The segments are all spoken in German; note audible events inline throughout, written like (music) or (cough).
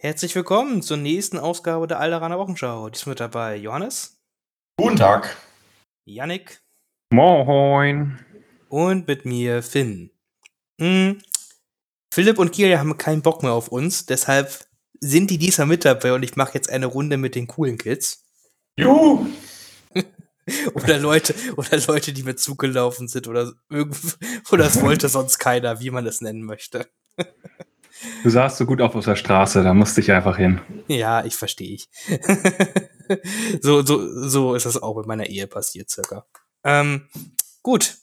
Herzlich willkommen zur nächsten Ausgabe der Alderaner Wochenschau. Diesmal mit dabei Johannes, Guten Tag. Yannick Moin. und mit mir Finn. Hm, Philipp und Kiel haben keinen Bock mehr auf uns, deshalb sind die diesmal mit dabei und ich mache jetzt eine Runde mit den coolen Kids. Juhu. (laughs) Oder Leute, oder Leute, die mir zugelaufen sind oder irgend, (laughs) oder es wollte sonst keiner, wie man es nennen möchte. Du sahst so gut auf auf der Straße, da musste ich einfach hin. Ja, ich verstehe ich. (laughs) so, so, so ist das auch mit meiner Ehe passiert, circa. Ähm, gut,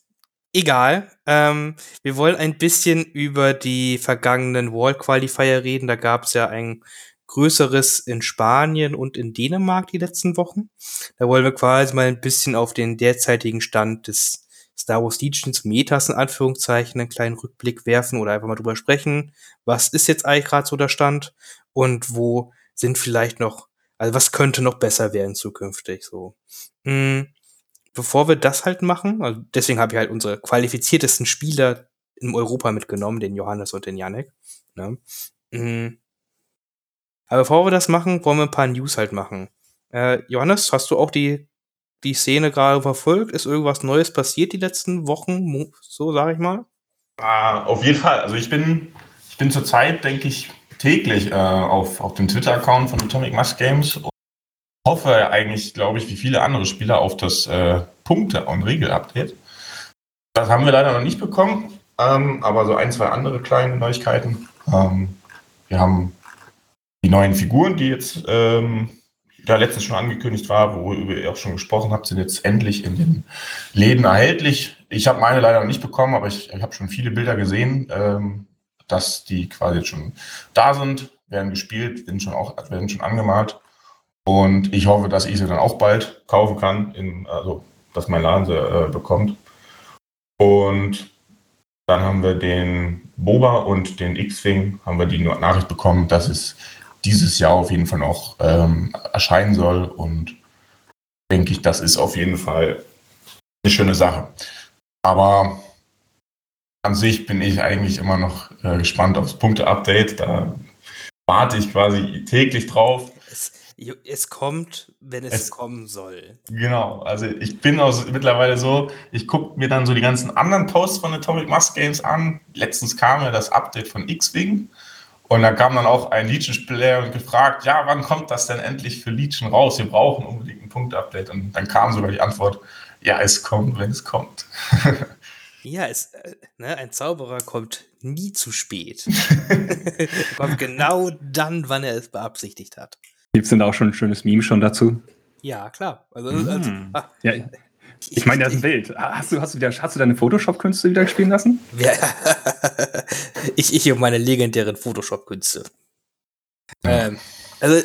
egal. Ähm, wir wollen ein bisschen über die vergangenen Wall Qualifier reden. Da gab es ja ein größeres in Spanien und in Dänemark die letzten Wochen. Da wollen wir quasi mal ein bisschen auf den derzeitigen Stand des Star Wars Legions Metas in Anführungszeichen einen kleinen Rückblick werfen oder einfach mal drüber sprechen. Was ist jetzt eigentlich gerade so der Stand und wo sind vielleicht noch, also was könnte noch besser werden zukünftig so. Hm, bevor wir das halt machen, also deswegen habe ich halt unsere qualifiziertesten Spieler in Europa mitgenommen, den Johannes und den Janek. Ne? Hm. Aber bevor wir das machen, wollen wir ein paar News halt machen. Äh, Johannes, hast du auch die, die Szene gerade verfolgt? Ist irgendwas Neues passiert die letzten Wochen? So, sage ich mal. Ah, auf jeden Fall. Also ich bin, ich bin zurzeit, denke ich, täglich äh, auf, auf dem Twitter-Account von Atomic Mass Games und hoffe eigentlich, glaube ich, wie viele andere Spieler auf das äh, Punkte- und Regel-Update. Das haben wir leider noch nicht bekommen, ähm, aber so ein, zwei andere kleine Neuigkeiten. Ähm, wir haben die neuen Figuren, die jetzt ähm, ja letztens schon angekündigt war, worüber ihr auch schon gesprochen habt, sind jetzt endlich in den Läden erhältlich. Ich habe meine leider noch nicht bekommen, aber ich, ich habe schon viele Bilder gesehen, ähm, dass die quasi jetzt schon da sind, werden gespielt, sind schon auch werden schon angemalt. Und ich hoffe, dass ich sie dann auch bald kaufen kann, in, also dass mein Laden sie äh, bekommt. Und dann haben wir den Boba und den X-Wing, haben wir die Nachricht bekommen, dass es dieses Jahr auf jeden Fall noch ähm, erscheinen soll. Und denke ich, das ist auf jeden Fall eine schöne Sache. Aber an sich bin ich eigentlich immer noch äh, gespannt aufs Punkte-Update. Da warte ich quasi täglich drauf. Es, es kommt, wenn es, Es- kommen soll. Genau, also ich bin auch mittlerweile so, ich gucke mir dann so die ganzen anderen Posts von Atomic Mass Games an. Letztens kam ja das Update von X-Wing und da kam dann auch ein Legion-Spieler und gefragt, ja, wann kommt das denn endlich für Legion raus? Wir brauchen unbedingt ein Punkt-Update. Und dann kam sogar die Antwort, ja, es kommt, wenn es kommt. (laughs) Ja, es, äh, ne, ein Zauberer kommt nie zu spät. (laughs) er kommt genau dann, wann er es beabsichtigt hat. Gibt's denn da auch schon ein schönes Meme schon dazu? Ja, klar. Also, also, Hm. Ja, ich meine, das ist ein Bild. Hast du, hast du, wieder, hast du deine Photoshop-Künste wieder spielen lassen? wer- (laughs) ich, ich und meine legendären Photoshop-Künste. Ähm, also,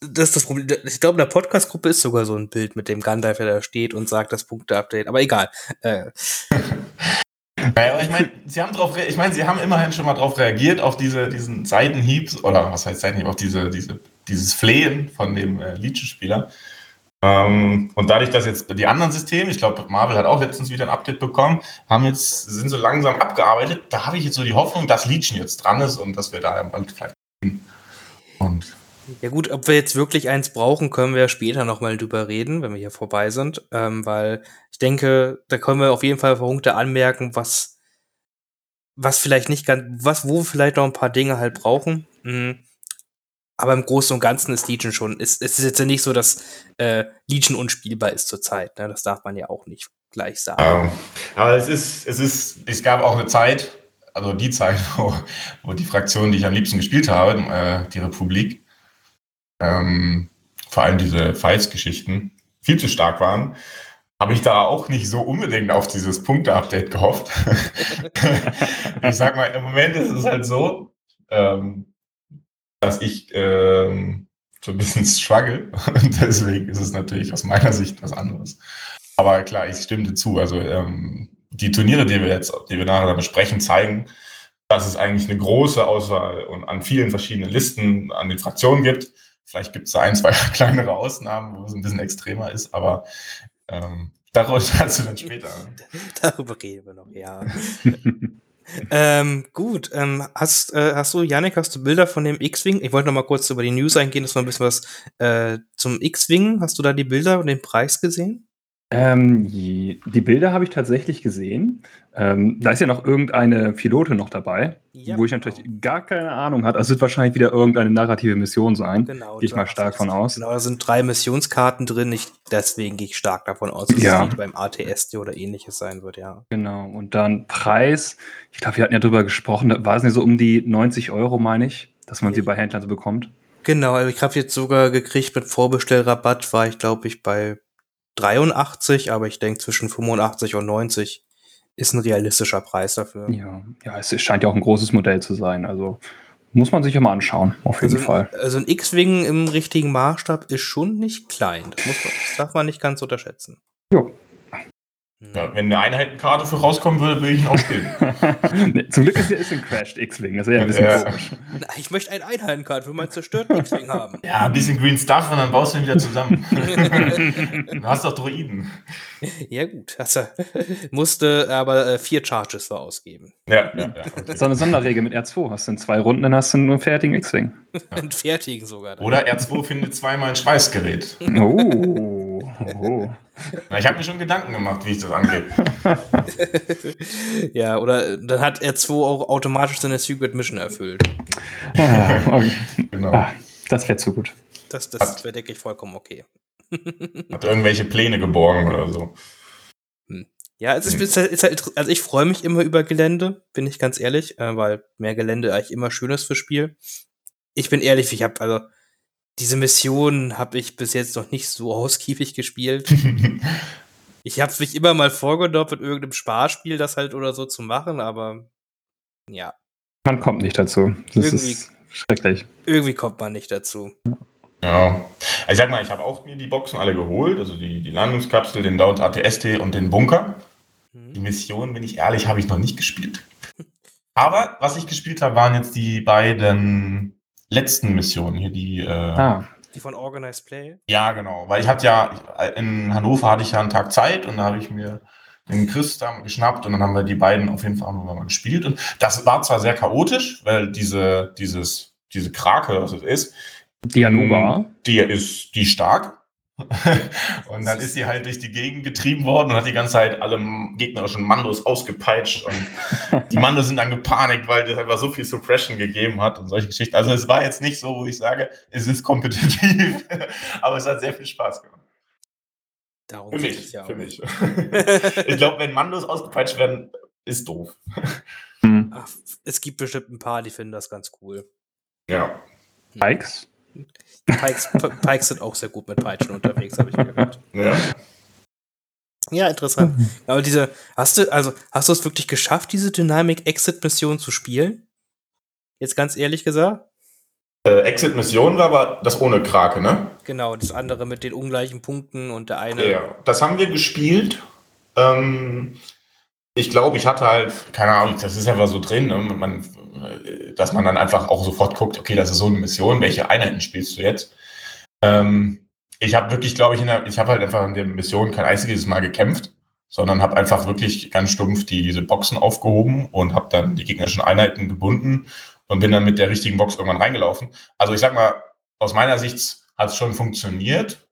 das ist das Problem. Ich glaube, in der Podcast-Gruppe ist sogar so ein Bild mit dem Gandalf, der da steht und sagt das Punkte-Update. Aber egal. Äh, (laughs) Naja, aber ich meine, sie haben drauf, ich meine, sie haben immerhin schon mal darauf reagiert, auf diese, diesen Seitenhieb, oder was heißt Seitenhieb, auf diese, diese, dieses Flehen von dem äh, Legion-Spieler. Ähm, und dadurch, dass jetzt die anderen Systeme, ich glaube, Marvel hat auch letztens wieder ein Update bekommen, haben jetzt, sind so langsam abgearbeitet. Da habe ich jetzt so die Hoffnung, dass Legion jetzt dran ist und dass wir da bald vielleicht. Und Ja gut, ob wir jetzt wirklich eins brauchen, können wir später nochmal drüber reden, wenn wir hier vorbei sind. Ähm, weil ich denke, da können wir auf jeden Fall Punkte anmerken, was, was vielleicht nicht ganz, was, wo wir vielleicht noch ein paar Dinge halt brauchen. Mhm. Aber im Großen und Ganzen ist Legion schon, es ist jetzt ja nicht so, dass äh, Legion unspielbar ist zurzeit. Ne? Das darf man ja auch nicht gleich sagen. Ähm, aber es ist, es ist, es gab auch eine Zeit, also die Zeit, wo, wo die Fraktion, die ich am liebsten gespielt habe, äh, die Republik, ähm, vor allem diese Fights-Geschichten, viel zu stark waren, habe ich da auch nicht so unbedingt auf dieses Punkte-Update gehofft. (laughs) ich sag mal, im Moment ist es halt so, ähm, dass ich ähm, so ein bisschen (laughs) struggle und deswegen ist es natürlich aus meiner Sicht was anderes. Aber klar, ich stimme dir zu. Also ähm, die Turniere, die wir jetzt, die wir nachher besprechen, zeigen, dass es eigentlich eine große Auswahl und an vielen verschiedenen Listen an den Fraktionen gibt. Vielleicht gibt es da ein, zwei (laughs) kleinere Ausnahmen, wo es ein bisschen extremer ist, aber ähm, darüber (laughs) dazu dann später. Darüber reden wir noch, ja. Ähm, gut, ähm, hast, äh, hast du, Janik, hast du Bilder von dem X-Wing? Ich wollte noch mal kurz über die News eingehen, dass wir ein bisschen was äh, zum X-Wing. Hast du da die Bilder und den Preis gesehen? Ähm, die, die Bilder habe ich tatsächlich gesehen. Ähm, da ist ja noch irgendeine Pilote noch dabei, Ja, wo ich genau. natürlich gar keine Ahnung hatte. Also es wird wahrscheinlich wieder irgendeine narrative Mission sein. Genau, Gehe ich mal stark von aus. Genau, da sind drei Missionskarten drin. Ich, deswegen gehe ich stark davon aus, dass Ja. es beim ATSD oder ähnliches sein wird, ja. Genau. Und dann Preis. Ich glaube, wir hatten ja drüber gesprochen. War es nicht so um die 90 Euro, meine ich, dass man sie bei Händlern so bekommt. Genau, also ich habe jetzt sogar gekriegt mit Vorbestellrabatt, war ich glaube ich bei 83, aber ich denke zwischen 85 und 90 ist ein realistischer Preis dafür. Ja, ja, es scheint ja auch ein großes Modell zu sein. Also muss man sich ja mal anschauen, auf jeden Also, Fall. also ein X-Wing im richtigen Maßstab ist schon nicht klein. Das, muss man, das darf man nicht ganz unterschätzen. Jo. Ja, wenn eine Einheitenkarte für rauskommen würde, würde ich ihn auch spielen. (laughs) Nee, Zum Glück ist ja ist ein Crashed X-Wing. Das ist ja ein bisschen Ja. komisch. Ich möchte einen Einheitenkart für meinen zerstörten X-Wing haben. ja, ein bisschen Green Stuff und dann baust du ihn wieder zusammen. (laughs) du hast doch Droiden. ja gut, du, (laughs) musste aber äh, vier Charges für ausgeben. Ja, ja, ja. okay. So eine Sonderregel mit R2. Hast du in zwei Runden, dann hast du einen fertigen X-Wing. Und fertigen sogar. dann. Oder R2 findet zweimal ein Schweißgerät. Oh. Oh. Ich habe mir schon Gedanken gemacht, wie ich das angehe. (laughs) ja, oder dann hat R2 auch automatisch seine Secret Mission erfüllt. Ah, okay. Genau. ah, das wäre zu gut. Das, das wäre, denke ich, vollkommen okay. (laughs) Hat irgendwelche Pläne geborgen oder so. Ja, es ist, ist halt, ist halt, also ich freue mich immer über Gelände, bin ich ganz ehrlich, äh, weil mehr Gelände eigentlich immer schön ist für Spiel. Ich bin ehrlich, ich habe also diese Mission habe ich bis jetzt noch nicht so (laughs) ausgiebig gespielt. (laughs) Ich habe mich immer mal vorgenommen, mit irgendeinem Sparspiel das halt oder so zu machen, aber ja, Man kommt nicht dazu. Das Irgendwie- ist schrecklich. irgendwie kommt man nicht dazu. Ja. Also ich sag mal, ich habe auch mir die Boxen alle geholt, also die, die Landungskapsel, den Laut ATST und den Bunker. Hm. Die Mission, bin ich ehrlich, habe ich noch nicht gespielt. Aber was ich gespielt habe, waren jetzt die beiden letzten Missionen hier, die äh, Ah, Die von Organized Play. Ja, genau. Weil ich hatte ja, in Hannover hatte ich ja einen Tag Zeit und da habe ich mir den Chris da geschnappt und dann haben wir die beiden auf jeden Fall auch noch mal gespielt. Und das war zwar sehr chaotisch, weil diese, dieses, diese Krake, was es ist, die ist, die ist stark. (laughs) und dann ist sie halt durch die Gegend getrieben worden und hat die ganze Zeit alle gegnerischen Mandos ausgepeitscht und die (laughs) Mandos sind dann gepanikt, weil es einfach so viel Suppression gegeben hat und solche Geschichten. Also es war jetzt nicht so, wo ich sage, es ist kompetitiv, (laughs) aber es hat sehr viel Spaß gemacht. Darum Für geht mich, es ja für mich. ich glaube, wenn Mandos ausgepeitscht werden, ist doof. Hm. Ach, es gibt bestimmt ein paar, die finden das ganz cool. Ja. Pikes. Pikes, Pikes sind auch sehr gut mit Peitschen unterwegs, habe ich gehört. ja. Ja, interessant. Aber diese, hast du, also, hast du es wirklich geschafft, diese Dynamic Exit Mission zu spielen? Jetzt ganz ehrlich gesagt? Äh, Exit-Mission war aber das ohne Krake, ne? Genau, das andere mit den ungleichen Punkten und der eine. Ja, das haben wir gespielt. Ähm, ich glaube, ich hatte halt, keine Ahnung, das ist einfach so drin, ne? man, äh, dass man dann einfach auch sofort guckt, okay, das ist so eine Mission, welche Einheiten spielst du jetzt? Ähm, ich habe wirklich, glaube ich, in der, ich habe halt einfach in der Mission kein einziges Mal gekämpft, sondern habe einfach wirklich ganz stumpf die, diese Boxen aufgehoben und habe dann die gegnerischen Einheiten gebunden und bin dann mit der richtigen Box irgendwann reingelaufen. Also ich sag mal, aus meiner Sicht hat es schon funktioniert,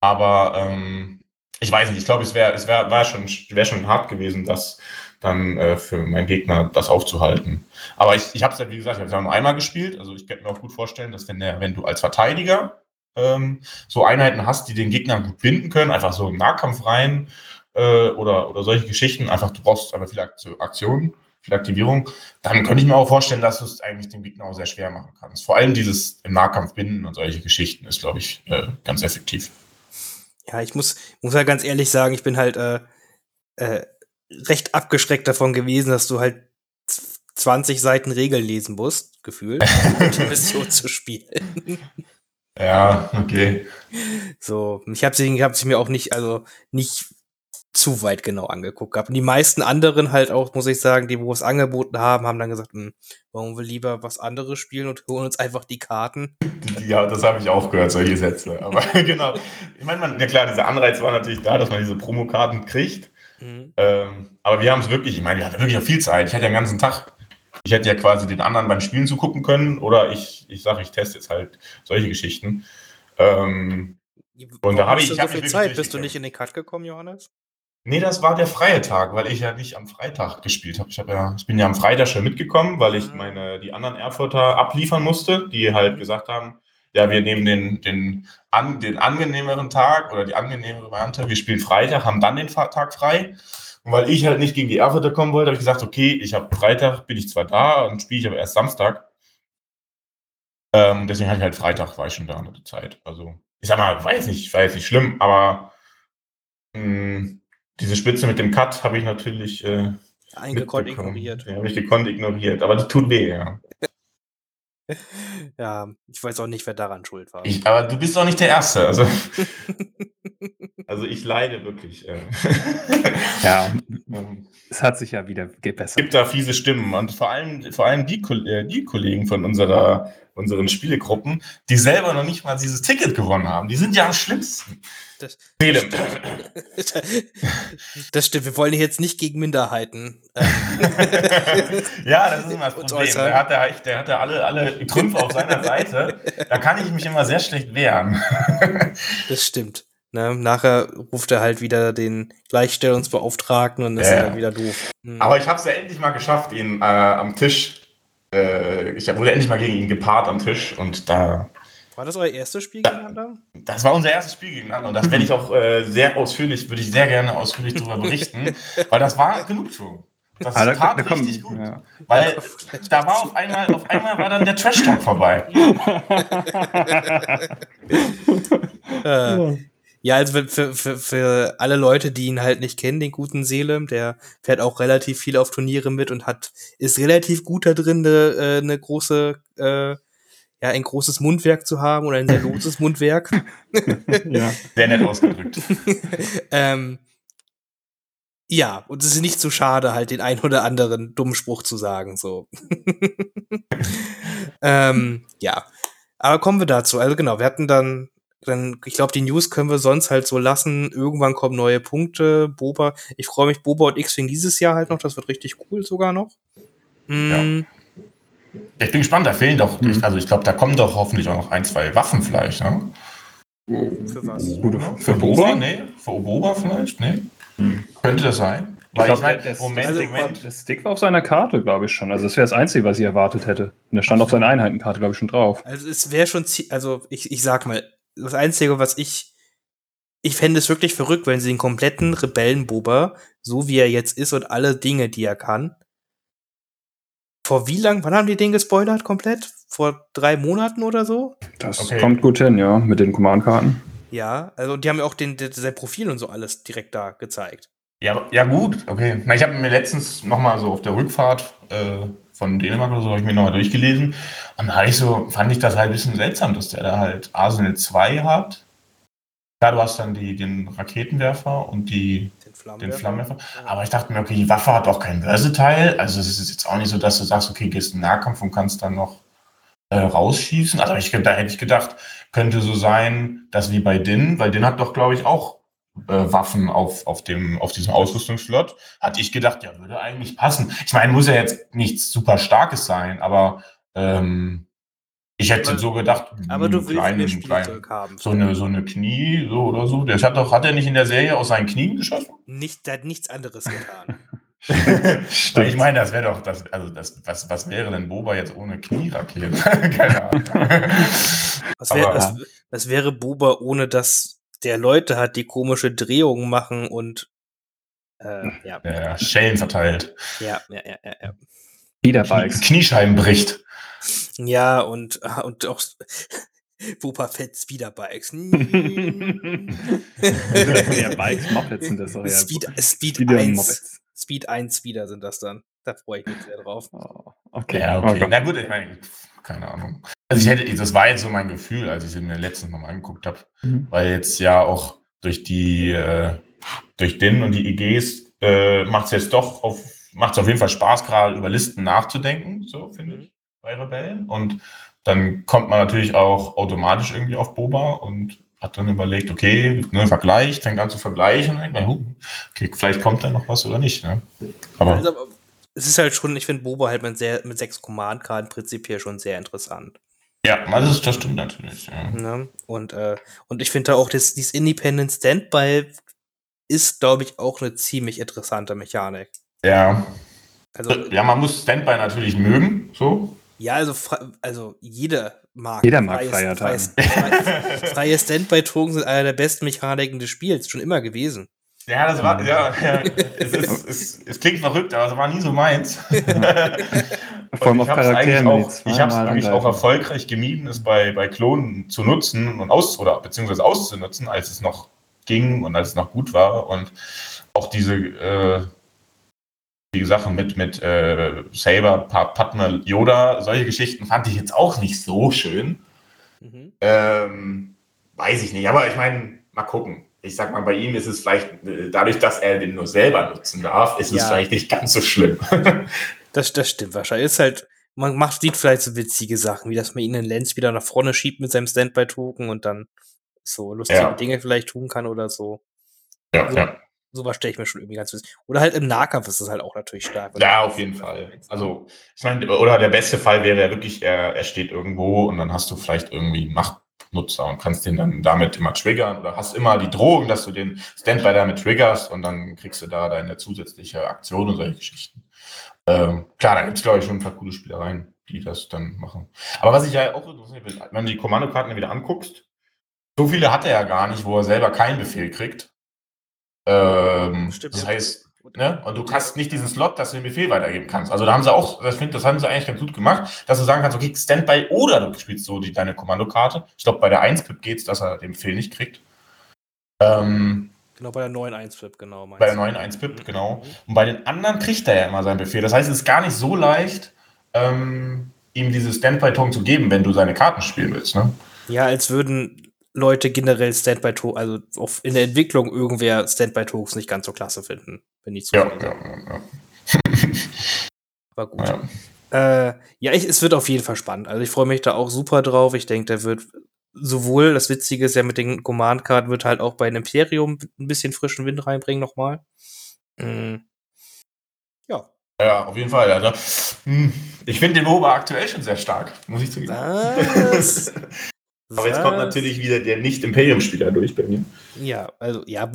aber ähm, ich weiß nicht, ich glaube, es wäre es wär, war schon, wär schon hart gewesen, das dann äh, für meinen Gegner das aufzuhalten. Aber ich, ich habe es ja, wie gesagt, ich habe es nur einmal gespielt. Also ich könnte mir auch gut vorstellen, dass wenn, der, wenn du als Verteidiger ähm, so Einheiten hast, die den Gegner gut binden können, einfach so im Nahkampf rein äh, oder, oder solche Geschichten, einfach du brauchst einfach viele Aktion- Aktionen, viel Aktivierung, dann könnte ich mir auch vorstellen, dass du es eigentlich dem Gegner auch sehr schwer machen kannst. Vor allem dieses im Nahkampf binden und solche Geschichten ist, glaube ich, äh, ganz effektiv. Ja, ich muss, muss halt ganz ehrlich sagen, ich bin halt äh, äh, recht abgeschreckt davon gewesen, dass du halt z- 20 Seiten Regeln lesen musst, gefühlt, um die (laughs) Mission zu spielen. Ja, okay. So, ich habe sie, hab sie mir auch nicht, also nicht zu weit genau angeguckt gehabt. Und die meisten anderen halt auch, muss ich sagen, die, wo es angeboten haben, haben dann gesagt, hm, wollen wir lieber was anderes spielen und holen uns einfach die Karten. (laughs) Ja, das habe ich auch gehört, solche Sätze. Aber (laughs) genau. Ich meine, ja klar, dieser Anreiz war natürlich da, dass man diese Promokarten kriegt. Mhm. Ähm, aber wir haben es wirklich, ich meine, wir hatten wirklich auch viel Zeit. Ich hatte ja den ganzen Tag, ich hätte ja quasi den anderen beim Spielen zugucken können oder ich, ich sage, ich teste jetzt halt solche Geschichten. Ähm, und da habe ich. so viel Zeit? Bist du nicht in den Cut gekommen, Johannes? Nee, das war der freie Tag, weil ich ja nicht am Freitag gespielt habe. Ich, hab ja, ich bin ja am Freitag schon mitgekommen, weil ich ah. meine, die anderen Erfurter abliefern musste, die halt gesagt haben, ja, wir nehmen den, den, an, den angenehmeren Tag oder die angenehmere Variante, wir spielen Freitag, haben dann den Tag frei. Und weil ich halt nicht gegen die Erfurter kommen wollte, habe ich gesagt, okay, ich habe Freitag, bin ich zwar da und spiele ich aber erst Samstag. Ähm, deswegen hatte ich halt Freitag, war ich schon da in der Zeit. Also, ich sag mal, weiß nicht, war jetzt nicht schlimm, aber mh, hm, diese Spitze mit dem Cut habe ich natürlich äh, eingekonnt ignoriert. Ja, habe ich gekonnt ignoriert, aber das tut weh, ja. (laughs) ja, ich weiß auch nicht, wer daran schuld war. Ich, aber du bist auch nicht der Erste. Also, (laughs) also ich leide wirklich. Äh. (laughs) ja, es hat sich ja wieder gebessert. Es gibt da fiese Stimmen und vor allem, vor allem die, äh, die Kollegen von unserer, unseren Spielegruppen, die selber noch nicht mal dieses Ticket gewonnen haben. Die sind ja am schlimmsten. Das, das, (laughs) das stimmt. Wir wollen jetzt nicht gegen Minderheiten. Ähm, (laughs) ja, das ist immer das Problem. Der hat, ja, der hat ja alle, alle Trümpfe auf seiner Seite. Da kann ich mich immer sehr schlecht wehren. (laughs) das stimmt. Ne? Nachher ruft er halt wieder den Gleichstellungsbeauftragten und ist ja. dann wieder doof. Hm. Aber ich habe es ja endlich mal geschafft, ihn äh, am Tisch. Äh, ich wurde endlich mal gegen ihn gepaart am Tisch und da war das euer erstes Spiel gegeneinander? Das war unser erstes Spiel gegeneinander und das werde ich auch äh, sehr ausführlich, würde ich sehr gerne ausführlich darüber berichten, (laughs) weil das war Genugtuung. Das ah, tat da, da richtig kommt, gut. Ja. Weil da war auf einmal, auf einmal war dann der Trash Talk vorbei. (laughs) äh, ja, also für, für, für alle Leute, die ihn halt nicht kennen, den guten Seelem, der fährt auch relativ viel auf Turniere mit und hat, ist relativ gut da drin, eine, äh, eine große äh, ja, ein großes Mundwerk zu haben oder ein sehr loses (laughs) Mundwerk. ja, sehr nett ausgedrückt. (laughs) ähm, ja, und es ist nicht so schade, halt den ein oder anderen dummen Spruch zu sagen, so. (laughs) ähm, ja. Aber kommen wir dazu. Also genau, wir hatten dann, dann ich glaube, die News können wir sonst halt so lassen. Irgendwann kommen neue Punkte. Boba, ich freue mich, Boba und X-Wing dieses Jahr halt noch. Das wird richtig cool sogar noch. Mm, ja. Ich bin gespannt, da fehlen doch, mhm. also ich glaube, da kommen doch hoffentlich auch noch ein, zwei Waffen vielleicht, ne? Für was? Gute Für Boba? Nee. Für Boba vielleicht? Nee. Mhm. Könnte das sein? Weil ich, glaub, ich mein, Moment, also, Moment. Der Stick war auf seiner Karte, glaube ich schon. Also das wäre das Einzige, was ich erwartet hätte. Und der stand auf seiner Einheitenkarte, glaube ich, schon drauf. Also es wäre schon, also ich, ich sag mal, das Einzige, was ich, ich fände es wirklich verrückt, wenn sie den kompletten Rebellenboba, so wie er jetzt ist und alle Dinge, die er kann, vor wie lang, wann haben die den gespoilert komplett? Vor drei Monaten oder so? Das okay. kommt gut hin, ja, mit den Command-Karten. Ja, also die haben ja auch den, den, sein Profil und so alles direkt da gezeigt. Ja, ja gut, okay. Ich habe mir letztens nochmal so auf der Rückfahrt äh, von Dänemark oder so, habe ich mir nochmal durchgelesen. Und da ich so, fand ich das halt ein bisschen seltsam, dass der da halt Arsenal 2 hat. Ja, du hast dann die, den Raketenwerfer und die Flammenwerfer. Den Flammenwerfer. Aber ich dachte mir, okay, die Waffe hat auch kein Versatile. Also es ist jetzt auch nicht so, dass du sagst, okay, gehst in Nahkampf und kannst dann noch äh, rausschießen. Also ich, da hätte ich gedacht, könnte so sein, dass wie bei Din, weil Din hat doch, glaube ich, auch äh, Waffen auf, auf, dem, auf diesem Ausrüstungsslot. Hatte ich gedacht, ja, würde eigentlich passen. Ich meine, muss ja jetzt nichts super Starkes sein, aber ähm, ich hätte aber, so gedacht, aber du willst kleinen, Spielzeug haben. So eine, so eine Knie, so oder so. Der hat doch, hat er nicht in der Serie aus seinen Knien geschossen? Nicht, der hat nichts anderes getan. (laughs) ich meine, das wäre doch, das, also das, was, was wäre denn Boba jetzt ohne Knierakete? (laughs) Keine Ahnung. Was, wär, was, was wäre Boba ohne dass der Leute hat, die komische Drehungen machen und äh, ja. ja. Schellen verteilt. Ja, ja, ja, ja. ja. Wiederbikes. Kniescheiben bricht. Ja, und, ah, und auch (laughs) Wupper Fett Speederbikes. ja, Bikes, (laughs) (laughs) Mopeds sind das auch, ja. Speed, Speed, Speed 1. Speed 1 Speeder sind das dann. Da freue ich mich sehr drauf. Oh, okay. Ja, okay. Oh Na gut, ich meine, keine Ahnung. Also ich hätte, das war jetzt so mein Gefühl, als ich es in den letzten Mal angeguckt habe, mhm. weil jetzt ja auch durch die, äh, durch den und die IGs äh, macht es jetzt doch auf, macht es auf jeden Fall Spaß, gerade über Listen nachzudenken, so finde ich bei Rebellen. Und dann kommt man natürlich auch automatisch irgendwie auf Boba und hat dann überlegt, okay, ne, Vergleich, fängt an zu vergleichen. Okay, vielleicht kommt da noch was oder nicht. Ne? Aber, also, es ist halt schon, ich finde Boba halt mit, sehr, mit sechs Command-Karten prinzipiell schon sehr interessant. Ja, also das stimmt natürlich. Ja. Ne? Und, äh, und ich finde auch, das, dieses Independent Standby ist, glaube ich, auch eine ziemlich interessante Mechanik. Ja. Also, ja, man muss Standby natürlich mögen, so. Ja, also, also jeder mag. Jeder mag freies, freies, freies, freie Standby-Token sind einer der besten Mechaniken des Spiels, schon immer gewesen. Ja, das war, ja, (laughs) ja es, ist, es, es, klingt verrückt, aber es war nie so meins. (laughs) Vor allem auf Charakteren. Auch, ich habe es eigentlich auch erfolgreich gemieden, es bei, bei Klonen zu nutzen und aus, oder beziehungsweise auszunutzen, als es noch ging und als es noch gut war. Und auch diese, äh, die Sachen mit, mit äh, Saber, Padme, Yoda, solche Geschichten fand ich jetzt auch nicht so schön. Mhm. Ähm, weiß ich nicht, aber ich meine, mal gucken ich sag mal, bei ihm ist es vielleicht, dadurch, dass er den nur selber nutzen darf, ist ja. es vielleicht nicht ganz so schlimm. (laughs) das, das stimmt wahrscheinlich. Ist halt, man macht, sieht vielleicht so witzige Sachen, wie dass man ihn in Lenz wieder nach vorne schiebt mit seinem Standby-Token und dann so lustige ja. Dinge vielleicht tun kann oder so. Ja, so, ja. Sowas stelle ich mir schon irgendwie ganz witzig. Oder halt im Nahkampf ist das halt auch natürlich stark. Ja, auf jeden Fall. Also, ich meine, oder der beste Fall wäre ja wirklich, er, er steht irgendwo und dann hast du vielleicht irgendwie Macht Nutzer und kannst den dann damit immer triggern oder hast immer die Drohung, dass du den Standby damit triggerst und dann kriegst du da deine zusätzliche Aktion und solche Geschichten. Ähm, klar, da gibt es, glaube ich, schon ein paar coole Spielereien, die das dann machen. Aber was ich ja auch interessiert bin, wenn du die Kommandokarten wieder anguckst, so viele hat er ja gar nicht, wo er selber keinen Befehl kriegt. Ähm, das heißt, Ne? Und du hast nicht diesen Slot, dass du den Befehl weitergeben kannst. Also da haben sie auch, ich finde, das haben sie eigentlich ganz gut gemacht, dass du sagen kannst, okay, Standby oder du spielst so die, deine Kommandokarte. Ich glaube, bei der 1-Pip geht es, dass er den Befehl nicht kriegt. Ähm, genau, bei der neuen 1-Pip, genau. Bei der neuen 1-Pip, genau. Und bei den anderen kriegt er ja immer seinen Befehl. Das heißt, es ist gar nicht so leicht, ähm, ihm diese Standby-Token zu geben, wenn du seine Karten spielen willst. Ne? Ja, als würden Leute generell Standby-Tokens, also auf, in der Entwicklung irgendwer Standby-Tokens nicht ganz so klasse finden, wenn ich so ja, ja, ja, Aber gut. Ja, äh, ja ich, es wird auf jeden Fall spannend. Also ich freue mich da auch super drauf. Ich denke, da wird sowohl, das Witzige ist ja mit den Command-Karten, wird halt auch bei einem Imperium ein bisschen frischen Wind reinbringen nochmal. Mhm. Ja. Ja, auf jeden Fall. Also, ich finde den Ober aktuell schon sehr stark, muss ich zugeben. Was? (laughs) Aber jetzt kommt natürlich wieder der Nicht-Imperium-Spieler durch bei mir. Ja, also, ja,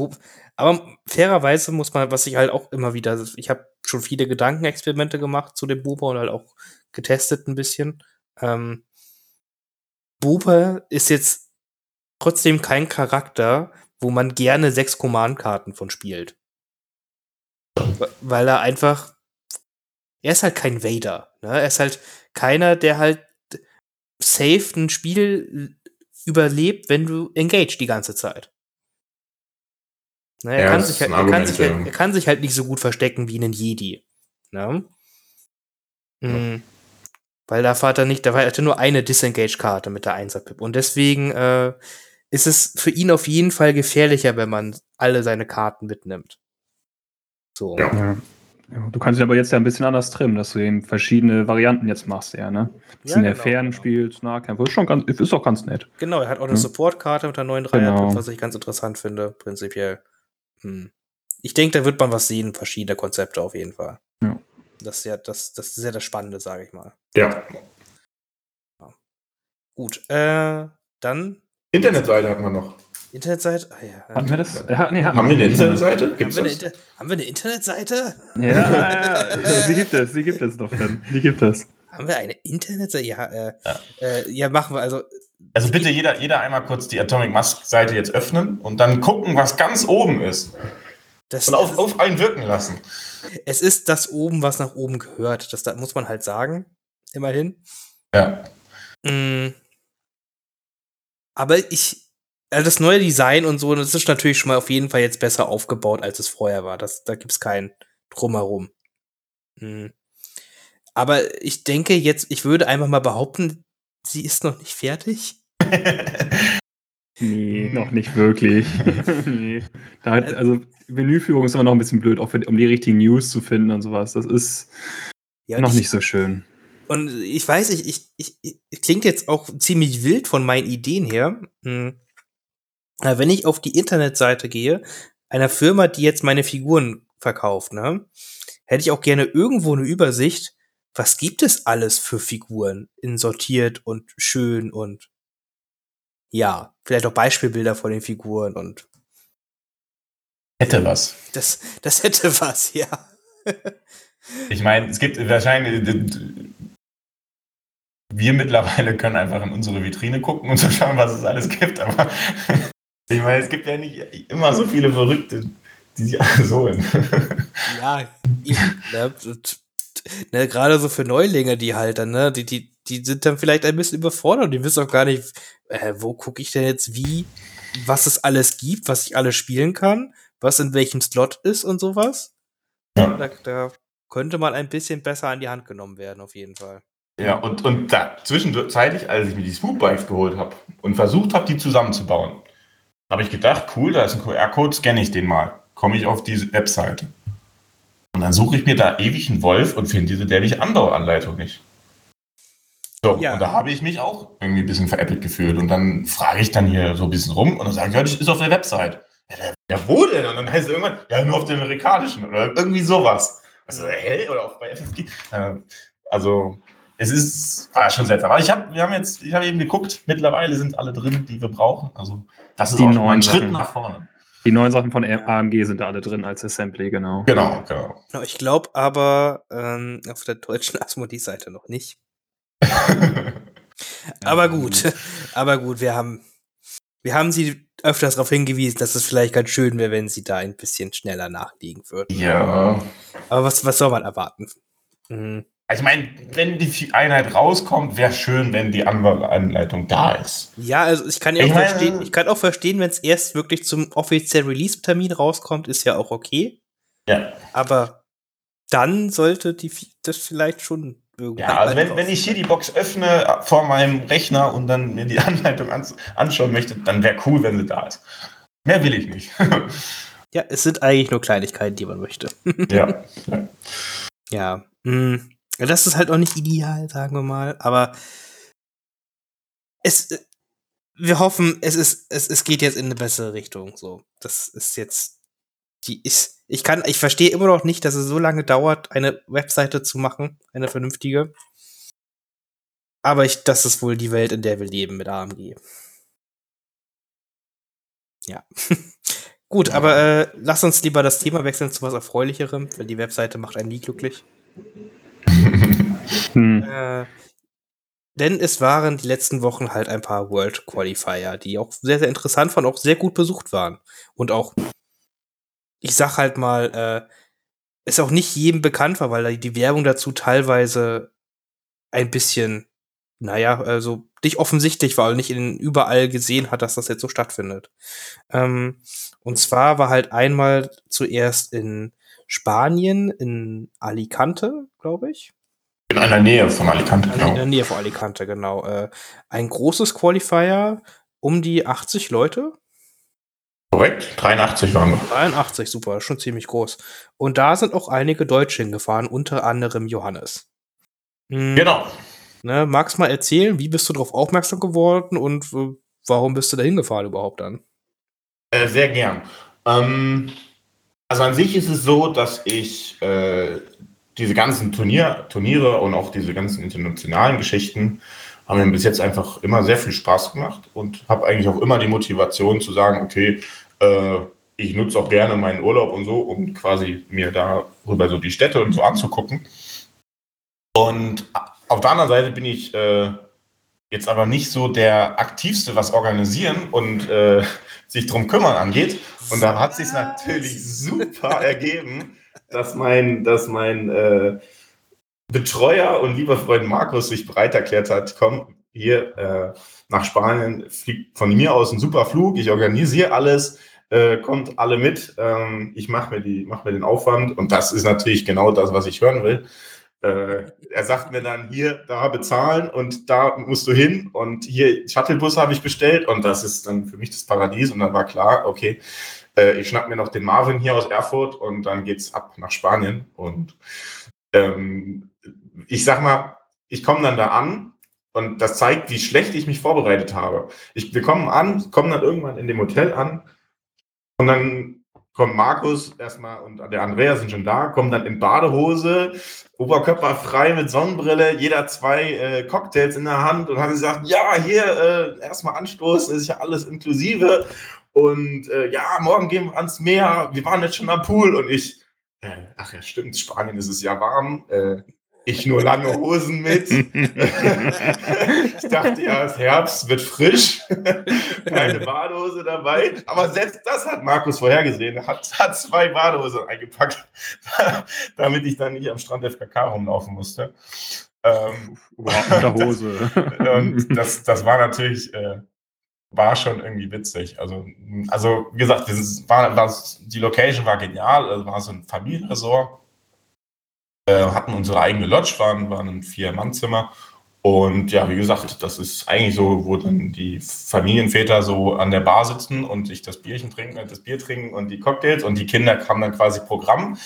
aber fairerweise muss man, was ich halt auch immer wieder, ich habe schon viele Gedankenexperimente gemacht zu dem Buber und halt auch getestet ein bisschen. Ähm, Buber ist jetzt trotzdem kein Charakter, wo man gerne sechs Command-Karten von spielt. Weil er einfach, er ist halt kein Vader. Ne? Er ist halt keiner, der halt safe ein Spiel überlebt, wenn du engaged die ganze Zeit. Na, er, ja, kann sich halt, er, kann sich halt, er kann sich halt nicht so gut verstecken wie einen Jedi. Ne? Mhm. Weil da hat er nicht, da hatte nur eine Disengage-Karte mit der 1er-Pip. Und deswegen äh, ist es für ihn auf jeden Fall gefährlicher, wenn man alle seine Karten mitnimmt. So. Ja. Ja, du kannst ihn aber jetzt ja ein bisschen anders trimmen, dass du eben verschiedene Varianten jetzt machst, ja, ne? Dass ja, in der genau, Fern genau. spielt, Nahkämpfer. Ist schon ganz, ist auch ganz nett. Genau, er hat auch eine ja. Support-Karte mit der neuen Dreier, genau. was ich ganz interessant finde, prinzipiell. Hm. Ich denke, da wird man was sehen, verschiedene Konzepte auf jeden Fall. Ja. Das ist ja das, das, ist ja das Spannende, sage ich mal. Ja. ja. Gut, äh, dann. Internetseite hatten wir noch. Internetseite? Ah, ja. Haben wir das? Ja, nee, haben, haben wir eine Internetseite? Haben wir eine, Inter haben wir eine Internetseite? Ja, (laughs) ja, ja, sie gibt es, sie gibt es doch dann. Die gibt es. Haben wir eine Internetseite? Ja, äh, ja. Äh, ja, machen wir also. Also bitte jeder, jeder einmal kurz die Atomic Mask Seite jetzt öffnen und dann gucken, was ganz oben ist. Das, und auf, auf einen wirken lassen. Es ist das oben, was nach oben gehört. Das, das muss man halt sagen. Immerhin. Ja. Mm. Aber ich, also das neue Design und so, das ist natürlich schon mal auf jeden Fall jetzt besser aufgebaut, als es vorher war. Das, da gibt's kein Drumherum. Hm. Aber ich denke jetzt, ich würde einfach mal behaupten, sie ist noch nicht fertig. (laughs) nee, noch nicht wirklich. (laughs) nee. Da hat, also Menüführung ist immer noch ein bisschen blöd, auch für, um die richtigen News zu finden und sowas. Das ist ja, noch ich, nicht so schön. Und ich weiß, ich, ich, ich, ich klingt jetzt auch ziemlich wild von meinen Ideen her. Hm wenn ich auf die Internetseite gehe, einer Firma, die jetzt meine Figuren verkauft, ne, hätte ich auch gerne irgendwo eine Übersicht, was gibt es alles für Figuren in sortiert und schön und ja, vielleicht auch Beispielbilder von den Figuren und hätte was. Das, das hätte was, ja. ich meine, es gibt wahrscheinlich wir mittlerweile können einfach in unsere Vitrine gucken und so schauen, was es alles gibt, aber ich meine, es gibt ja nicht immer so viele Verrückte, die sich alle holen. ja, ne, ne, gerade so für Neulinge, die halt dann, ne, die, die, die sind dann vielleicht ein bisschen überfordert und die wissen auch gar nicht, äh, wo gucke ich denn jetzt wie, was es alles gibt, was ich alles spielen kann, was in welchem Slot ist und sowas. Ja. Da, da könnte man ein bisschen besser an die Hand genommen werden, auf jeden Fall. Ja, und, und da zwischenzeitlich, als ich mir die Swoop-Bikes geholt habe und versucht habe, die zusammenzubauen, habe ich gedacht, cool, da ist ein QR-Code, scanne ich den mal. Komme ich auf diese Webseite. Und dann suche ich mir da ewig einen Wolf und finde diese dämliche Anbauanleitung nicht. So, ja. und da habe ich mich auch irgendwie ein bisschen veräppelt gefühlt. Und dann frage ich dann hier so ein bisschen rum und dann sage ich, ja, das ist auf der Website. Ja, ja, wo denn? Und dann heißt es irgendwann, ja, nur auf der amerikanischen oder irgendwie sowas. Also, hä? Oder auch bei FFG. Also, es ist war schon seltsam. Aber ich habe, wir haben jetzt, ich habe eben geguckt, mittlerweile sind alle drin, die wir brauchen. Also das ist die auch ein Schritt nach vorne. Die neuen Sachen von AMG sind da alle drin als Assembly, genau. Genau, genau. Ich glaube aber ähm, auf der deutschen (laughs) Asmodee-Seite noch nicht. (laughs) aber gut, (laughs) aber gut, wir haben, wir haben sie öfters darauf hingewiesen, dass es vielleicht ganz schön wäre, wenn sie da ein bisschen schneller nachliegen würden. Ja. Aber was, was soll man erwarten? Mhm. Ich meine, wenn die Einheit rauskommt, wäre schön, wenn die Anleitung da ist. Ja, also ich kann ja auch verstehen, ich kann auch verstehen, wenn es erst wirklich zum offiziellen Release-Termin rauskommt, ist ja auch okay. Ja. Aber dann sollte die das vielleicht schon irgendwie. Ja, also wenn, wenn ich hier die Box öffne äh, vor meinem Rechner und dann mir die (laughs) Anleitung anschauen möchte, dann wäre cool, wenn sie da ist. Mehr will ich nicht. (laughs) ja, es sind eigentlich nur Kleinigkeiten, die man möchte. ja. (laughs) Ja. ja. Mh. Das ist halt auch nicht ideal, sagen wir mal, aber es, wir hoffen, es ist, es, es geht jetzt in eine bessere Richtung, so. Das ist jetzt, die ist, ich kann, ich verstehe immer noch nicht, dass es so lange dauert, eine Webseite zu machen, eine vernünftige. Aber ich, das ist wohl die Welt, in der wir leben mit AMG. Ja. (laughs) Gut, aber äh, lass uns lieber das Thema wechseln zu was Erfreulicherem, weil die Webseite macht einen nie glücklich. (laughs) hm. äh, denn es waren die letzten Wochen halt ein paar World Qualifier, die auch sehr, sehr interessant waren, auch sehr gut besucht waren. Und auch, ich sag halt mal, äh, ist auch nicht jedem bekannt war, weil die Werbung dazu teilweise ein bisschen, naja, also nicht offensichtlich war und nicht in, überall gesehen hat, dass das jetzt so stattfindet. Ähm, und zwar war halt einmal zuerst in Spanien, in Alicante, glaube ich. In einer Nähe von Alicante, genau. In der Nähe von Alicante, genau. Äh, ein großes Qualifier, um die 80 Leute. Korrekt, 83 waren wir. 83, super, schon ziemlich groß. Und da sind auch einige Deutsche hingefahren, unter anderem Johannes. Mhm. Genau. Ne, magst mal erzählen, wie bist du darauf aufmerksam geworden und äh, warum bist du da hingefahren überhaupt dann? Äh, sehr gern. Ähm, also an sich ist es so, dass ich äh, diese ganzen Turnier, Turniere und auch diese ganzen internationalen Geschichten haben mir bis jetzt einfach immer sehr viel Spaß gemacht und habe eigentlich auch immer die Motivation zu sagen, okay, äh, ich nutze auch gerne meinen Urlaub und so, um quasi mir darüber so die Städte und so anzugucken. Und auf der anderen Seite bin ich äh, jetzt aber nicht so der aktivste, was organisieren und äh, sich drum kümmern angeht. Und da hat sich natürlich super ergeben, dass mein, dass mein äh, Betreuer und lieber Freund Markus sich bereit erklärt hat, komm, hier äh, nach Spanien fliegt von mir aus ein super Flug, ich organisiere alles, äh, kommt alle mit, ähm, ich mache mir, mach mir den Aufwand und das ist natürlich genau das, was ich hören will. Äh, er sagt mir dann, hier, da bezahlen und da musst du hin und hier Shuttlebus habe ich bestellt und das ist dann für mich das Paradies und dann war klar, okay, äh, ich schnapp mir noch den Marvin hier aus Erfurt und dann geht's ab nach Spanien und ähm, ich sag mal, ich komme dann da an Und das zeigt, wie schlecht ich mich vorbereitet habe. Ich, wir kommen an, kommen dann irgendwann in dem Hotel an und dann kommt Markus erstmal und der Andreas sind schon da, kommen dann in Badehose, Oberkörper frei mit Sonnenbrille, jeder zwei äh, Cocktails in der Hand und haben gesagt, ja, hier äh, erstmal anstoßen, ist ja alles inklusive. Und äh, ja, morgen gehen wir ans Meer, wir waren jetzt schon am Pool und ich, äh, ach ja, stimmt, Spanien ist es ja warm. Äh, ich nur lange Hosen mit. (laughs) ich dachte ja, es Herbst wird frisch. (laughs) Keine Badehose dabei. Aber selbst das hat Markus vorhergesehen. Er hat, hat zwei Badehosen eingepackt, (laughs) damit ich dann nicht am Strand FKK rumlaufen musste. Ähm, Hose. und das, das war natürlich, äh, war schon irgendwie witzig. Also, also wie gesagt, war, war, die Location war genial. Also war so ein Familienresort äh, hatten unsere eigene Lodge, waren, waren ein Vier-Mann-Zimmer. Und ja, wie gesagt, das ist eigentlich so, wo dann die Familienväter so an der Bar sitzen und sich das Bierchen trinken, das Bier trinken und die Cocktails und die Kinder haben dann quasi Programm.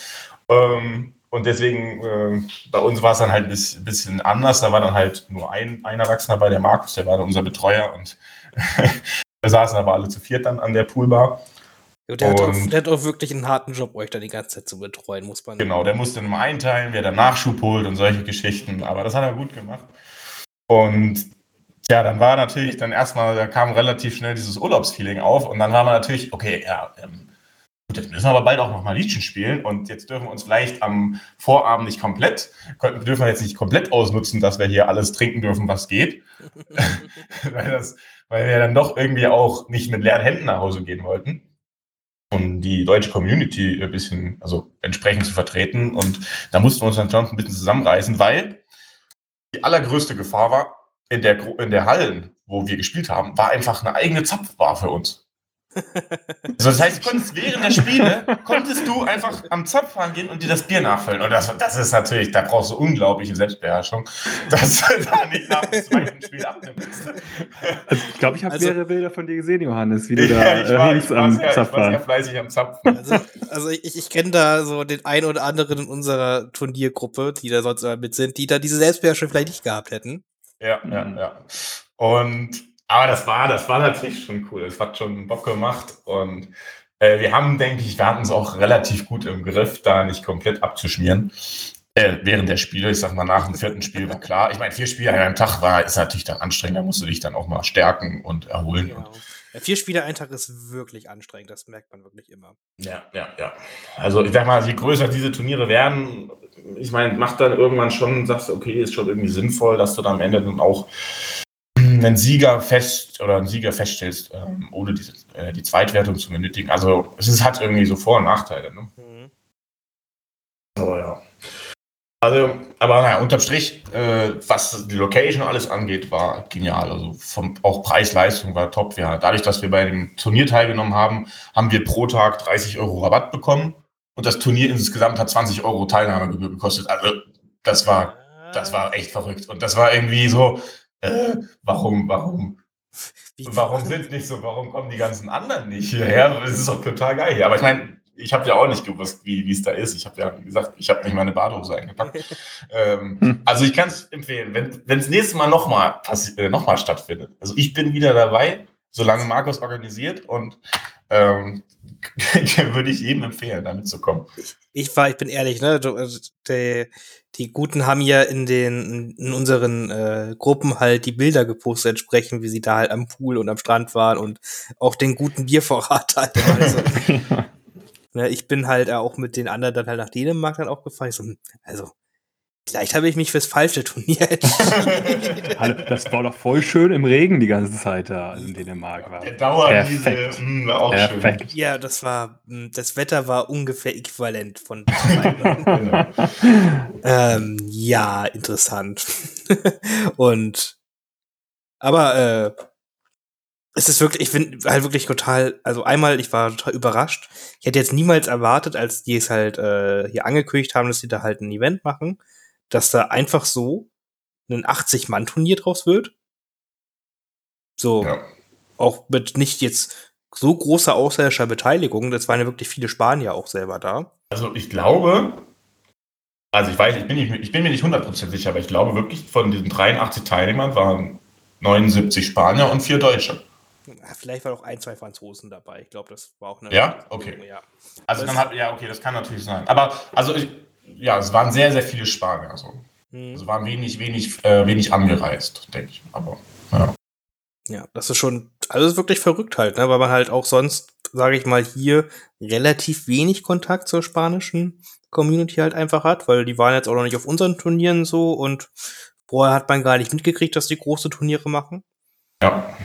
Ähm, und deswegen, äh, bei uns war es dann halt ein bisschen anders. Da war dann halt nur ein, ein Erwachsener bei der Markus, der war dann unser Betreuer und (laughs) wir saßen aber alle zu viert dann an der Poolbar. Ja, der, hat auch, der, hat auch, wirklich einen harten Job, euch da die ganze Zeit zu betreuen, muss man. Genau, der musste immer einteilen, wer dann Nachschub holt und solche Geschichten. Aber das hat er gut gemacht. Und ja, dann war natürlich dann erstmal, da kam relativ schnell dieses Urlaubsfeeling auf. Und dann war man natürlich, okay, ja, ähm, gut, jetzt müssen wir aber bald auch nochmal Liedchen spielen. Und jetzt dürfen wir uns vielleicht am Vorabend nicht komplett, dürfen wir jetzt nicht komplett ausnutzen, dass wir hier alles trinken dürfen, was geht. (laughs) weil, das, weil wir dann doch irgendwie auch nicht mit leeren Händen nach Hause gehen wollten um die deutsche Community ein bisschen, also entsprechend zu vertreten. Und da mussten wir uns dann schon ein bisschen zusammenreißen, weil die allergrößte Gefahr war, in der, in der Hallen, wo wir gespielt haben, war einfach eine eigene Zapfbar für uns. Also das heißt, du konntest während der Spiele, konntest du einfach am Zapfhahn gehen und dir das Bier nachfüllen. Und das, das ist natürlich, da brauchst du unglaubliche Selbstbeherrschung, (laughs) dass du da nicht nach dem zweiten Spiel abnimmst. Also ich glaube, ich habe also, mehrere Bilder von dir gesehen, Johannes, wie du da ja, war, hängst am Zapfhahn. Ich war sehr fleißig am Zapfen. Also, also ich, ich kenne da so den einen oder anderen in unserer Turniergruppe, die da sonst immer mit sind, die da diese Selbstbeherrschung vielleicht nicht gehabt hätten. Ja, ja, ja. Und aber das war, das war natürlich schon cool. Es hat schon Bock gemacht und äh, wir haben, denke ich, wir hatten es auch relativ gut im Griff, da nicht komplett abzuschmieren. Äh, während der Spiele, ich sag mal, nach dem vierten Spiel war klar. Ich meine, vier Spiele an einem Tag war, ist natürlich dann anstrengend, da musst du dich dann auch mal stärken und erholen. Genau. Und ja, vier Spiele ein Tag ist wirklich anstrengend, das merkt man wirklich immer. Ja, ja, ja. Also ich sag mal, je größer diese Turniere werden, ich meine, macht dann irgendwann schon, sagst du, okay, ist schon irgendwie sinnvoll, dass du dann am Ende dann auch einen Sieger fest oder einen Sieger feststellst, ähm, ohne diese, äh, die Zweitwertung zu benötigen. Also es ist, hat irgendwie so Vor- und Nachteile. Ne? Mhm. Aber ja. Also, aber naja, unterm Strich, äh, was die Location alles angeht, war genial. Also vom, auch Preis-Leistung war top. Ja, dadurch, dass wir bei dem Turnier teilgenommen haben, haben wir pro Tag 30 Euro Rabatt bekommen. Und das Turnier insgesamt hat 20 Euro Teilnahmegebühr gekostet. Also das war, das war echt verrückt. Und das war irgendwie so, äh, warum, warum, warum sind nicht so, warum kommen die ganzen anderen nicht hierher? Das ist doch total geil hier. Aber ich meine, ich habe ja auch nicht gewusst, wie es da ist. Ich habe ja wie gesagt, ich habe nicht meine Badehose eingepackt. (laughs) ähm, hm. Also ich kann es empfehlen, wenn es nächstes Mal nochmal äh, noch stattfindet. Also ich bin wieder dabei, solange Markus organisiert und ähm, (laughs) würde ich jedem empfehlen, damit zu kommen. Ich war, ich bin ehrlich, ne? Also, die, die Guten haben ja in den in unseren äh, Gruppen halt die Bilder gepostet, entsprechend, wie sie da halt am Pool und am Strand waren und auch den guten Biervorrat (laughs) halt. Also, (laughs) ne, ich bin halt auch mit den anderen dann halt nach Dänemark dann auch gefahren. Ich so, hm, also Vielleicht habe ich mich fürs falsche Turnier entschieden. (laughs) das war doch voll schön im Regen die ganze Zeit da in Dänemark. War. Der Dauerdiesel mh, hm, war auch Perfekt. schön. Ja, das war, hm, das Wetter war ungefähr äquivalent von (laughs) ähm, Ja, interessant. (laughs) Und aber äh, es ist wirklich, ich bin halt wirklich total, also einmal, ich war total überrascht. Ich hätte jetzt niemals erwartet, als die es halt äh, hier angekündigt haben, dass sie da halt ein Event machen dass da einfach so ein 80-Mann-Turnier draus wird. So, ja. auch mit nicht jetzt so großer ausländischer Beteiligung. Das waren ja wirklich viele Spanier auch selber da. Also ich glaube, Also ich weiß, ich bin, nicht, ich bin mir nicht 100% sicher, aber ich glaube wirklich, von diesen 83 Teilnehmern waren 79 Spanier und vier Deutsche. Vielleicht war auch ein, zwei Franzosen dabei. Ich glaube, das war auch eine. Ja, okay. Ja. Also dann hat, ja, okay, das kann natürlich sein. Aber also ich, ja, es waren sehr, sehr viele Spanier. Also, hm. also waren wenig, wenig, äh, wenig angereist, denke ich. Aber ja. Ja, das ist schon, also ist wirklich verrückt halt, ne? weil man halt auch sonst, sage ich mal, hier relativ wenig Kontakt zur spanischen Community halt einfach hat, weil die waren jetzt auch noch nicht auf unseren Turnieren so und vorher hat man gar nicht mitgekriegt, dass die große Turniere machen. Ja.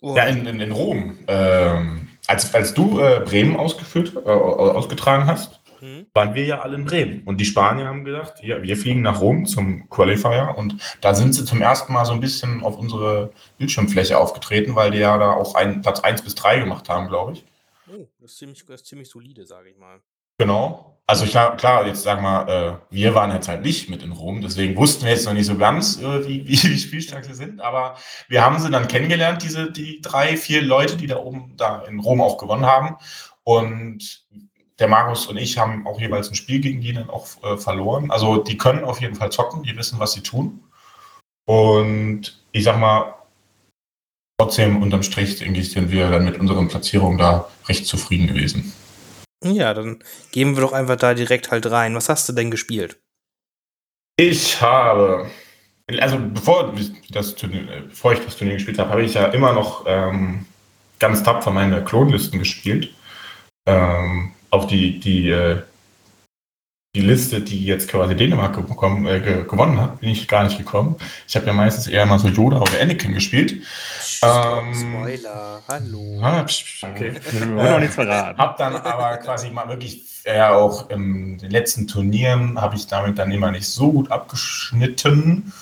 Oh. Ja, in, in, in Rom. Ähm, als, als du äh, Bremen ausgeführt, äh, ausgetragen hast, mhm. waren wir ja alle in Bremen. Und die Spanier haben gedacht, ja, wir fliegen nach Rom zum Qualifier. Und da sind sie zum ersten Mal so ein bisschen auf unsere Bildschirmfläche aufgetreten, weil die ja da auch einen Platz 1 bis 3 gemacht haben, glaube ich. Oh, das ist ziemlich, das ist ziemlich solide, sage ich mal. Genau. Also klar, klar, jetzt sagen wir, äh, wir waren jetzt halt nicht mit in Rom, deswegen wussten wir jetzt noch nicht so ganz, äh, wie, (laughs) wie, wie spielstark sie sind, aber wir haben sie dann kennengelernt, diese die drei, vier Leute, die da oben da in Rom auch gewonnen haben. Und der Markus und ich haben auch jeweils ein Spiel gegen die dann auch äh, verloren. Also die können auf jeden Fall zocken, die wissen, was sie tun. Und ich sag mal, trotzdem unterm Strich, denke ich, sind wir dann mit unseren Platzierungen da recht zufrieden gewesen. Ja, dann gehen wir doch einfach da direkt halt rein. Was hast du denn gespielt? Ich habe, also bevor, das, bevor ich das Turnier gespielt habe, habe ich ja immer noch ähm, ganz tapfer meine Klonlisten gespielt. Ähm, auf die, die, äh, die Liste, die jetzt quasi Dänemark bekommen, äh, gewonnen hat, bin ich gar nicht gekommen. Ich habe ja meistens eher mal so Yoda oder Anakin gespielt. Ähm, Spoiler, hallo. Ah, okay. (laughs) Wir noch nichts verraten. Hab dann aber quasi mal wirklich, ja, auch in den letzten Turnieren habe ich damit dann immer nicht so gut abgeschnitten.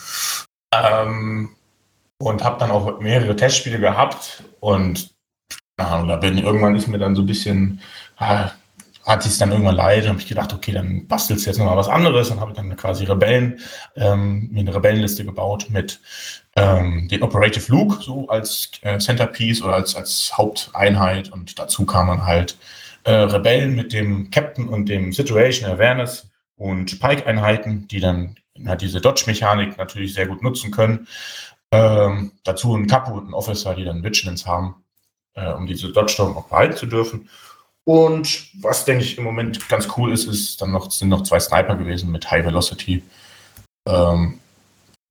Ähm, und habe dann auch mehrere Testspiele gehabt und na, da bin irgendwann ist mir dann so ein bisschen, ah, ich es dann irgendwann leid, habe ich gedacht, okay, dann bastelst du jetzt nochmal was anderes. Dann habe dann quasi Rebellen, ähm, mir eine Rebellenliste gebaut mit ähm, den Operative Luke so als äh, Centerpiece oder als, als Haupteinheit und dazu kam man halt äh, Rebellen mit dem Captain und dem Situation Awareness und Pike-Einheiten, die dann halt diese Dodge-Mechanik natürlich sehr gut nutzen können. Ähm, dazu ein Capo und ein Officer, die dann Vigilance haben, äh, um diese Dodge-Storm auch behalten zu dürfen. Und was, denke ich, im Moment ganz cool ist, ist dann noch, sind noch zwei Sniper gewesen mit High Velocity. Ähm,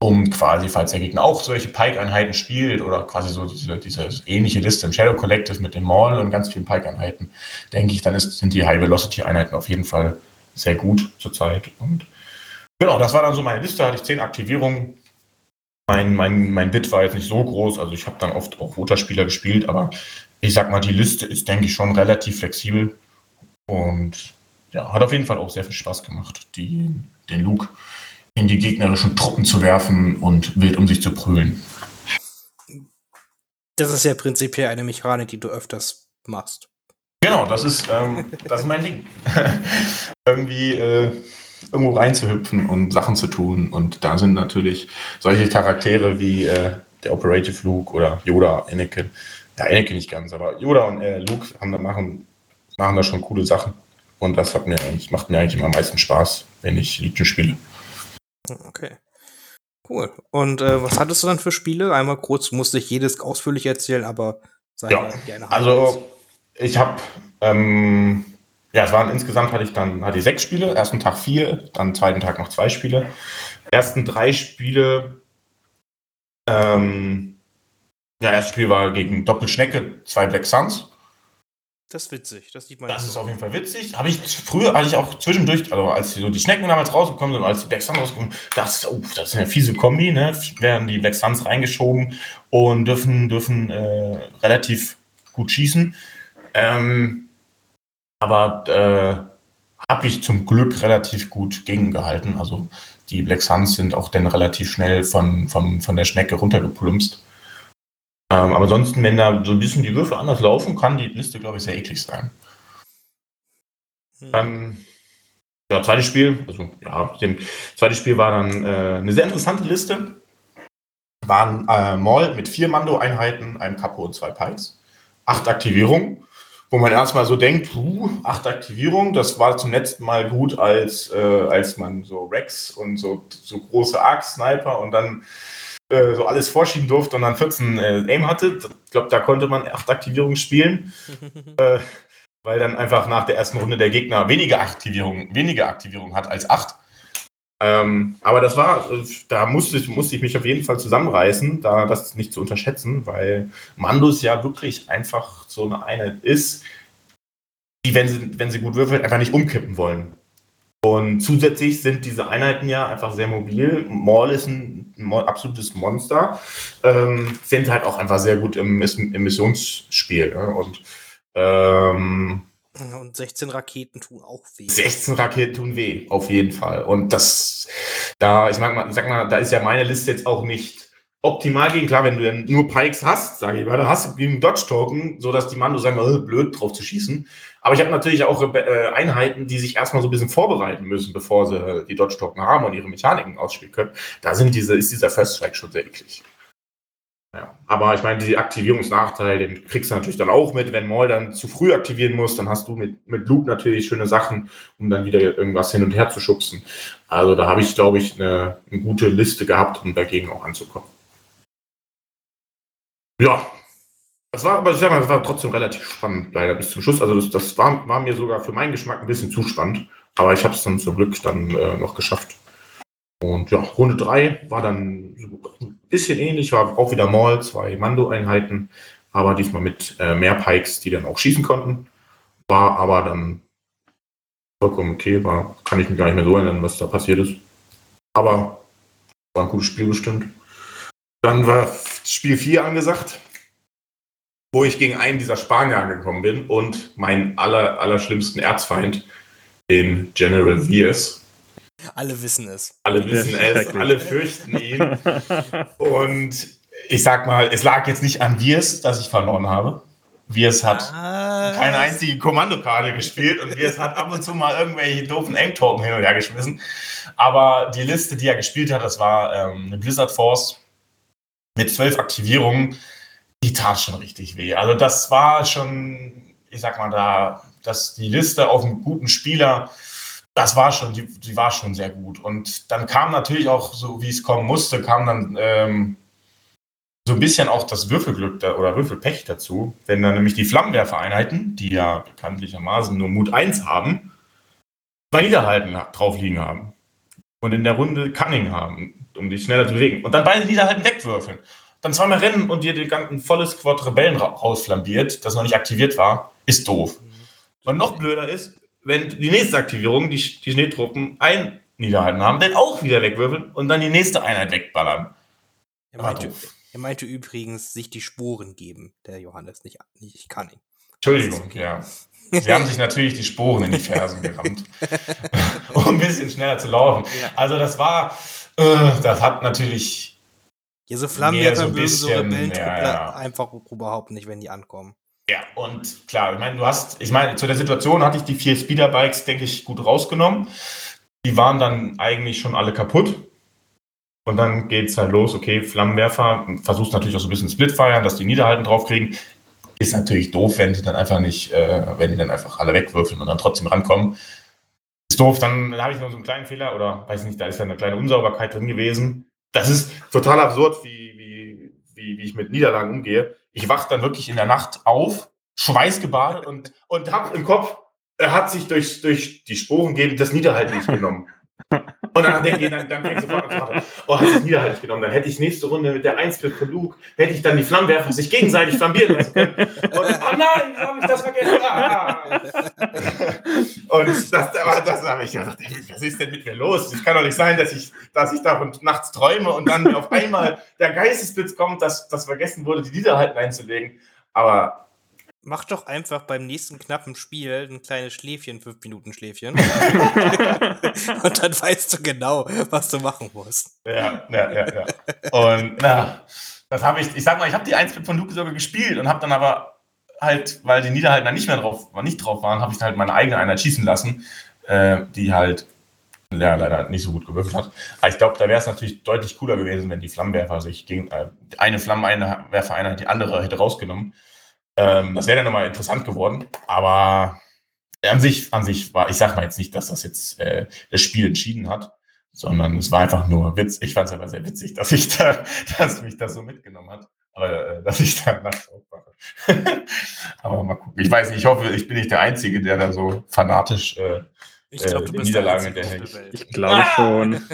um quasi, falls der Gegner auch solche Pike-Einheiten spielt oder quasi so diese, diese ähnliche Liste im Shadow Collective mit dem Maul und ganz vielen Pike-Einheiten, denke ich, dann ist, sind die High-Velocity-Einheiten auf jeden Fall sehr gut zurzeit. Und genau, das war dann so meine Liste, hatte ich zehn Aktivierungen. Mein, mein, mein Bit war jetzt nicht so groß, also ich habe dann oft auch Roter-Spieler gespielt, aber ich sag mal, die Liste ist, denke ich, schon relativ flexibel und ja, hat auf jeden Fall auch sehr viel Spaß gemacht, die, den Luke in die gegnerischen Truppen zu werfen und wild um sich zu prügeln. Das ist ja prinzipiell eine Mechanik, die du öfters machst. Genau, das ist, ähm, das ist mein Ding. (laughs) Irgendwie äh, irgendwo reinzuhüpfen und Sachen zu tun. Und da sind natürlich solche Charaktere wie äh, der Operative Luke oder Yoda, Anakin, ja, Anakin nicht ganz, aber Yoda und äh, Luke haben da machen, machen da schon coole Sachen. Und das hat mir, macht mir eigentlich immer am meisten Spaß, wenn ich Legion spiele. Okay. Cool. Und äh, was hattest du dann für Spiele? Einmal kurz, musste ich jedes ausführlich erzählen, aber sei ja, gerne. Also ich habe, ähm, ja, es waren insgesamt hatte ich dann hatte ich sechs Spiele. Ersten Tag vier, dann zweiten Tag noch zwei Spiele. Ersten drei Spiele ähm, ja, erstes Spiel war gegen Doppelschnecke, zwei Black Suns. Das ist witzig, das sieht man. Das ist auf jeden Fall witzig. Habe ich früher, hatte ich auch zwischendurch, also als die, so die Schnecken damals rausgekommen sind, als die Black Suns rausgekommen das, oh, das ist eine fiese Kombi, ne? Werden die Black Suns reingeschoben und dürfen, dürfen äh, relativ gut schießen. Ähm, aber äh, habe ich zum Glück relativ gut gegengehalten. Also die Black Suns sind auch dann relativ schnell von, von, von der Schnecke runtergeplumpst. Ähm, aber ansonsten, wenn da so ein bisschen die Würfel anders laufen, kann die Liste, glaube ich, sehr eklig sein. Hm. Dann, ja, zweites Spiel, also ja, dem zweites Spiel war dann äh, eine sehr interessante Liste. Waren äh, Maul mit vier Mando-Einheiten, einem Kapo und zwei Pikes. Acht Aktivierungen. Wo man erstmal so denkt, puh, acht Aktivierungen, das war zum letzten Mal gut, als, äh, als man so Rex und so, so große Arc-Sniper und dann äh, so alles vorschieben durfte und dann 14 äh, Aim hatte. Ich glaube, da konnte man acht Aktivierungen spielen. (laughs) äh, weil dann einfach nach der ersten Runde der Gegner weniger Aktivierung, weniger Aktivierung hat als acht. Ähm, aber das war, da musste ich, musste ich mich auf jeden Fall zusammenreißen, da das nicht zu unterschätzen, weil Mandus ja wirklich einfach so eine Einheit ist, die, wenn sie, wenn sie gut würfeln, einfach nicht umkippen wollen. Und zusätzlich sind diese Einheiten ja einfach sehr mobil. Maul ist ein, ein absolutes Monster. Ähm, sind halt auch einfach sehr gut im, im Missionsspiel. Ne? Und ähm, und 16 Raketen tun auch weh. 16 Raketen tun weh, auf jeden Fall. Und das, da, ich sag mal, sag mal, da ist ja meine Liste jetzt auch nicht optimal gegen. Klar, wenn du nur Pikes hast, sage ich mal, dann hast du gegen Dodge-Token, sodass die Mando sagen, oh, blöd, drauf zu schießen. Aber ich habe natürlich auch äh, Einheiten, die sich erstmal so ein bisschen vorbereiten müssen, bevor sie die Dodge-Token haben und ihre Mechaniken ausspielen können. Da sind diese, ist dieser First Strike schon sehr eklig. Ja, aber ich meine, die Aktivierungsnachteil, den kriegst du natürlich dann auch mit. Wenn Maul dann zu früh aktivieren muss, dann hast du mit, mit Luke natürlich schöne Sachen, um dann wieder irgendwas hin und her zu schubsen. Also da habe ich, glaube ich, eine, eine, gute Liste gehabt, um dagegen auch anzukommen. Ja, das war, aber ich sag mal, das war trotzdem relativ spannend, leider bis zum Schluss. Also das, das war, war mir sogar für meinen Geschmack ein bisschen zu spannend. Aber ich habe es dann zum Glück dann äh, noch geschafft. Und ja, Runde 3 war dann ein bisschen ähnlich, war auch wieder Maul, zwei Mando-Einheiten, aber diesmal mit äh, mehr Pikes, die dann auch schießen konnten. War aber dann vollkommen okay, war, kann ich mich gar nicht mehr so erinnern, was da passiert ist. Aber war ein gutes Spiel bestimmt. Dann war Spiel 4 angesagt, wo ich gegen einen dieser Spanier gekommen bin und meinen aller, allerschlimmsten Erzfeind, den General Viers, alle wissen es. Alle wissen es, alle fürchten ihn. Und ich sag mal, es lag jetzt nicht an Wirs, dass ich verloren habe. Wirs hat ah, keine einzige Kommandokarte gespielt und Wirs hat ab und zu mal irgendwelche doofen Aim-Token hin und her geschmissen. Aber die Liste, die er gespielt hat, das war ähm, eine Blizzard Force mit zwölf Aktivierungen, die tat schon richtig weh. Also das war schon, ich sag mal, da, dass die Liste auf einen guten Spieler das war schon, die, die war schon sehr gut. Und dann kam natürlich auch, so wie es kommen musste, kam dann ähm, so ein bisschen auch das Würfelglück da, oder Würfelpech dazu. Wenn dann nämlich die Flammenwerfereinheiten, die ja bekanntlichermaßen nur Mut 1 haben, zwei Niederhalten drauf liegen haben. Und in der Runde Cunning haben, um dich schneller zu bewegen. Und dann beide Niederhalten wegwürfeln. Dann zweimal rennen und dir den ganzen volles Squad Rebellen rausflambiert, das noch nicht aktiviert war, ist doof. Was noch blöder ist, wenn die nächste Aktivierung, die, die Schneetruppen, ein Niederhalten haben, dann auch wieder wegwürfeln und dann die nächste Einheit wegballern. Er meinte, er meinte übrigens, sich die Sporen geben, der Johannes, nicht, nicht ich kann ihn. Entschuldigung, ja. (laughs) Sie haben sich natürlich die Sporen in die Fersen gerammt, (laughs) um ein bisschen schneller zu laufen. Also das war, äh, das hat natürlich ja, so Flammenwerfer so mögen so Rebellentruppler ja, ja. einfach überhaupt nicht, wenn die ankommen. Ja, und klar, ich meine, du hast, ich meine, zu der Situation hatte ich die vier Speederbikes, denke ich, gut rausgenommen. Die waren dann eigentlich schon alle kaputt. Und dann geht es halt los, okay, Flammenwerfer, versuchst natürlich auch so ein bisschen Splitfire, dass die Niederhalten draufkriegen. Ist natürlich doof, wenn die dann einfach nicht, äh, wenn die dann einfach alle wegwürfeln und dann trotzdem rankommen. Ist doof, dann habe ich noch so einen kleinen Fehler oder weiß nicht, da ist ja eine kleine Unsauberkeit drin gewesen. Das ist total absurd, wie, wie, wie, wie ich mit Niederlagen umgehe ich wache dann wirklich in der Nacht auf, schweißgebadet und, und habe im Kopf, er hat sich durch, durch die Sporen geben das Niederhalten nicht genommen. (laughs) Und dann dann, dann denke ich sofort an oh, hat sich Niederhalt genommen. Dann hätte ich nächste Runde mit der 1 für Luke, hätte ich dann die Flammenwerfer sich gegenseitig flambieren lassen können. Und, oh nein, habe ich das vergessen. Ah. Und das, das, das habe ich gedacht, was ist denn mit mir los? Es kann doch nicht sein, dass ich, dass ich da nachts träume und dann auf einmal der Geistesblitz kommt, dass, dass vergessen wurde, die Niederhalten einzulegen. Aber Mach doch einfach beim nächsten knappen Spiel ein kleines Schläfchen, fünf Minuten Schläfchen. (laughs) (laughs) und dann weißt du genau, was du machen musst. Ja, ja, ja, ja. Und na, das habe ich, ich sag mal, ich habe die 1 von Luke sogar gespielt und habe dann aber halt, weil die Niederhalten nicht mehr drauf, nicht drauf waren, habe ich halt meine eigene Einheit schießen lassen, äh, die halt ja, leider nicht so gut gewürfelt hat. Aber ich glaube, da wäre es natürlich deutlich cooler gewesen, wenn die Flammenwerfer sich gegen äh, eine Flammenwerfer-Einheit die andere hätte rausgenommen Ähm, das wäre dann nochmal interessant geworden. Aber an sich, an sich war, ich sag mal jetzt nicht, dass das jetzt äh, das Spiel entschieden hat, sondern es war einfach nur Witz. Ich fand es aber sehr witzig, dass ich da, (laughs) dass mich das so mitgenommen hat. Aber äh, dass ich da nachts aufwache. (laughs) aber mal gucken. Ich weiß nicht, ich hoffe, ich bin nicht der Einzige, der da so fanatisch äh, Ich glaube, äh, du die bist Niederlagen der der. Welt. Ich glaube schon. (laughs)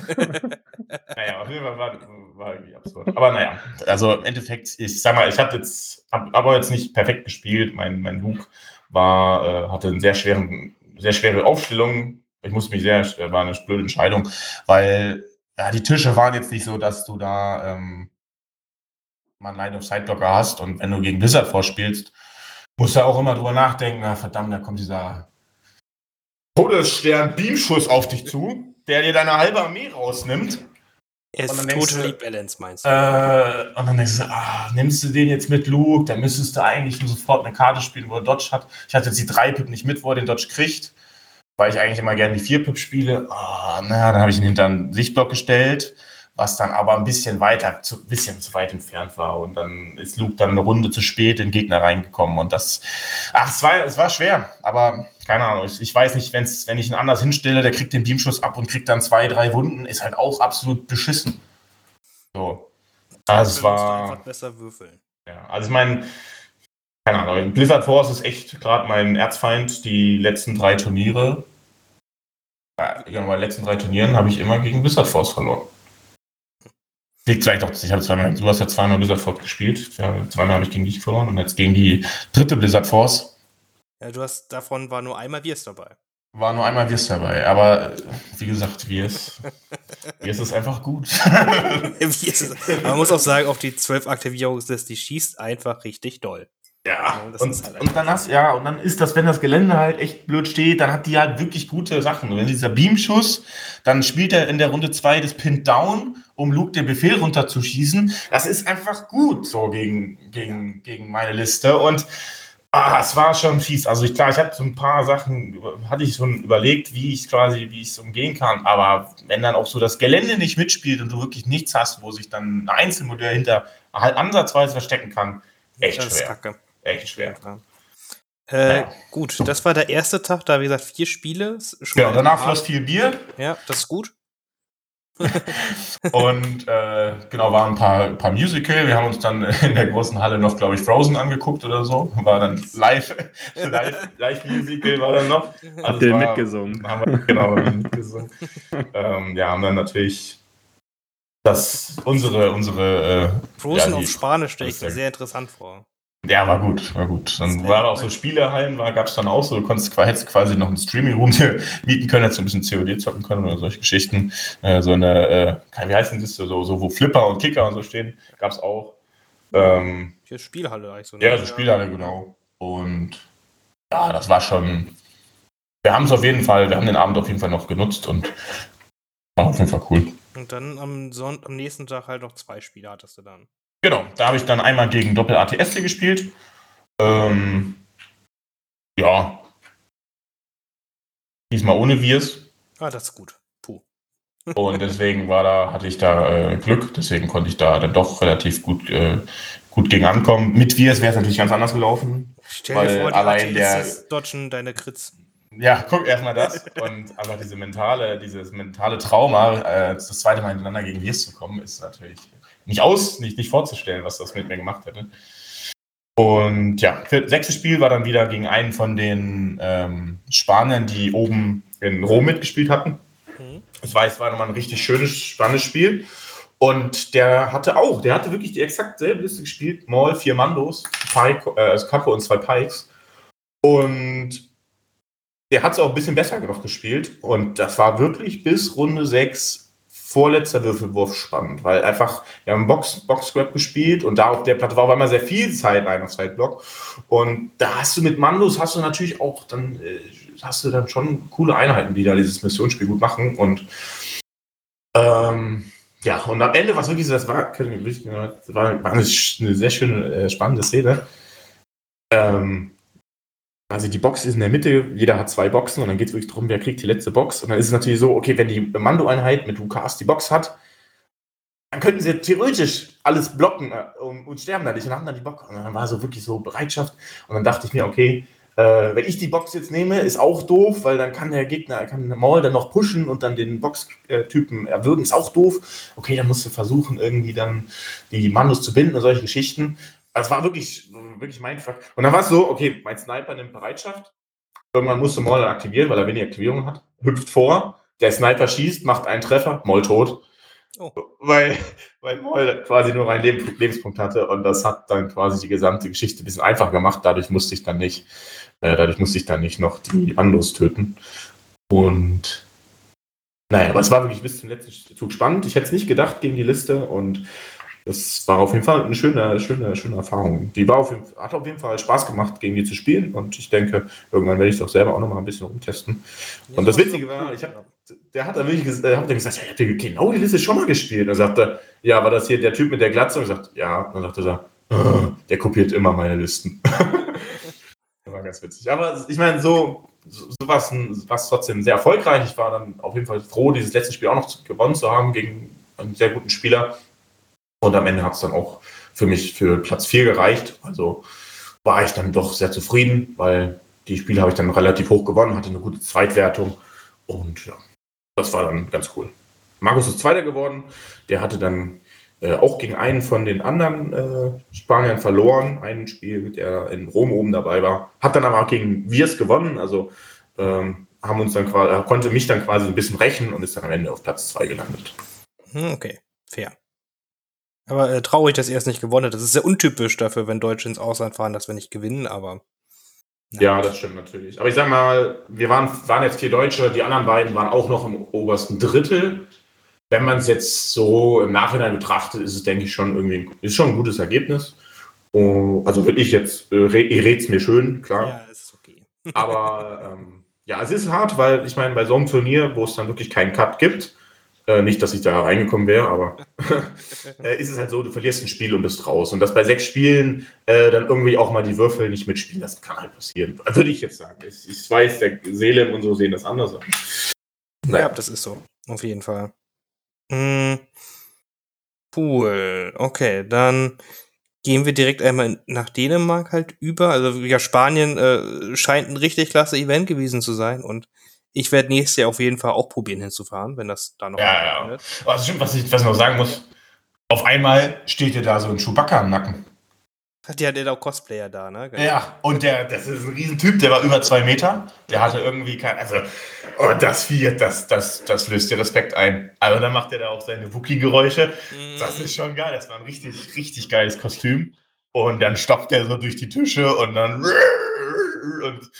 Naja, auf jeden Fall war, war irgendwie absurd. Aber naja, also im Endeffekt, ich sag mal, ich habe jetzt, hab aber jetzt nicht perfekt gespielt. Mein, mein Luke war, äh, hatte einen sehr schweren, sehr schwere Aufstellung. Ich musste mich sehr, äh, war eine blöde Entscheidung, weil ja, die Tische waren jetzt nicht so, dass du da ähm, mal einen Line of Sideblocker hast und wenn du gegen Blizzard vorspielst, musst du auch immer drüber nachdenken, na verdammt, da kommt dieser Todesstern Beamschuss auf dich zu, der dir deine halbe Armee rausnimmt. Er ist totally balanced, meinst du? Äh, und dann denkst du, ah, nimmst du den jetzt mit Luke, dann müsstest du eigentlich nur sofort eine Karte spielen, wo er Dodge hat. Ich hatte jetzt die 3-Pip nicht mit, wo er den Dodge kriegt, weil ich eigentlich immer gerne die 4-Pip spiele. Ah, na, dann habe ich ihn hinter einen Sichtblock gestellt, was dann aber ein bisschen weiter, zu, bisschen zu weit entfernt war. Und dann ist Luke dann eine Runde zu spät in den Gegner reingekommen. Und das, ach, es war, es war schwer, aber keine Ahnung. Ich, ich weiß nicht, wenn's, wenn ich ihn anders hinstelle, der kriegt den Beamschuss ab und kriegt dann zwei, drei Wunden, ist halt auch absolut beschissen. So. Also es war. besser würfeln. Ja, also ich meine, keine Ahnung, Blizzard Force ist echt gerade mein Erzfeind. Die letzten drei Turniere, äh, ja, bei den letzten drei Turnieren habe ich immer gegen Blizzard Force verloren. Liegt vielleicht auch, ich habe zweimal, du hast ja zweimal Blizzard Force gespielt, ja, zweimal habe ich gegen dich verloren und jetzt gegen die dritte Blizzard Force Ja, du hast, davon war nur einmal Wirs dabei. war nur einmal Wirs dabei. Aber wie gesagt, Wirs, (laughs) Wirs ist einfach gut. (laughs) Man muss auch sagen, auf die 12 Aktivierungsliste, die schießt einfach richtig doll. Ja, Ja, und, halt und dann hast ja, und dann ist das, wenn das Gelände halt echt blöd steht, dann hat die halt wirklich gute Sachen. Und wenn dieser Beamschuss, dann spielt er in der Runde 2 das Pin Down, um Luke den Befehl runterzuschießen. Das ist einfach gut so gegen, gegen, gegen meine Liste. Und ah, es war schon fies. Also ich, klar, ich hatte so ein paar Sachen, hatte ich schon überlegt, wie ich quasi, wie ich es umgehen kann. Aber wenn dann auch so das Gelände nicht mitspielt und du wirklich nichts hast, wo sich dann ein Einzelmodell hinter halt ansatzweise verstecken kann, echt das schwer. Echt schwer. Ja. Äh, Ja. Gut, das war der erste Tag, da wie gesagt vier Spiele. Schon Genau, mal danach floss viel Bier Ja, das ist gut. (laughs) und äh, genau, waren ein paar, paar Musical. Wir haben uns dann in der großen Halle noch, glaube ich, Frozen angeguckt oder so. War dann live, (laughs) live, live Musical war dann noch. Also Habt ihr war- mitgesungen? (laughs) Haben wir, genau, haben wir mitgesungen. ähm, ja, haben dann natürlich das, unsere, unsere, äh, Frozen Ja, die- auf Spanisch stelle ich mir sehr interessant vor. Ja, war gut, war gut. Dann war da auch so. Spielehallen, war, gab es dann auch so, du konntest quasi, hättest quasi noch einen Streaming-Room (laughs) mieten können, hättest so ein bisschen COD zocken können oder solche Geschichten. Äh, so eine, äh, wie heißt denn das, so, so, wo Flipper und Kicker und so stehen, gab es auch. Ähm, Hier ist Spielhalle eigentlich so. ne? ja, so Spielhalle, genau. Und ja, das war schon, wir haben es auf jeden Fall, wir haben den Abend auf jeden Fall noch genutzt und war auf jeden Fall cool. Und dann am, Son am nächsten Tag halt noch zwei Spiele hattest du dann. Genau, da habe ich dann einmal gegen Doppel ATS gespielt. Ähm, ja. Diesmal ohne Wirs. Ah, das ist gut. Puh. (laughs) Und deswegen war da, hatte ich da äh, Glück, deswegen konnte ich da dann doch relativ gut, äh, gut gegen ankommen. Mit Wirs wäre es natürlich ganz anders gelaufen. Stell Weil dir vor, die allein der- ATSs dodgen deine Crits. Ja, guck erstmal das. Und aber diese mentale, dieses mentale Trauma, äh, das zweite Mal hintereinander gegen Wirs zu kommen, ist natürlich nicht aus, nicht, nicht vorzustellen, was das mit mir gemacht hätte. Und ja, sechstes Spiel war dann wieder gegen einen von den ähm, Spaniern, die oben in Rom mitgespielt hatten. Es war, es war nochmal ein richtig schönes, spannendes Spiel. Und der hatte auch, der hatte wirklich die exakt selbe Liste gespielt. Maul, vier Mandos, Pike, äh, also Kappe und zwei Pikes. Und der hat es auch ein bisschen besser noch gespielt. Und das war wirklich bis Runde 6 vorletzter Würfelwurf spannend, weil einfach, wir haben Box, Box Scrap gespielt und da auf der Platte war auf einmal sehr viel Zeit rein auf Sideblock. Und da hast du mit Mandos hast du natürlich auch dann, äh, hast du dann schon coole Einheiten, die da dieses Missionsspiel gut machen. Und ähm, ja, und am Ende war es wirklich so, das war, das war, eine sehr schöne, äh, spannende Szene. Ähm, also die Box ist in der Mitte, jeder hat zwei Boxen und dann geht es wirklich darum, wer kriegt die letzte Box. Und dann ist es natürlich so, okay, wenn die Mando-Einheit mit Lukas die Box hat, dann könnten sie theoretisch alles blocken äh, und, und, sterben da nicht und haben dann die Bock. Und dann war so wirklich so Bereitschaft. Und dann dachte ich mir, okay, äh, wenn ich die Box jetzt nehme, ist auch doof, weil dann kann der Gegner, kann Maul dann noch pushen und dann den Box-Typen erwürgen, ist auch doof. Okay, dann musst du versuchen, irgendwie dann die Mandos zu binden und solche Geschichten. Das war wirklich, wirklich mein Fuck. Und dann war es so, okay, mein Sniper nimmt Bereitschaft. Irgendwann musste Maul dann aktivieren, weil er wenig Aktivierung hat. Hüpft vor, der Sniper schießt, macht einen Treffer, Maul tot. Oh. Weil, weil Moll quasi nur einen Leben, Lebenspunkt hatte und das hat dann quasi die gesamte Geschichte ein bisschen einfacher gemacht. Dadurch musste ich dann nicht, äh, dadurch musste ich dann nicht noch die Andos töten. Und naja, aber es war wirklich bis zum letzten Zug spannend. Ich hätte es nicht gedacht gegen die Liste und das war auf jeden Fall eine schöne, schöne, schöne Erfahrung. Die war auf jeden, hat auf jeden Fall Spaß gemacht, gegen die zu spielen. Und ich denke, irgendwann werde ich es auch selber auch noch mal ein bisschen rumtesten. Und das Witzige war, ich hab, der hat dann wirklich äh, hab dann gesagt, ja, ich habe genau die Liste schon mal gespielt. Und er sagte, ja, war das hier der Typ mit der Glatze? Und ich sagte, ja. Und dann sagte er, oh, der kopiert immer meine Listen. (laughs) das war ganz witzig. Aber ich meine, so, so, so war es trotzdem sehr erfolgreich. Ich war dann auf jeden Fall froh, dieses letzte Spiel auch noch gewonnen zu haben gegen einen sehr guten Spieler. Und am Ende hat es dann auch für mich für Platz 4 gereicht. Also war ich dann doch sehr zufrieden, weil die Spiele habe ich dann relativ hoch gewonnen, hatte eine gute Zweitwertung. Und ja, das war dann ganz cool. Markus ist Zweiter geworden. Der hatte dann äh, auch gegen einen von den anderen äh, Spaniern verloren. Ein Spiel, der in Rom oben dabei war. Hat dann aber auch gegen Wirs gewonnen. Also ähm, haben uns dann quasi, konnte mich dann quasi ein bisschen rächen und ist dann am Ende auf Platz 2 gelandet. Hm, okay, fair. Aber äh, traurig, dass er es nicht gewonnen hat. Das ist sehr untypisch dafür, wenn Deutsche ins Ausland fahren, dass wir nicht gewinnen, aber. Ja. ja, das stimmt natürlich. Aber ich sag mal, wir waren, waren jetzt vier Deutsche, die anderen beiden waren auch noch im obersten Drittel. Wenn man es jetzt so im Nachhinein betrachtet, ist es, denke ich, schon irgendwie ist schon ein gutes Ergebnis. Oh, also wirklich jetzt, äh, ihr redet mir schön, klar. Ja, ist okay. Aber ähm, ja, es ist hart, weil ich meine, bei so einem Turnier, wo es dann wirklich keinen Cut gibt, äh, nicht, dass ich da reingekommen wäre, aber (laughs) äh, ist es halt so, du verlierst ein Spiel und bist raus. Und dass bei sechs Spielen äh, dann irgendwie auch mal die Würfel nicht mitspielen, das kann halt passieren. Würde ich jetzt sagen. Ich, ich weiß, der Seelen und so sehen das anders. Naja. Ja, das ist so. Auf jeden Fall. Hm. Cool. Okay, dann gehen wir direkt einmal nach Dänemark halt über. Also ja, Spanien äh, scheint ein richtig klasse Event gewesen zu sein und ich werde nächstes Jahr auf jeden Fall auch probieren hinzufahren, wenn das da noch ja, ja. Also stimmt, was ich, was ich noch sagen muss, auf einmal steht dir da so ein Chewbacca im Nacken. Hat ja der auch Cosplayer da, ne? Genau. Ja, und der, das ist ein Riesentyp, der war über zwei Meter. Der hatte irgendwie kein, also, oh, das Vieh, das, das, das löst dir Respekt ein. Also dann macht er da auch seine Wookie-Geräusche. Mm. Das ist schon geil. Das war ein richtig, richtig geiles Kostüm. Und dann stopft er so durch die Tische und dann und,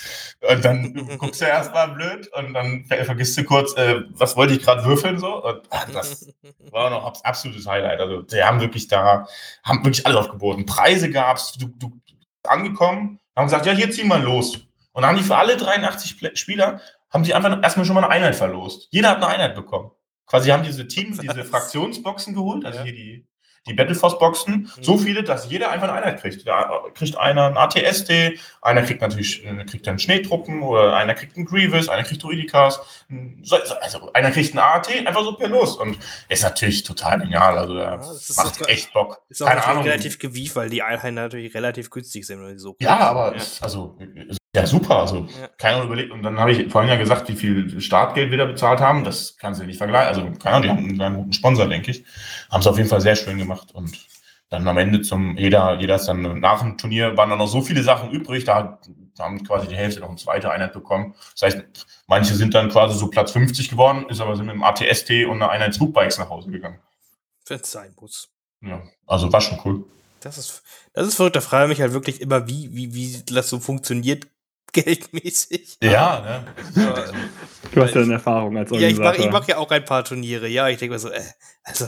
und dann (laughs) guckst du erstmal blöd und dann vergisst du kurz, äh, was wollte ich gerade würfeln so. Und ach, das (laughs) war noch absolutes Highlight. Also die haben wirklich da, haben wirklich alles aufgeboten. Preise gab es, du, du angekommen, haben gesagt, ja, hier ziehen wir los. Und dann haben die für alle 83 Spieler, haben sie einfach erstmal schon mal eine Einheit verlost. Jeder hat eine Einheit bekommen. Quasi haben diese Teams, (laughs) diese Fraktionsboxen geholt, also hier die die Battleforce-Boxen, mhm. so viele, dass jeder einfach eine Einheit kriegt. Da kriegt einer einen ATST, einer kriegt natürlich äh, kriegt dann Schneetruppen oder einer kriegt einen Grievous, einer kriegt Druidikas, also einer kriegt einen AAT, einfach so per Los. Und ist natürlich total genial. Also da ja, macht echt Bock. Ist auch Keine Ahnung. relativ gewieft, weil die Einheiten natürlich relativ günstig sind. So ja, aber ja. Ist, also ja, super. Also, ja. keiner überlegt. Und dann habe ich vorhin ja gesagt, wie viel Startgeld wir da bezahlt haben. Das kannst du nicht vergleichen. Also, keine Ahnung, die haben einen guten Sponsor, denke ich. Haben es auf jeden Fall sehr schön gemacht. Und dann am Ende zum, jeder, jeder ist dann nach dem Turnier, waren dann noch so viele Sachen übrig. Da haben quasi die Hälfte noch eine zweite Einheit bekommen. Das heißt, manche sind dann quasi so Platz 50 geworden, ist aber sind mit dem ATST und einer Einheit Zugbikes nach Hause gegangen. Wenn es sein muss. Ja, also war schon cool. Das ist, das ist verrückt. Da frage ich mich halt wirklich immer, wie, wie, wie das so funktioniert (laughs) geldmäßig. Ja, ne? du hast ja eine Erfahrung als Ja, ich mache mach ja auch ein paar Turniere. Ja, ich denke mir so, äh, also,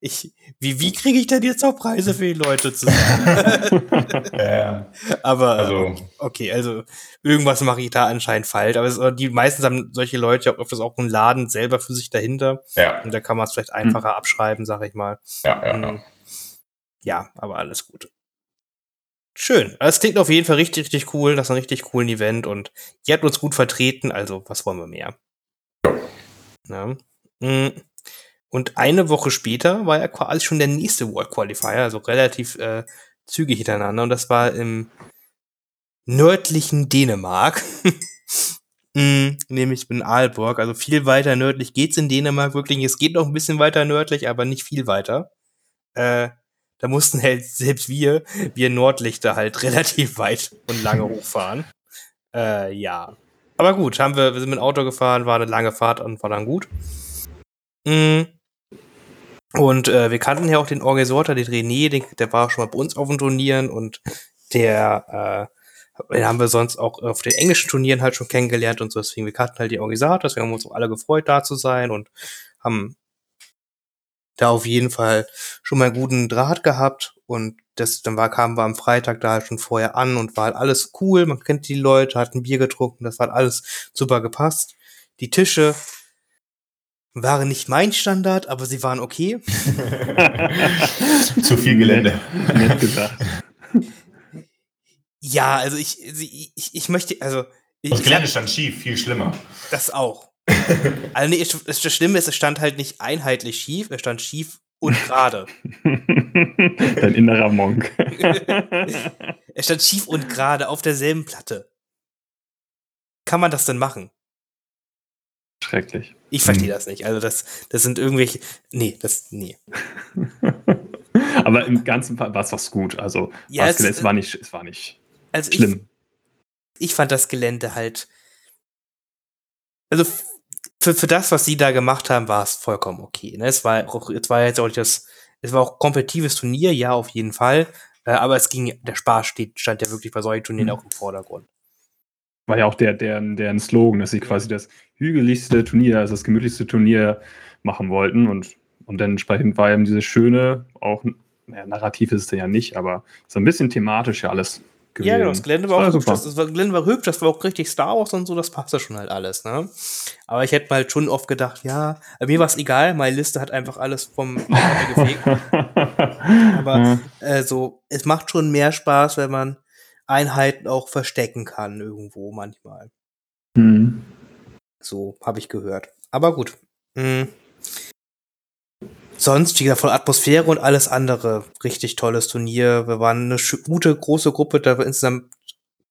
ich, wie, wie kriege ich denn jetzt auch Preise für die Leute zusammen? (laughs) ja. Aber, also. okay, also, irgendwas mache ich da anscheinend falsch. Aber es, die meistens haben solche Leute auch öfters auch einen Laden selber für sich dahinter. Ja. Und da kann man es vielleicht einfacher hm. abschreiben, sag ich mal. Ja, ja, ja. Hm. Ja, aber alles gut. Schön. Also, es klingt auf jeden Fall richtig, richtig cool. Das ist ein richtig coolen Event und ihr habt uns gut vertreten, also was wollen wir mehr? Ja. Mhm. Und eine Woche später war ja quasi schon der nächste World Qualifier, also relativ äh, zügig hintereinander. Und das war im nördlichen Dänemark. (laughs) mm, nämlich in Aalborg. Also viel weiter nördlich geht's in Dänemark wirklich. Es geht noch ein bisschen weiter nördlich, aber nicht viel weiter. Äh, da mussten halt selbst wir, wir Nordlichter halt (laughs) relativ weit und lange (laughs) hochfahren. Äh, ja. Aber gut, haben wir, wir sind mit dem Auto gefahren, war eine lange Fahrt und war dann gut. Mm. Und äh, wir kannten ja auch den Organisator, den René, den, der war schon mal bei uns auf den Turnieren und der äh, den haben wir sonst auch auf den englischen Turnieren halt schon kennengelernt und so. Deswegen, wir kannten halt die Organisator, wir haben uns auch alle gefreut, da zu sein und haben da auf jeden Fall schon mal einen guten Draht gehabt und das, dann war, kamen wir am Freitag da halt schon vorher an und war halt alles cool. Man kennt die Leute, hat ein Bier getrunken, das hat alles super gepasst. Die Tische waren nicht mein Standard, aber sie waren okay. (laughs) Zu viel Gelände. Nett gesagt. Ja, also ich, ich, ich möchte, also. Ich, das Gelände stand schief, viel schlimmer. Das auch. (laughs) also nee, das, Schlimme ist, es stand halt nicht einheitlich schief, es stand schief und gerade. (laughs) Dein innerer Monk. (laughs) er stand schief und gerade auf derselben Platte. Kann man das denn machen? Schrecklich. Ich verstehe hm. das nicht. Also das, das sind irgendwelche. Nee, das. Nee. Aber im ganzen Fall war es doch gut. Also ja, es, es, war nicht, es war nicht also schlimm. Ich, ich fand das Gelände halt. Also für, für das, was sie da gemacht haben, war es vollkommen okay. Ne? Es war auch, es war jetzt auch das, es war auch kompetitives Turnier, ja, auf jeden Fall. Äh, aber es ging, der Spaß steht, stand ja wirklich bei solchen Turnieren mhm. auch im Vordergrund. War ja auch der, der, der Slogan, dass sie quasi das hügeligste Turnier, also das gemütlichste Turnier machen wollten. Und, und dann entsprechend war eben dieses schöne, auch, naja, narrativ ist es ja nicht, aber so ein bisschen thematisch ja alles gewesen. Ja, genau, das Gelände war, das auch hübsch. Das, das war, Gelände war hübsch, das war auch richtig Star Wars und so, das passte schon halt alles, ne? Aber ich hätte mal schon oft gedacht, ja, mir war es egal, meine Liste hat einfach alles vom gefegt. (laughs) Aber äh, so, es macht schon mehr Spaß, wenn man Einheiten auch verstecken kann, irgendwo manchmal. Mhm. So, habe ich gehört. Aber gut. Mhm sonst, wie gesagt, von Atmosphäre und alles andere, richtig tolles Turnier. Wir waren eine gute, große Gruppe, da wir insgesamt,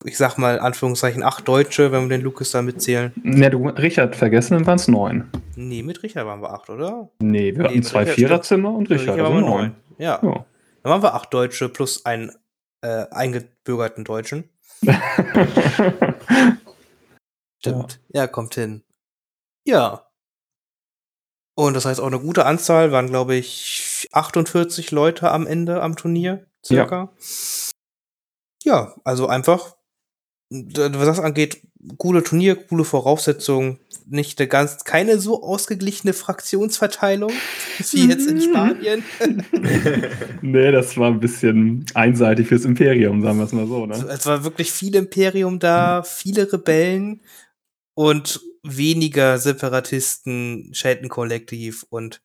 ich sag mal, Anführungszeichen, acht Deutsche, wenn wir den Lukas da mitzählen. Ne, du Richard vergessen, dann waren es neun. Nee, mit Richard waren wir acht, oder? Nee, wir nee, hatten zwei Viererzimmer und Richard, Richard also neun. Ja. ja. Dann waren wir acht Deutsche plus einen äh, eingebürgerten Deutschen. (laughs) Stimmt. Ja. ja, kommt hin. Ja, und das heißt auch eine gute Anzahl, waren glaube ich 48 Leute am Ende am Turnier, circa. Ja, ja also einfach, was das angeht, coole Turnier, coole Voraussetzungen, nicht eine ganz, keine so ausgeglichene Fraktionsverteilung (laughs) wie jetzt in Spanien. (laughs) nee, das war ein bisschen einseitig fürs Imperium, sagen wir es mal so. Ne? Es war wirklich viel Imperium da, viele Rebellen und weniger Separatisten, Shelton Kollektiv und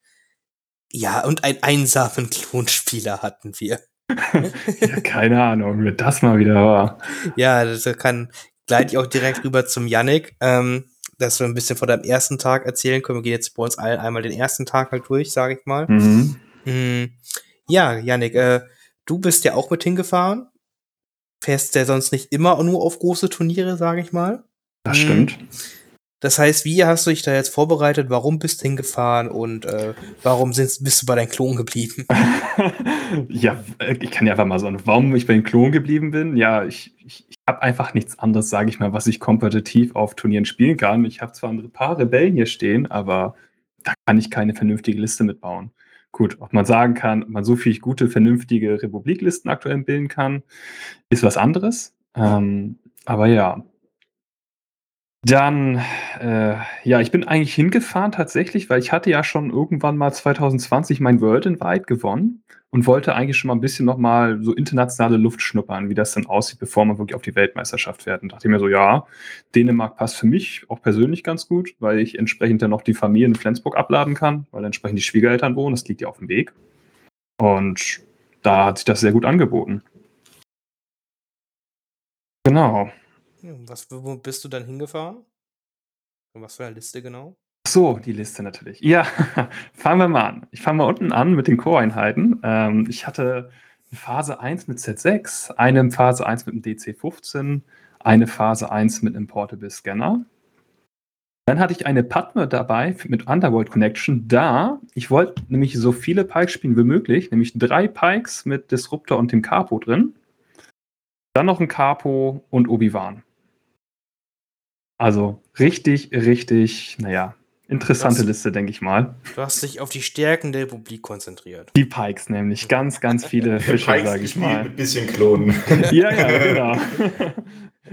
ja, und einen einsamen (laughs) Klonspieler hatten wir. (laughs) ja, keine Ahnung, wie das mal wieder war. Ja, das kann gleite ich auch direkt rüber zum Yannick, ähm, dass wir ein bisschen von deinem ersten Tag erzählen können. Wir gehen jetzt bei uns allen einmal den ersten Tag halt durch, sage ich mal. Mhm. Mhm. Ja, Yannick, äh, du bist ja auch mit hingefahren. Fährst ja sonst nicht immer nur auf große Turniere, sage ich mal. Das stimmt. Mhm. Das heißt, wie hast du dich da jetzt vorbereitet? Warum bist du hingefahren und äh, warum sind, bist du bei deinem Klon geblieben? (laughs) (laughs) ja, ich kann ja einfach mal sagen, warum ich bei den Klon geblieben bin. Ja, ich, ich, ich habe einfach nichts anderes, sage ich mal, was ich kompetitiv auf Turnieren spielen kann. Ich habe zwar ein paar Rebellen hier stehen, aber da kann ich keine vernünftige Liste mitbauen. Gut, ob man sagen kann, ob man so viel gute, vernünftige Republiklisten aktuell bilden kann, ist was anderes. Ähm, aber ja, dann, äh, ja, ich bin eigentlich hingefahren tatsächlich, weil ich hatte ja schon irgendwann mal 2020 mein World Invite gewonnen und wollte eigentlich schon mal ein bisschen noch mal so internationale Luft schnuppern, wie das dann aussieht, bevor man wirklich auf die Weltmeisterschaft fährt. Und dachte mir so, ja, Dänemark passt für mich auch persönlich ganz gut, weil ich entsprechend dann noch die Familie in Flensburg abladen kann, weil entsprechend die Schwiegereltern wohnen, das liegt ja auf dem Weg. Und da hat sich das sehr gut angeboten. Genau. Was, wo bist du dann hingefahren? Und was für eine Liste genau? So, die Liste natürlich. Ja, (laughs) fangen wir mal an. Ich fange mal unten an mit den Core-Einheiten. Ähm, ich hatte Phase 1 mit Z6, eine Phase 1 mit dem DC15, eine Phase 1 mit einem Portable Scanner. Dann hatte ich eine Padme dabei mit Underworld Connection. Da, ich wollte nämlich so viele Pikes spielen wie möglich, nämlich drei Pikes mit Disruptor und dem Capo drin. Dann noch ein Capo und Obi-Wan. Also richtig, richtig, naja, interessante Das- Liste, denke ich mal. Du hast dich auf die Stärken der Republik konzentriert. Die Pikes nämlich, ganz, ganz viele Fische, sage ich mal. mit bisschen Klonen. (laughs) Ja, ja, genau.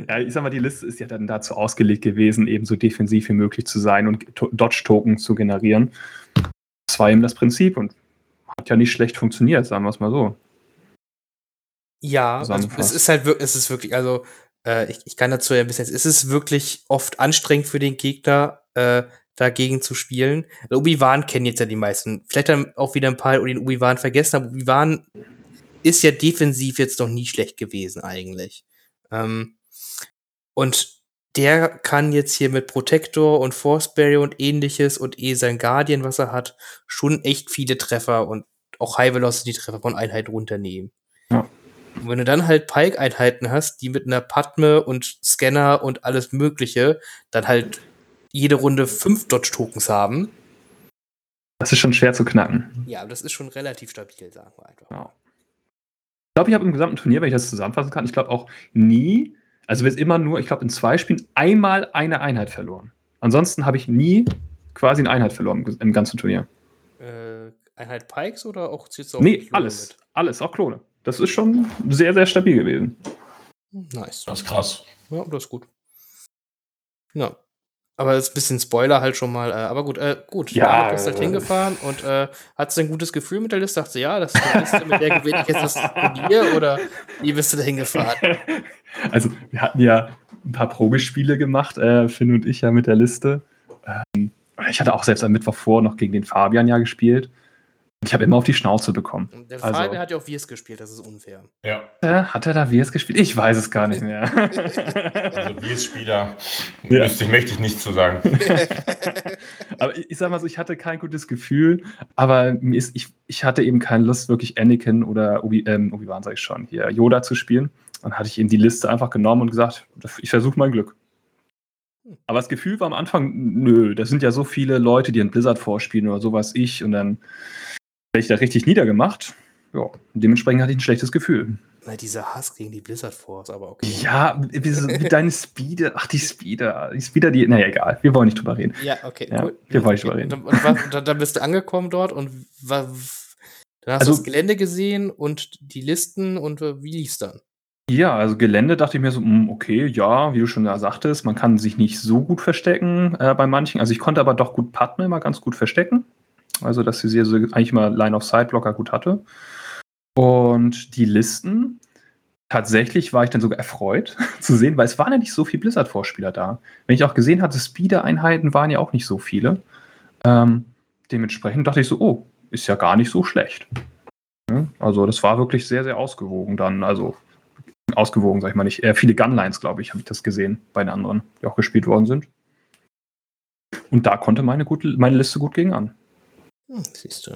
ja, ich sag mal, die Liste ist ja dann dazu ausgelegt gewesen, eben so defensiv wie möglich zu sein und To- Dodge-Token zu generieren. Das war eben das Prinzip und hat ja nicht schlecht funktioniert, sagen wir es mal so. Ja, also es ist halt wirklich, es ist wirklich, also äh, ich, ich kann dazu ja ein bisschen, es ist wirklich oft anstrengend für den Gegner, äh, dagegen zu spielen. Obi-Wan kennen jetzt ja die meisten. Vielleicht dann auch wieder ein paar, den Obi-Wan vergessen, aber Obi-Wan ist ja defensiv jetzt noch nie schlecht gewesen eigentlich. Ähm, und der kann jetzt hier mit Protector und Force Barrier und ähnliches und eh sein Guardian, was er hat, schon echt viele Treffer und auch High Velocity Treffer von Einheiten runternehmen. Ja. Und wenn du dann halt Pike-Einheiten hast, die mit einer Padme und Scanner und alles Mögliche dann halt jede Runde fünf Dodge-Tokens haben, Das ist schon schwer zu knacken. ja, das ist schon relativ stabil, sagen wir einfach. Ja. Ich glaube, ich habe im gesamten Turnier, wenn ich das zusammenfassen kann, ich glaube auch nie, also wir sind immer nur, ich glaube, in zwei Spielen einmal eine Einheit verloren. Ansonsten habe ich nie quasi eine Einheit verloren im, ganzen Turnier. Äh, Einheit Pikes oder auch auch Nee, alles. Alles, auch Klone. Das ist schon sehr, sehr stabil gewesen. Nice. Das ist krass. Ja, das ist gut. Ja. Aber das ist ein bisschen Spoiler halt schon mal. Äh, aber gut, äh, gut. Ja, Du bist halt äh, hingefahren und äh, hattest du ein gutes Gefühl mit der Liste? Dachte ja, das ist die Liste, mit der gewinne ich jetzt das Turnier oder wie bist du da hingefahren? (laughs) Also, wir hatten ja ein paar Probespiele gemacht, äh, Finn und ich ja mit der Liste. Ähm, ich hatte auch selbst am Mittwoch vor noch gegen den Fabian ja gespielt. Ich habe immer auf die Schnauze bekommen. Und Der Also- Fabian hat ja auch Wirs gespielt, das ist unfair. Ja. Äh, hat er da Wirs gespielt? Ich weiß es gar nicht mehr. (laughs) Also wir als Spieler Ja. müsste ich, möchte ich nichts zu sagen. (laughs) aber ich, ich sag mal so, ich hatte kein gutes Gefühl, aber mir ist, ich, ich hatte eben keine Lust, wirklich Anakin oder Obi, ähm, Obi-Wan, sag ich schon, hier Yoda zu spielen. Dann hatte ich eben die Liste einfach genommen und gesagt, ich versuche mein Glück. Aber das Gefühl war am Anfang, nö, das sind ja so viele Leute, die in Blizzard vorspielen oder sowas ich und dann werde ich da richtig niedergemacht. Ja, dementsprechend hatte ich ein schlechtes Gefühl. Na, dieser Hass gegen die Blizzard Force, aber okay. Ja, deine Speeder, ach die Speeder, die Speeder, die, naja, egal, wir wollen nicht drüber reden. Ja, okay. Ja, cool. wir wollen nicht drüber Und, reden. und, was- und dann, bist du angekommen dort und wa- dann hast Also- du das Gelände gesehen und die Listen und äh, wie lief's dann? Ja, also Gelände dachte ich mir so, hm, okay, ja, wie du schon da sagtest, man kann sich nicht so gut verstecken äh, bei manchen. Also ich konnte aber doch gut Padme immer ganz gut verstecken. Also, dass sie so eigentlich mal Line-of-Sight-Blocker gut hatte. Und die Listen, tatsächlich war ich dann sogar erfreut (laughs) zu sehen, weil es waren ja nicht so viele Blizzard-Vorspieler da. Wenn ich auch gesehen hatte, Speeder-Einheiten waren ja auch nicht so viele. Ähm, dementsprechend dachte ich so, oh, ist ja gar nicht so schlecht. Also, das war wirklich sehr, sehr ausgewogen dann. Also, ausgewogen, sag ich mal nicht. Eher viele Gunlines, glaube ich, habe ich das gesehen bei den anderen, die auch gespielt worden sind. Und da konnte meine, gut, meine Liste gut gegen an. Hm, siehst du.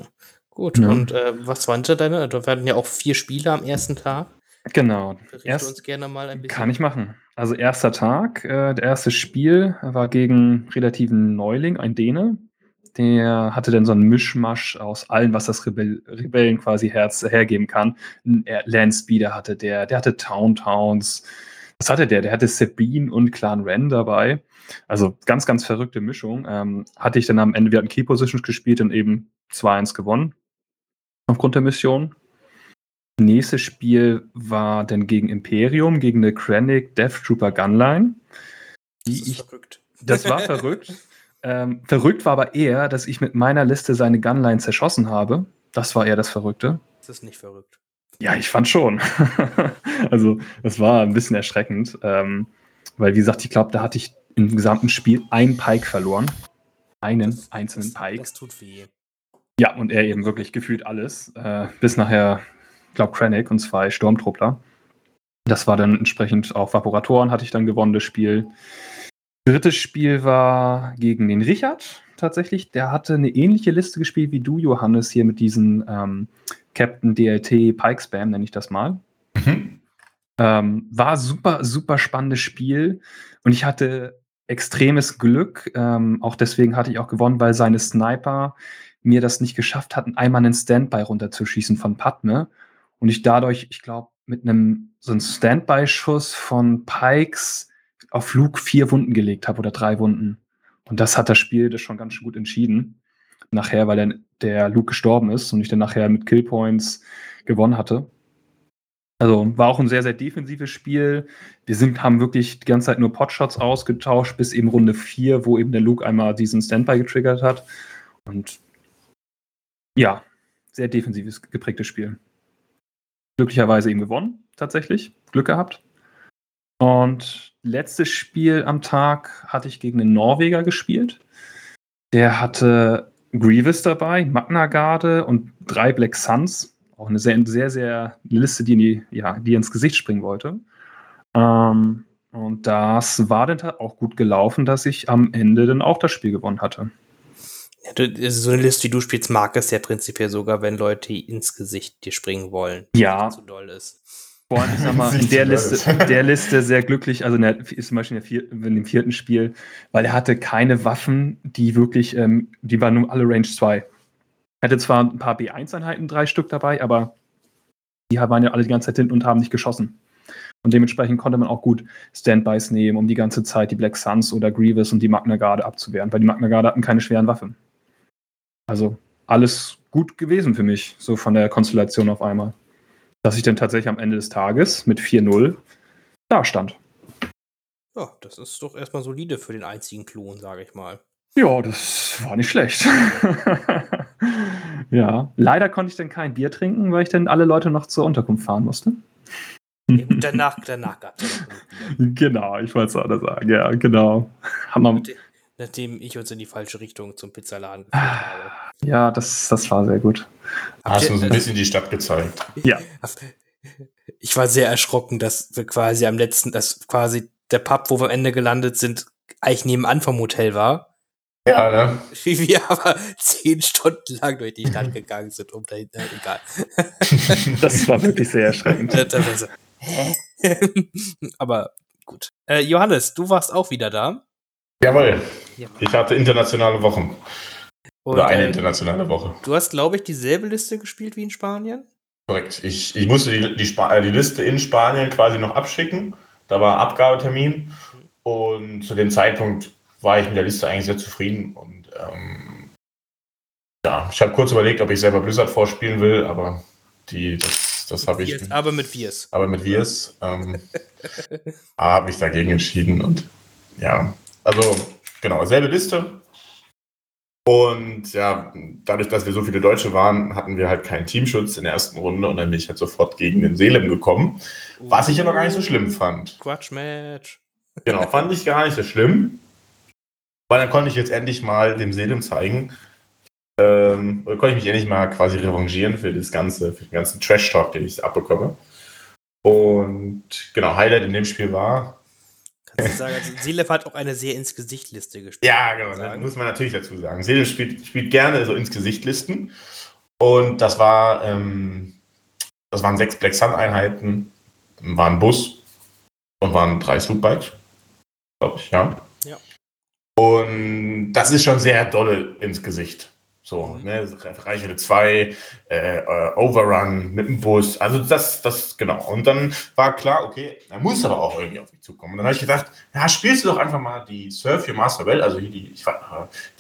Gut, Ja. und äh, was waren da deine? Da werden ja auch vier Spiele am ersten Tag. Genau. Erst- uns gerne mal ein bisschen. Kann ich machen. Also erster Tag, äh, das erste Spiel war gegen relativen Neuling, ein Däne. Der hatte dann so einen Mischmasch aus allem, was das Rebell Rebellen quasi Herz hergeben kann. Ein Landspeeder hatte der, der hatte Town Towns. Was hatte der? Der hatte Sabine und Clan Ren dabei. Also ganz, ganz verrückte Mischung. Ähm, hatte ich dann am Ende, wir hatten Key Positions gespielt und eben 2-1 gewonnen. Aufgrund der Mission. Nächstes Spiel war dann gegen Imperium, gegen eine Krennic Death Trooper Gunline. das ist ich, verrückt. das war verrückt. (laughs) Ähm, verrückt war aber eher, dass ich mit meiner Liste seine Gunline zerschossen habe. Das war eher das Verrückte. Das ist nicht verrückt. Ja, ich fand schon. (laughs) also, das war ein bisschen erschreckend. Ähm, weil, wie gesagt, ich glaube, da hatte ich im gesamten Spiel einen Pike verloren. Einen Das- einzelnen das, Pike. Das tut weh. Ja, und er eben wirklich gefühlt alles. Äh, bis nachher, ich glaube, Krennic und zwei Sturmtruppler. Das war dann entsprechend auch Vaporatoren, hatte ich dann gewonnen, das Spiel. Drittes Spiel war gegen den Richard tatsächlich. Der hatte eine ähnliche Liste gespielt wie du, Johannes, hier mit diesen ähm, Captain DLT Pike Spam, nenne ich das mal. Mhm. Ähm, war super, super spannendes Spiel und ich hatte extremes Glück. Ähm, auch deswegen hatte ich auch gewonnen, weil seine Sniper mir das nicht geschafft hatten, einmal einen Standby runterzuschießen von Padme. Und ich dadurch, ich glaube, mit einem so einem Standby-Schuss von Pikes auf Flug vier Wunden gelegt habe oder drei Wunden. Und das hat das Spiel das schon ganz schön gut entschieden. Nachher, weil der, der Luke gestorben ist und ich dann nachher mit Killpoints gewonnen hatte. Also war auch ein sehr, sehr defensives Spiel. Wir sind, haben wirklich die ganze Zeit nur Potshots ausgetauscht, bis eben Runde 4, wo eben der Luke einmal diesen Standby getriggert hat. Und ja, sehr defensives geprägtes Spiel. Glücklicherweise eben gewonnen, tatsächlich. Glück gehabt. Und letztes Spiel am Tag hatte ich gegen einen Norweger gespielt. Der hatte Grievous dabei, Magna Garde und drei Black Suns auch eine sehr, sehr, sehr Liste, die, in die, ja, die ins Gesicht springen wollte. Ähm, und das war dann auch gut gelaufen, dass ich am Ende dann auch das Spiel gewonnen hatte. Ja, du, so eine Liste, wie du spielst, mag es ja prinzipiell sogar, wenn Leute ins Gesicht dir springen wollen. Ja. Zu doll ist. Vor allem, ich sag mal, (laughs) in der Liste, der Liste sehr glücklich, also in der, ist zum Beispiel in, vier, in, dem vierten Spiel, weil er hatte keine Waffen, die wirklich, ähm, die waren nur alle Range 2. Hätte zwar ein paar B1-Einheiten, drei Stück dabei, aber die waren ja alle die ganze Zeit hinten und haben nicht geschossen. Und dementsprechend konnte man auch gut Standbys nehmen, um die ganze Zeit die Black Suns oder Grievous und die Magna Garde abzuwehren, weil die Magna Garde hatten keine schweren Waffen. Also alles gut gewesen für mich, so von der Konstellation auf einmal. Dass ich dann tatsächlich am Ende des Tages mit 4-0 da stand. Ja, das ist doch erstmal solide für den einzigen Klon, sage ich mal. Ja, das war nicht schlecht. (laughs) ja, leider konnte ich dann kein Bier trinken, weil ich dann alle Leute noch zur Unterkunft fahren musste. Ja, danach, danach gab es (laughs) Genau, ich wollte es auch sagen. Ja, genau. Hammer. Nachdem ich uns in die falsche Richtung zum Pizzaladen geführt habe. Ja, das, das war sehr gut. Hast du uns ein bisschen die Stadt gezeigt. Ja. Ich war sehr erschrocken, dass wir quasi am letzten, dass quasi der Pub, wo wir am Ende gelandet sind, eigentlich nebenan vom Hotel war. Ja, ne? Wie wir aber zehn Stunden lang durch die Stadt gegangen sind, um dahin, äh, egal. (laughs) Das war wirklich sehr erschreckend. (laughs) So, hä? (laughs) aber gut. Äh, Johannes, du warst auch wieder da. Jawohl. Ich hatte internationale Wochen. Und, Oder eine äh, internationale Woche. Du hast, glaube ich, dieselbe Liste gespielt wie in Spanien? Korrekt. Ich, ich musste die, die, äh, die Liste in Spanien quasi noch abschicken. Da war Abgabetermin. Und zu dem Zeitpunkt war ich mit der Liste eigentlich sehr zufrieden. Und ähm, ja, ich habe kurz überlegt, ob ich selber Blizzard vorspielen will, aber die, das, das habe ich. Aber mit Viers. Aber mit Viers. Ähm, (laughs) habe ich dagegen entschieden und ja, also genau, selbe Liste. Und ja, dadurch, dass wir so viele Deutsche waren, hatten wir halt keinen Teamschutz in der ersten Runde und dann bin ich halt sofort gegen den Selim gekommen, was ich aber gar nicht so schlimm fand. Quatsch-Match. Genau, fand ich gar nicht so schlimm. Weil dann konnte ich jetzt endlich mal dem Selim zeigen, ähm, oder konnte ich mich endlich mal quasi revanchieren für das Ganze, für den ganzen Trash-Talk, den ich abbekomme. Und genau, Highlight in dem Spiel war. Kannst du sagen, also Selim hat auch eine sehr ins Gesicht-Liste gespielt. Ja, genau, das muss man natürlich dazu sagen. Selim spielt, spielt gerne so ins Gesicht-Listen. Und das war, ähm, das waren sechs Black Sun-Einheiten, war ein Bus und waren drei Swoopbikes, glaube ich, ja. Und das ist schon sehr dolle ins Gesicht. So, mhm. ne, Reichweite 2, äh, äh, Overrun mit dem Bus, also das, das, genau. Und dann war klar, okay, er muss aber auch irgendwie auf mich zukommen. Und dann habe ich gedacht, ja, spielst du doch einfach mal die Surf Your Master Bell, also hier die, ich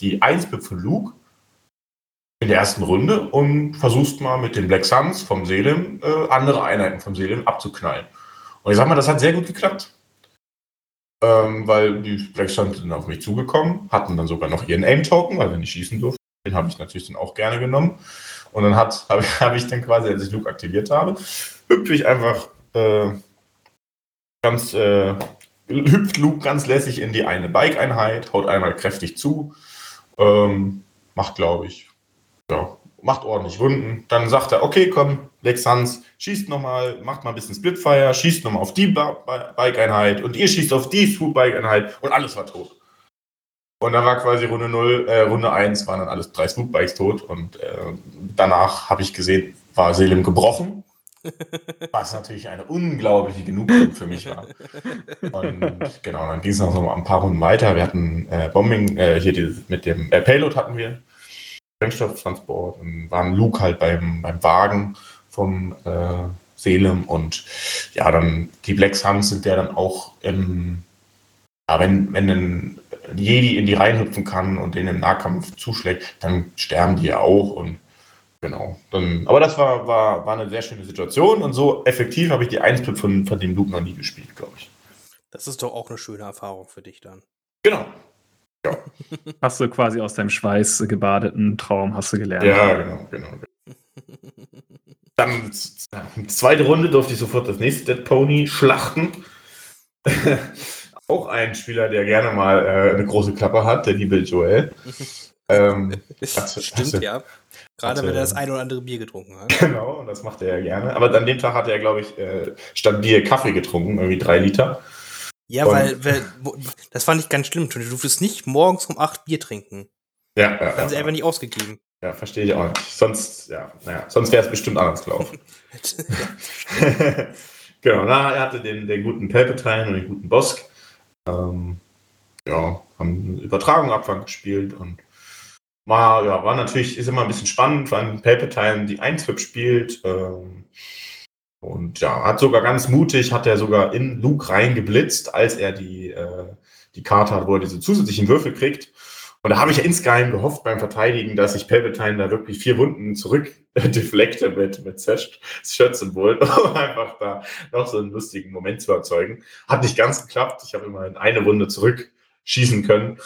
die 1 von Luke in der ersten Runde und versuchst mal mit den Black Suns vom Selim äh, andere Einheiten vom Selim abzuknallen. Und ich sag mal, das hat sehr gut geklappt ähm, weil die Black Suns sind auf mich zugekommen, hatten dann sogar noch ihren Aim-Token, weil wir nicht schießen durften. Den habe ich natürlich dann auch gerne genommen. Und dann (laughs) habe hab ich dann quasi, als ich Luke aktiviert habe, hüpfe ich einfach äh, ganz, äh, hüpft Luke ganz lässig in die eine Bike-Einheit, haut einmal kräftig zu, ähm, macht, glaube ich, ja, macht ordentlich Runden. Dann sagt er, okay, komm, Lex Hans, schießt nochmal, macht mal ein bisschen Splitfire, schießt nochmal auf die Bike-Einheit und ihr schießt auf die Swoop-Bike-Einheit und alles war tot. Und dann war quasi Runde 0, äh, Runde 1 waren dann alles drei Swoop-Bikes tot und äh, danach habe ich gesehen, war Selim gebrochen. (laughs) Was natürlich eine unglaubliche Genugtuung für mich war. Und genau, dann ging es noch so ein paar Runden weiter. Wir hatten äh, Bombing, äh, hier die, mit dem äh, Payload hatten wir. Sprengstofftransport und waren Luke halt beim, beim Wagen vom äh, Selem und ja, dann die Black Suns sind ja dann auch im, ja, wenn, wenn ein Jedi in die Reihen hüpfen kann und den im Nahkampf zuschlägt, dann sterben die ja auch und genau. Dann, aber das war, war, war eine sehr schöne Situation und so effektiv habe ich die 1 von, von dem Luke noch nie gespielt, glaube ich. Das ist doch auch eine schöne Erfahrung für dich dann. Genau. Ja. Hast du quasi aus deinem Schweiß gebadeten Traum hast du gelernt. Ja, genau, genau. Dann zweite Runde durfte ich sofort das nächste Dead Pony schlachten. (laughs) Auch ein Spieler, der gerne mal äh, eine große Klappe hat, der liebe Joel. ähm, (laughs) hat, Stimmt, hat, ja. Gerade hat, wenn er das ein oder andere Bier getrunken hat. (laughs) Genau, und das macht er ja gerne. Aber an dem Tag hat er, glaube ich, äh, statt Bier Kaffee getrunken, irgendwie drei Liter. Ja, weil, weil, das fand ich ganz schlimm. Du durftest nicht morgens um acht Bier trinken. Ja, ja. Das haben sie einfach nicht ausgegeben. Ja, verstehe ich auch nicht. Sonst, ja, naja, sonst wäre es bestimmt anders gelaufen. (laughs) genau, na, er hatte den, den guten Palpatine und den guten Bosk. Ähm, ja, haben Übertragung Abfang gespielt und war, ja, war natürlich, ist immer ein bisschen spannend, wenn Palpatine die 1 spielt. Ähm, und ja, hat sogar ganz mutig, hat er sogar in Luke reingeblitzt, als er die, äh, die Karte hat, wo er diese zusätzlichen Würfel kriegt. Und da habe ich ja insgeheim gehofft beim Verteidigen, dass ich Palpatine da wirklich vier Wunden zurück (laughs) deflekte mit, mit Shirt-Symbol, (laughs) um einfach da noch so einen lustigen Moment zu erzeugen. Hat nicht ganz geklappt. Ich habe immerhin eine Runde zurückschießen können.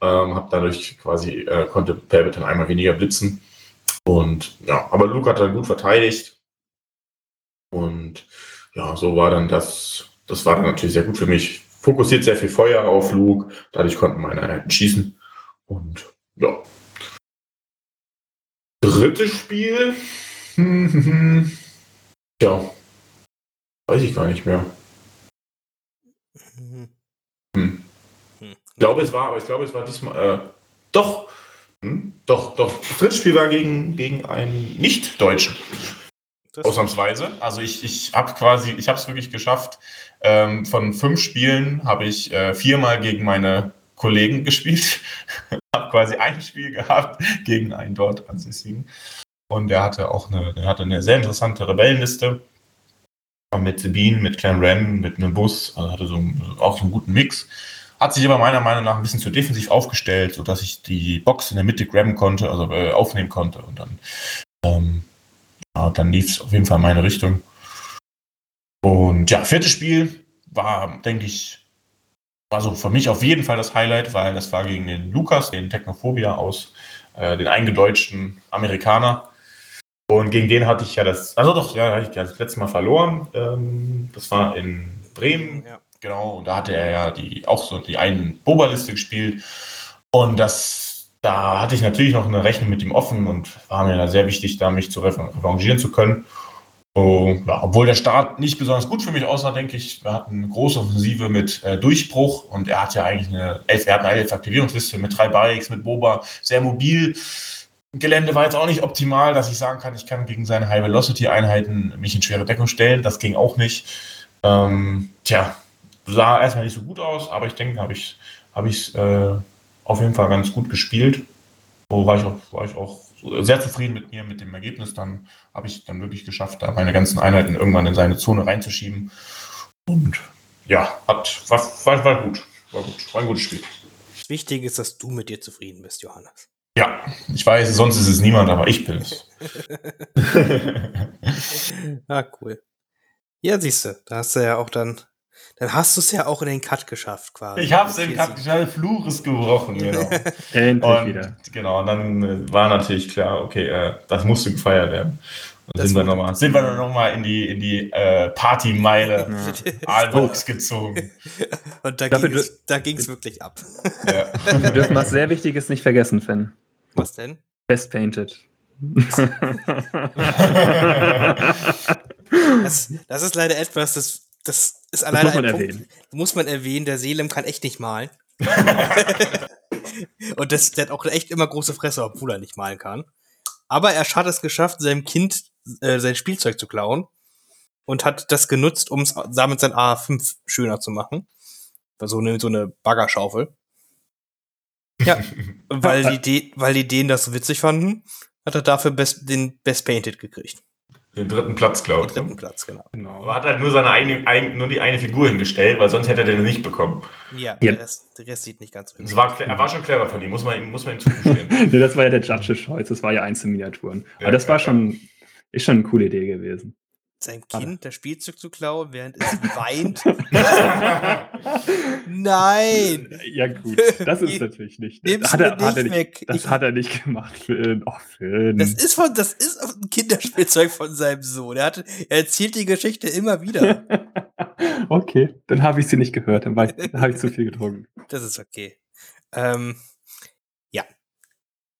Ähm, habe dadurch quasi, äh, konnte Palpatine einmal weniger blitzen. Und ja, aber Luke hat dann gut verteidigt und ja, so war dann das, das war dann natürlich sehr gut für mich. Fokussiert sehr viel Feuer auf Luke, dadurch konnten meine Einheiten schießen. Und ja. Drittes Spiel. (laughs) ja. Weiß ich gar nicht mehr. Hm. Hm. Ich glaube, es war, aber ich glaube, es war diesmal. Äh, doch. Hm? Doch, doch. Das dritte Spiel war gegen, gegen einen Nicht-Deutschen. Ausnahmsweise. Also ich, ich habe quasi, ich habe es wirklich geschafft. Ähm, von fünf Spielen habe ich äh, viermal gegen meine Kollegen gespielt. (laughs) habe quasi ein Spiel gehabt gegen einen dort ansässigen. Und der hatte auch eine, der hatte eine sehr interessante Rebellenliste. Mit Sabine, mit Clan Ram, mit einem Bus, also hatte so auch so einen guten Mix. Hat sich aber meiner Meinung nach ein bisschen zu defensiv aufgestellt, sodass ich die Box in der Mitte grabben konnte, also äh, aufnehmen konnte. Und dann ähm, ja, dann lief es auf jeden Fall in meine Richtung. Und ja, viertes Spiel war, denke ich, war so für mich auf jeden Fall das Highlight, weil das war gegen den Lukas, den Technophobia aus, äh, den eingedeutschten Amerikaner. Und gegen den hatte ich ja das, also doch, ja, hatte ich das letzte Mal verloren. Ähm, das war in Bremen, ja. genau. Und da hatte er ja die, auch so die einen Boba-Liste gespielt. Und das da hatte ich natürlich noch eine Rechnung mit ihm offen und war mir da sehr wichtig, da mich zu revanchieren zu können. Und, ja, obwohl der Start nicht besonders gut für mich aussah, denke ich, wir hatten eine große Offensive mit äh, Durchbruch und er hat ja eigentlich eine elf, er hat eine elf Aktivierungsliste mit drei Bikes, mit Boba, sehr mobil. Gelände war jetzt auch nicht optimal, dass ich sagen kann, ich kann gegen seine High Velocity Einheiten mich in schwere Deckung stellen. Das ging auch nicht. Ähm, tja, sah erstmal nicht so gut aus, aber ich denke, habe ich es hab äh, auf jeden Fall ganz gut gespielt. So war ich auch, war ich auch sehr zufrieden mit mir, mit dem Ergebnis. Dann habe ich dann wirklich geschafft, da meine ganzen Einheiten irgendwann in seine Zone reinzuschieben. Und ja, hat, war, war, war gut. War gut. War ein gutes Spiel. Das Wichtige ist, dass du mit dir zufrieden bist, Johannes. Ja, ich weiß, sonst ist es niemand, aber ich bin es. (laughs) ah, cool. Ja, siehst du, da hast du ja auch dann dann hast du es ja auch in den Cut geschafft, quasi. Ich habe es in den Cut geschafft, der Fluch ist gebrochen, genau. (laughs) Endlich und, wieder. Genau, und dann äh, war natürlich klar, okay, äh, das musste gefeiert werden. Und sind wir, noch mal, sind wir dann nochmal in die, in die äh, Partymeile (laughs) Aalbox gezogen. (laughs) Und da ging es wirklich ab. Ja. Wir dürfen was sehr Wichtiges nicht vergessen, Finn. Was denn? Best Painted. Das, das ist leider etwas, das, das ist alleine muss man ein erwähnen. Punkt, muss man erwähnen, der Selim kann echt nicht malen. (laughs) Und das, der hat auch echt immer große Fresse, obwohl er nicht malen kann. Aber er hat es geschafft, seinem Kind äh, sein Spielzeug zu klauen und hat das genutzt, um es damit sein A5 schöner zu machen. So eine, so eine Baggerschaufel. Ja, (laughs) weil die, weil die denen das so witzig fanden, hat er dafür best, den Best Painted gekriegt. Den dritten Platz, glaube Den ich. dritten ne? Platz, genau. genau. Aber hat halt nur seine eigene, eigen- nur die eine Figur hingestellt, weil sonst hätte er den nicht bekommen. Ja, Ja. Der, Rest, der Rest sieht nicht ganz so Es war, er war schon clever von ihm, muss man, ihm- muss man ihm (laughs) zugestehen. nee, das war ja der Judge's Choice, das war ja Einzelminiaturen. Ja, Aber das war ja, schon, ist schon eine coole Idee gewesen. Sein Warte. Kind das Spielzeug zu klauen, während es (laughs) weint. (laughs) Nein! Ja, gut, das ist natürlich nicht. Nimm's hat er, hat er nicht weg. Das Ich- hat er nicht gemacht, Finn. Oh, Finn. Das ist von, das ist ein Kinderspielzeug von seinem Sohn. Er, hat, er erzählt die Geschichte immer wieder. (laughs) okay, dann habe ich sie nicht gehört, dann, war ich- dann habe ich zu viel getrunken. Das ist okay. Ähm, ja.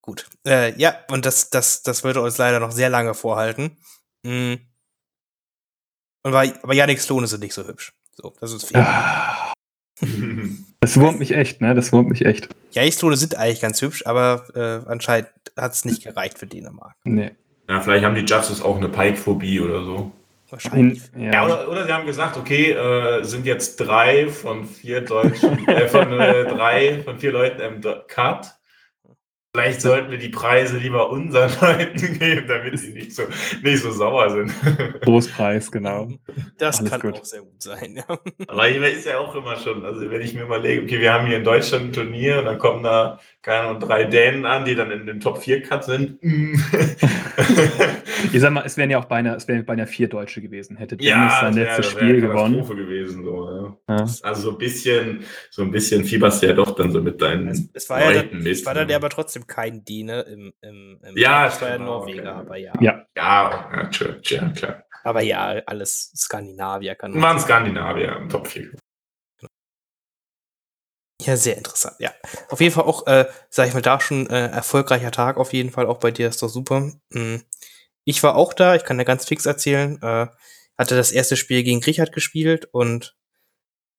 Gut. Äh, ja, und das, das, das würde uns leider noch sehr lange vorhalten. Mm. Und war, aber Yannick Lohne sind nicht so hübsch. So, das ist. Ah, (laughs) Das wurmt mich echt, ne? Das wurmt mich echt. Yannick Lohne sind eigentlich ganz hübsch, aber äh, anscheinend hat es nicht gereicht für Dänemark. Nee. ja, vielleicht haben die Judges auch eine Pike-Phobie oder so. Wahrscheinlich. In, Ja, ja. oder, oder sie haben gesagt, okay, äh, sind jetzt drei von vier Deutschen, äh, von äh, drei von vier Leuten im Cut. Vielleicht sollten wir die Preise lieber unseren (laughs) Leuten geben, damit sie nicht so, nicht so sauer sind. Großpreis, genau. Das Alles kann gut. auch sehr gut sein. Ja. Aber ich ist ja auch immer schon, also wenn ich mir überlege, okay, wir haben hier in Deutschland ein Turnier und dann kommen da, keine Ahnung, drei Dänen an, die dann in den Top 4 Cut sind. Mm. (laughs) Ich sag mal, es wären ja auch beinahe, es wären beinahe vier Deutsche gewesen. Hätte Dennis ja, sein letztes das wär Spiel eine gewonnen. Gewesen. So, ja. Ja. Also so ein bisschen, so ein bisschen fieberst du ja doch dann so mit deinen Es, es war ja Leuten dann, es war dann ja aber trotzdem kein Däne im, im, im Ja, es war ja Norweger, okay. aber ja. Ja. Ja, ja, klar. Aber ja, alles Skandinavier kann man Waren. Skandinavier im Top 4. Ja, sehr interessant, ja. Auf jeden Fall auch, äh, sag ich mal, da schon äh, erfolgreicher Tag auf jeden Fall, auch bei dir ist doch super. Mm. Ich war auch da, ich kann dir ganz fix erzählen, äh, hatte das erste Spiel gegen Richard gespielt und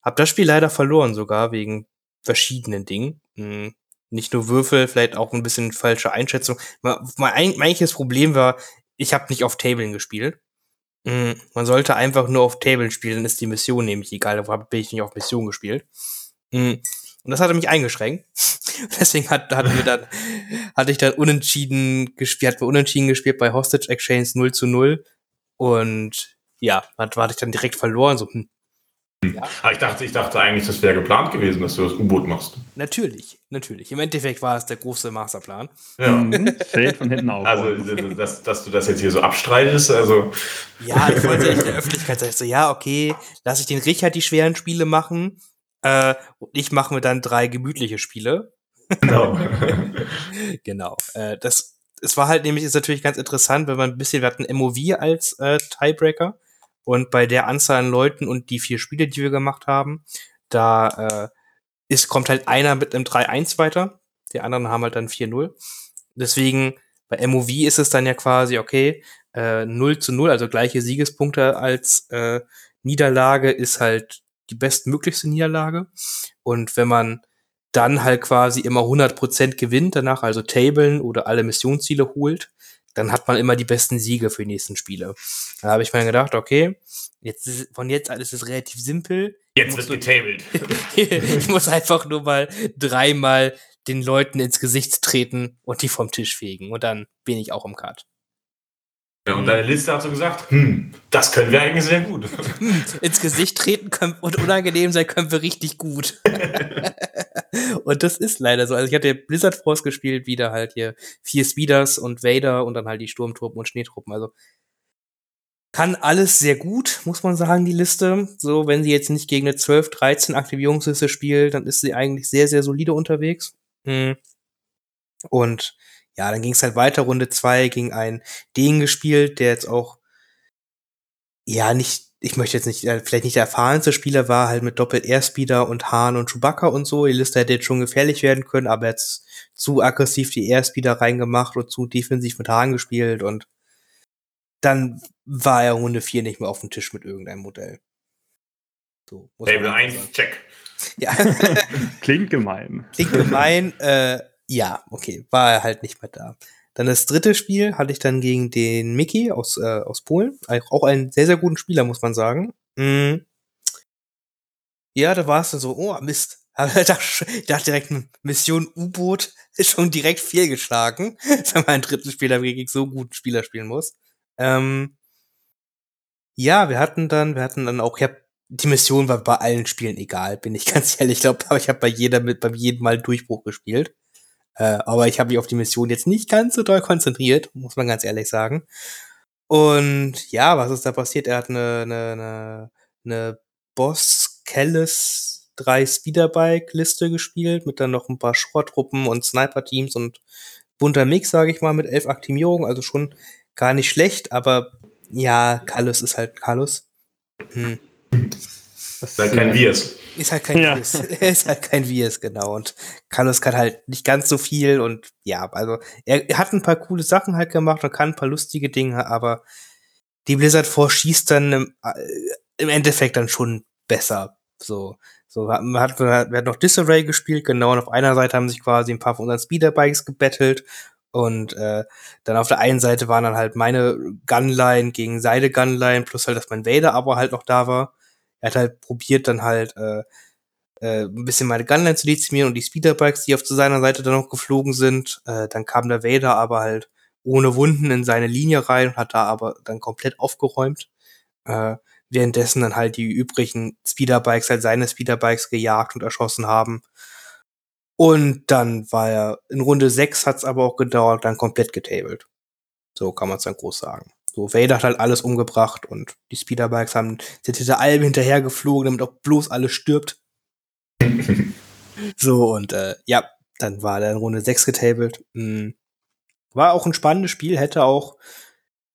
hab das Spiel leider verloren sogar, wegen verschiedenen Dingen. Mm. Nicht nur Würfel, vielleicht auch ein bisschen falsche Einschätzung. Mein, eigentliches Problem war, ich habe nicht auf Tablen gespielt. Mm, Man sollte einfach nur auf Tablen spielen, dann ist die Mission nämlich egal, da bin ich nicht auf Mission gespielt. Mm, Und das hatte mich eingeschränkt. (laughs) Deswegen hat, hatten wir dann, hatte ich dann unentschieden gespielt, hatten wir unentschieden gespielt bei Hostage Exchange 0 zu 0. Und ja, hat, hatte ich dann direkt verloren. So, hm, Aber ich dachte, ich dachte eigentlich, das wäre geplant gewesen, dass du das U-Boot machst. natürlich, natürlich. Im Endeffekt war es der große Masterplan. Ja. Mhm. Fällt von hinten auf. Also, dass, dass du das jetzt hier so abstreitest, also. Ja, ich wollte in der Öffentlichkeit sagen, so, ja, okay, lass ich den Richard die schweren Spiele machen. Äh, und ich mache mir dann drei gemütliche Spiele. Genau. (laughs) genau. Äh, das, es war halt nämlich, ist natürlich ganz interessant, wenn man ein bisschen, wir hatten MOV als äh, Tiebreaker und bei der Anzahl an Leuten und die vier Spiele, die wir gemacht haben, da äh, ist, kommt halt einer mit einem 3-1 weiter, die anderen haben halt dann 4-0. Deswegen, bei MOV ist es dann ja quasi, okay, äh, 0 zu 0, also gleiche Siegespunkte als äh, Niederlage ist halt die bestmöglichste Niederlage. Und wenn man dann halt quasi immer 100% gewinnt danach, also Tablen oder alle Missionsziele holt, dann hat man immer die besten Siege für die nächsten Spiele. Da habe ich mir gedacht, okay, jetzt ist, von jetzt an ist es relativ simpel. Jetzt wird du- getabelt. (laughs) ich muss einfach nur mal dreimal den Leuten ins Gesicht treten und die vom Tisch fegen. Und dann bin ich auch im Cut. Ja, und deine Liste hat so gesagt, hm, das können wir eigentlich sehr gut. (laughs) Ins Gesicht treten können und unangenehm sein können wir richtig gut. (laughs) und das ist leider so. Also ich hatte Blizzard Force gespielt, wieder halt hier vier Speeders und Vader und dann halt die Sturmtruppen und Schneetruppen. Also kann alles sehr gut, muss man sagen, die Liste. So, wenn sie jetzt nicht gegen eine 12, 13 Aktivierungsliste spielt, dann ist sie eigentlich sehr, sehr solide unterwegs. Hm. Und ja, dann ging es halt weiter, Runde zwei gegen einen Degen gespielt, der jetzt auch ja nicht ich möchte jetzt nicht, äh, vielleicht nicht der erfahrenste Spieler war, halt mit doppelt Airspeeder und Hahn und Chewbacca und so. Die Liste hätte jetzt schon gefährlich werden können, aber jetzt zu aggressiv die Airspeeder reingemacht und zu defensiv mit Hahn gespielt und dann war er Runde 4 nicht mehr auf dem Tisch mit irgendeinem Modell. So, Table 1, check. Ja. (laughs) Klingt gemein. Klingt gemein, äh, ja, okay, war er halt nicht mehr da. Dann das dritte Spiel hatte ich dann gegen den Mickey aus, äh, aus Polen. Auch einen sehr, sehr guten Spieler, muss man sagen. Mhm. Ja, da war es dann so, oh, Mist. (laughs) Ich dachte direkt, Mission U-Boot ist schon direkt fehlgeschlagen, (laughs) wenn man einen dritten Spieler gegen so guten Spieler spielen muss. Ähm, ja, wir hatten dann, wir hatten dann auch, ich hab, die Mission war bei allen Spielen egal, bin ich (laughs) ganz ehrlich. Ich glaube, ich habe bei jeder mit, bei jedem Mal Durchbruch gespielt. Äh, aber ich habe mich auf die Mission jetzt nicht ganz so doll konzentriert, muss man ganz ehrlich sagen. Und ja, was ist da passiert? Er hat eine, eine, eine, eine Boss Kellis 3 Speederbike-Liste gespielt, mit dann noch ein paar Schrottruppen und Sniper-Teams und bunter Mix, sage ich mal, mit elf Aktivierungen. Also schon gar nicht schlecht, aber ja, Kallus ist halt Kallus. Hm. Das ist halt kein Virs. Ist halt kein ja. Virs. (laughs) ist halt kein Virs, genau. Und Carlos kann halt nicht ganz so viel und ja, also er, hat ein paar coole Sachen halt gemacht und kann ein paar lustige Dinge, aber die Blizzard Force schießt dann im, äh, im Endeffekt dann schon besser. So, so man hat, man hat, wir hatten noch Disarray gespielt, genau, und auf einer Seite haben sich quasi ein paar von unseren Speederbikes gebettelt und äh, dann auf der einen Seite waren dann halt meine Gunline gegen seine Gunline, plus halt, dass mein Vader aber halt noch da war er hat halt probiert, dann halt äh, äh, ein bisschen meine Gunline zu dezimieren und die Speederbikes, die auf zu seiner Seite dann noch geflogen sind. Äh, dann kam der Vader aber halt ohne Wunden in seine Linie rein und hat da aber dann komplett aufgeräumt. Äh, währenddessen dann halt die übrigen Speederbikes halt seine Speederbikes gejagt und erschossen haben. Und dann war er in Runde 6 hat's aber auch gedauert, dann komplett getabled. So kann man es dann groß sagen. So, Vader hat halt alles umgebracht und die Speederbikes haben sind hinter allem hinterher geflogen, damit auch bloß alles stirbt. (laughs) so, und äh, ja, dann war der in Runde 6 getabelt. Mhm. War auch ein spannendes Spiel, hätte auch,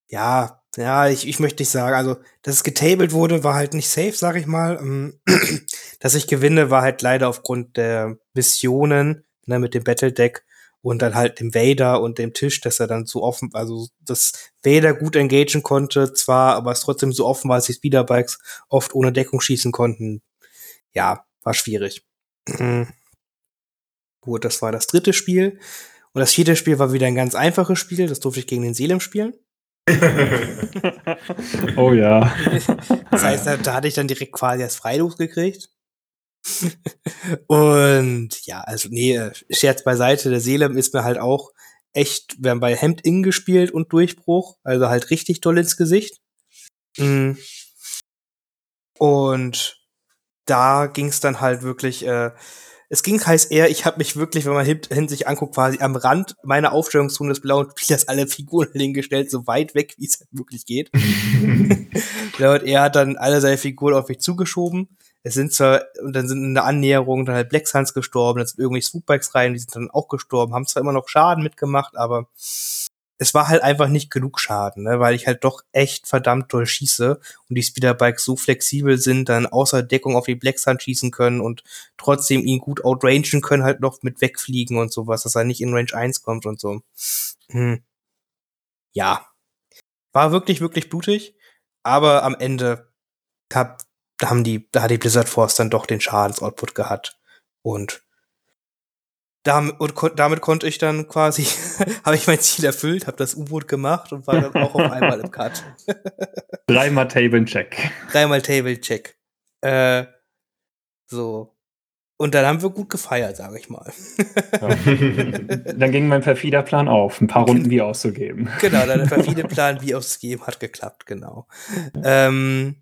ja, ja, ich, ich möchte nicht sagen, also, dass es getabelt wurde, war halt nicht safe, sag ich mal. Ähm, (clears throat) dass ich gewinne, war halt leider aufgrund der Missionen, ne, mit dem Battle Deck und dann halt dem Vader und dem Tisch, dass er dann so offen, also dass Vader gut engagen konnte, zwar, aber es trotzdem so offen war, dass die Speederbikes oft ohne Deckung schießen konnten. Ja, war schwierig. Gut, das war das dritte Spiel. Und das vierte Spiel war wieder ein ganz einfaches Spiel, das durfte ich gegen den Selim spielen. (laughs) oh ja. Das heißt, da, da hatte ich dann direkt quasi als Freilos gekriegt. (laughs) und ja, also nee, äh, Scherz beiseite, der Seelem ist mir halt auch echt, wir haben bei Hemd in gespielt und Durchbruch, also halt richtig toll ins Gesicht. Mhm. Und da ging es dann halt wirklich, äh, es ging heißt eher, ich habe mich wirklich, wenn man hin, sich anguckt, quasi am Rand meiner Aufstellungszone des blauen Spielers alle Figuren (laughs) hingestellt, so weit weg, wie es halt wirklich geht. (laughs) und er hat dann alle seine Figuren auf mich zugeschoben es sind zwar, und dann sind in der Annäherung dann halt Black Suns gestorben, dann sind irgendwelche Swoopbikes rein, die sind dann auch gestorben, haben zwar immer noch Schaden mitgemacht, aber es war halt einfach nicht genug Schaden, ne, weil ich halt doch echt verdammt doll schieße und die Speederbikes so flexibel sind, dann außer Deckung auf die Black Sun schießen können und trotzdem ihn gut outrangen können, halt noch mit wegfliegen und sowas, dass er nicht in Range 1 kommt und so. Hm. Ja. War wirklich, wirklich blutig, aber am Ende hab da haben die, da hat die Blizzard Force dann doch den Schadensoutput gehabt. Und damit, und kon damit konnte ich dann quasi, (laughs) habe ich mein Ziel erfüllt, habe das U-Boot gemacht und war dann auch auf einmal im Cut. (laughs) Dreimal Table-Check. Dreimal Table-Check. Äh, so. Und dann haben wir gut gefeiert, sage ich mal. (laughs) dann ging mein perfider Plan auf, ein paar Runden wie auszugeben. Genau, der perfide Plan wie auszugeben hat geklappt, genau. Ähm,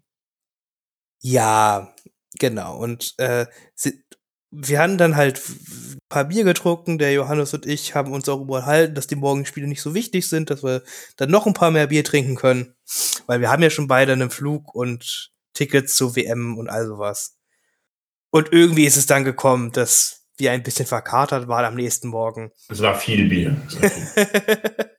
ja, genau. Und äh, sie, wir haben dann halt ein paar Bier getrunken. Der Johannes und ich haben uns auch überhalten, dass die Morgenspiele nicht so wichtig sind, dass wir dann noch ein paar mehr Bier trinken können. Weil wir haben ja schon beide einen Flug und Tickets zur WM und all sowas. Und irgendwie ist es dann gekommen, dass wir ein bisschen verkatert waren am nächsten Morgen. Es war viel Bier. (laughs)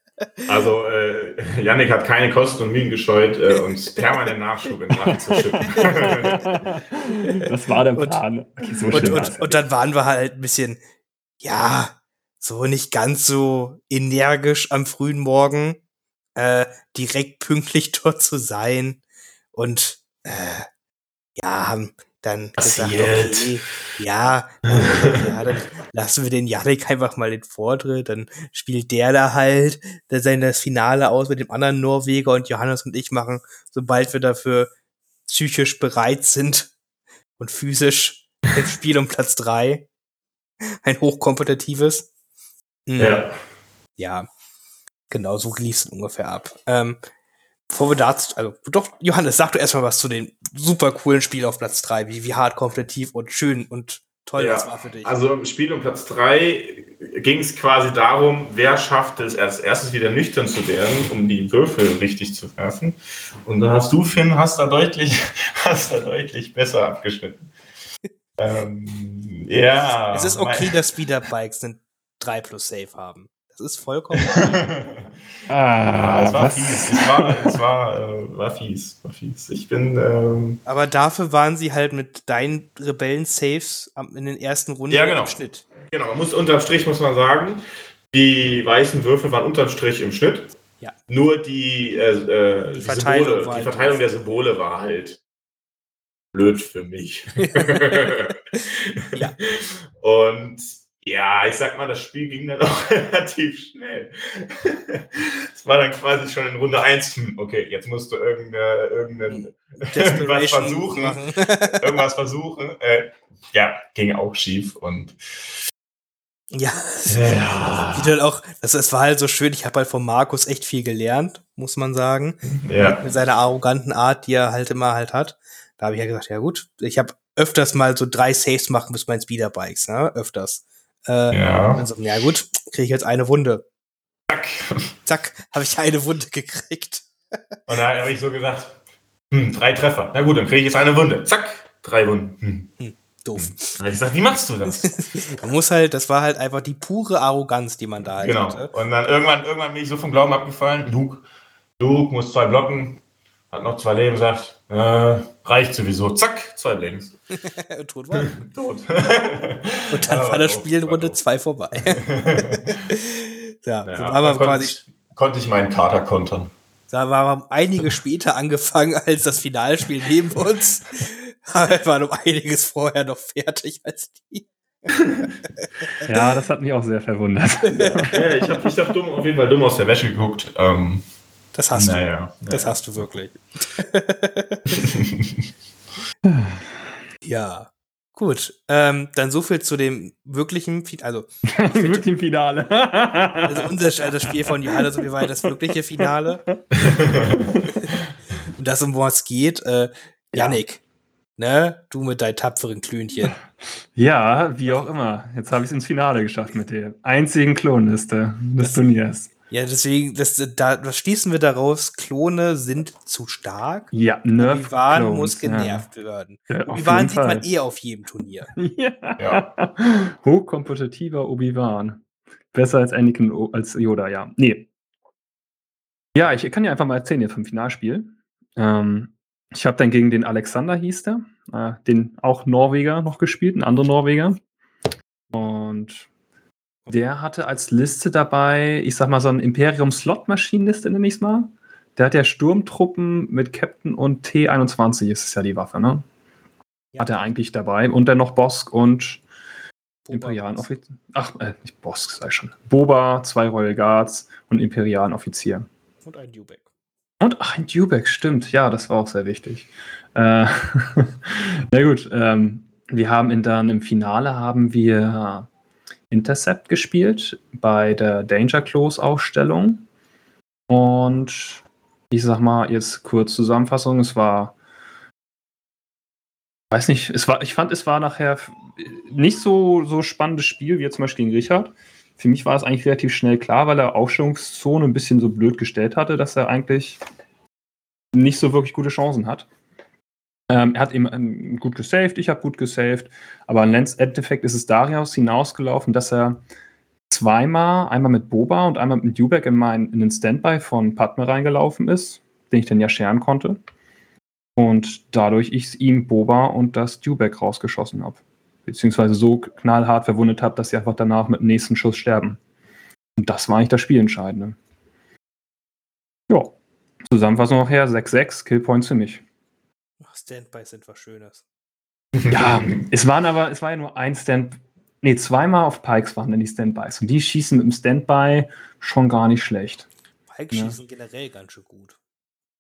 Also, äh, Yannick hat keine Kosten und Mühen gescheut, äh, uns permanent Nachschub in den Rachen zu schicken. (laughs) das war der Plan. Okay, so und, und, und, dann waren wir halt ein bisschen, ja, so nicht ganz so energisch am frühen Morgen, äh, direkt pünktlich (laughs) dort zu sein. Und äh, ja, haben dann Passiert. gesagt, okay, ja, ja, dann lassen wir den Yannick einfach mal den Vortritt, dann spielt der da halt der sein das Finale aus mit dem anderen Norweger und Johannes und ich machen, sobald wir dafür psychisch bereit sind und physisch ein Spiel um Platz drei ein hochkompetitives. Mhm. Ja. Ja, genau, so lief es ungefähr ab. Ähm, bevor wir dazu, also doch, Johannes, sag du erstmal was zu dem super coolen Spiel auf Platz 3, wie, wie hart kompetitiv und schön und toll ja, das war für dich. Also im Spiel um Platz 3 ging es quasi darum, wer schafft es als erstes wieder nüchtern zu werden, um die Würfel richtig zu werfen. Und da hast du, Finn, hast da deutlich, (laughs) hast da deutlich besser abgeschnitten. ähm, ja. Es ist okay, dass Speederbikes einen 3 plus Safe haben ist vollkommen. (laughs) ah, es war was? fies. Es war, es war, äh, war fies. War fies. Ich bin. Ähm Aber dafür waren sie halt mit deinen Rebellen-Saves in den ersten Runden ja, genau. im Schnitt. Genau, muss unterm Strich muss man sagen, die weißen Würfel waren unterm Strich im Schnitt. Ja. Nur die, äh, äh, die Verteilung, Symbole, die halt Verteilung der Symbole war halt blöd für mich. (laughs) ja. (laughs) Und ja, ich sag mal, das Spiel ging dann (laughs) auch relativ schnell. (laughs) Es war dann quasi schon in Runde 1. Hm, okay, jetzt musst du irgendeine, irgendeine, irgendwas (laughs) versuchen. irgendwas versuchen. Äh, ja, ging auch schief und. Ja, ja. wie dann auch, das, das war halt so schön. Ich habe halt von Markus echt viel gelernt, muss man sagen. Ja. Mit seiner arroganten Art, die er halt immer halt hat. Da habe ich ja gesagt, ja gut, ich habe öfters mal so drei Saves machen bis meinen Speederbikes, ne? Öfters. Äh, ja. Also, ja gut, kriege ich jetzt eine Wunde. Zack. Zack, habe ich eine Wunde gekriegt. Und dann habe ich so gesagt, hm, drei Treffer. Na gut, dann kriege ich jetzt eine Wunde. Zack, drei Wunden. Hm. Hm, doof. Hm. Dann habe ich gesagt, wie machst du das? (laughs) man muss halt, das war halt einfach die pure Arroganz, die man da halt genau. hatte. Und dann irgendwann, irgendwann bin ich so vom Glauben abgefallen. Luke, Luke muss zwei blocken, hat noch zwei Leben, sagt, äh, reicht sowieso. Zack, zwei Lebens. (laughs) Tot war (laughs) Tot. (laughs) Und dann war das Spiel in Runde 2 vorbei. ja, ja, so war quasi. Ich, konnte ich meinen Kater kontern. Da waren einige später angefangen als das Finalspiel neben uns. Aber wir waren um einiges vorher noch fertig als die. ja, das hat mich auch sehr verwundert. ja, ich habe ich hab dumm, auf jeden Fall dumm aus der Wäsche geguckt. Ähm, das hast naja, du. Naja. Das hast du wirklich. (laughs) ja. Gut, ähm, dann so viel zu dem wirklichen, also (laughs) wirklichen Finale. also unser also das Spiel von Johannes und wir waren das wirkliche Finale. (laughs) und das um was geht, äh, Yannick, ne, du mit deinen tapferen Klönchen. Ja, wie auch immer. Jetzt habe ich es ins Finale geschafft mit der einzigen Klonliste des Turniers. Ja, deswegen, das, da, was schließen wir daraus? Klone sind zu stark. Ja, Nerf Obi-Wan muss genervt ja. werden. Ja, Obi-Wan sieht man eh auf jedem Turnier. (laughs) ja. ja. (laughs) Hochkompetitiver Obi-Wan. Besser als Anakin, als Yoda, ja. Nee. Ja, ich kann ja einfach mal erzählen hier vom Finalspiel. Ähm, ich habe dann gegen den Alexander, hieß der, äh, den auch Norweger noch gespielt, ein anderer Norweger. Und der hatte als Liste dabei, ich sag mal, so ein Imperium-Slot-Maschinenliste, nenne ich es mal. Der hat ja Sturmtruppen mit Captain und T21 ist es ja die Waffe, ne? Ja. Hat er eigentlich dabei. Und dann noch Bosk und imperialen Offizier. Ach, äh, nicht Bosk, ich schon. Boba, zwei Royal Guards und imperialen Offizier. Und ein Dubek. Und ach, ein Dubek, stimmt. Ja, das war auch sehr wichtig. Äh, (laughs) na gut, ähm, wir haben ihn dann im Finale haben wir Intercept gespielt bei der Danger Close Ausstellung. Und ich sag mal jetzt kurz Zusammenfassung, es war weiß nicht, es war, ich fand, es war nachher nicht so, so spannendes Spiel wie jetzt zum Beispiel gegen Richard. Für mich war es eigentlich relativ schnell klar, weil er Aufstellungszone ein bisschen so blöd gestellt hatte, dass er eigentlich nicht so wirklich gute Chancen hat. Ähm, er hat eben ähm, gut gesaved, ich habe gut gesaved, aber im Endeffekt ist es daraus hinausgelaufen, dass er zweimal, einmal mit Boba und einmal mit Dubek in, mein, in den Standby von Padme reingelaufen ist, den ich dann ja scheren konnte. Und dadurch ich ihm Boba und das Dubek rausgeschossen habe. Beziehungsweise so knallhart verwundet habe, dass sie einfach danach mit dem nächsten Schuss sterben. Und das war eigentlich das Spielentscheidende. Ja. Zusammenfassung noch her, 6-6, Killpoints für mich. Ach, Standby sind was Schönes. Ja, es waren aber, es war ja nur ein Stand, nee, zweimal auf Pikes waren dann die Standbys. Und die schießen mit dem Standby schon gar nicht schlecht. Pike Ja. schießen generell ganz schön gut.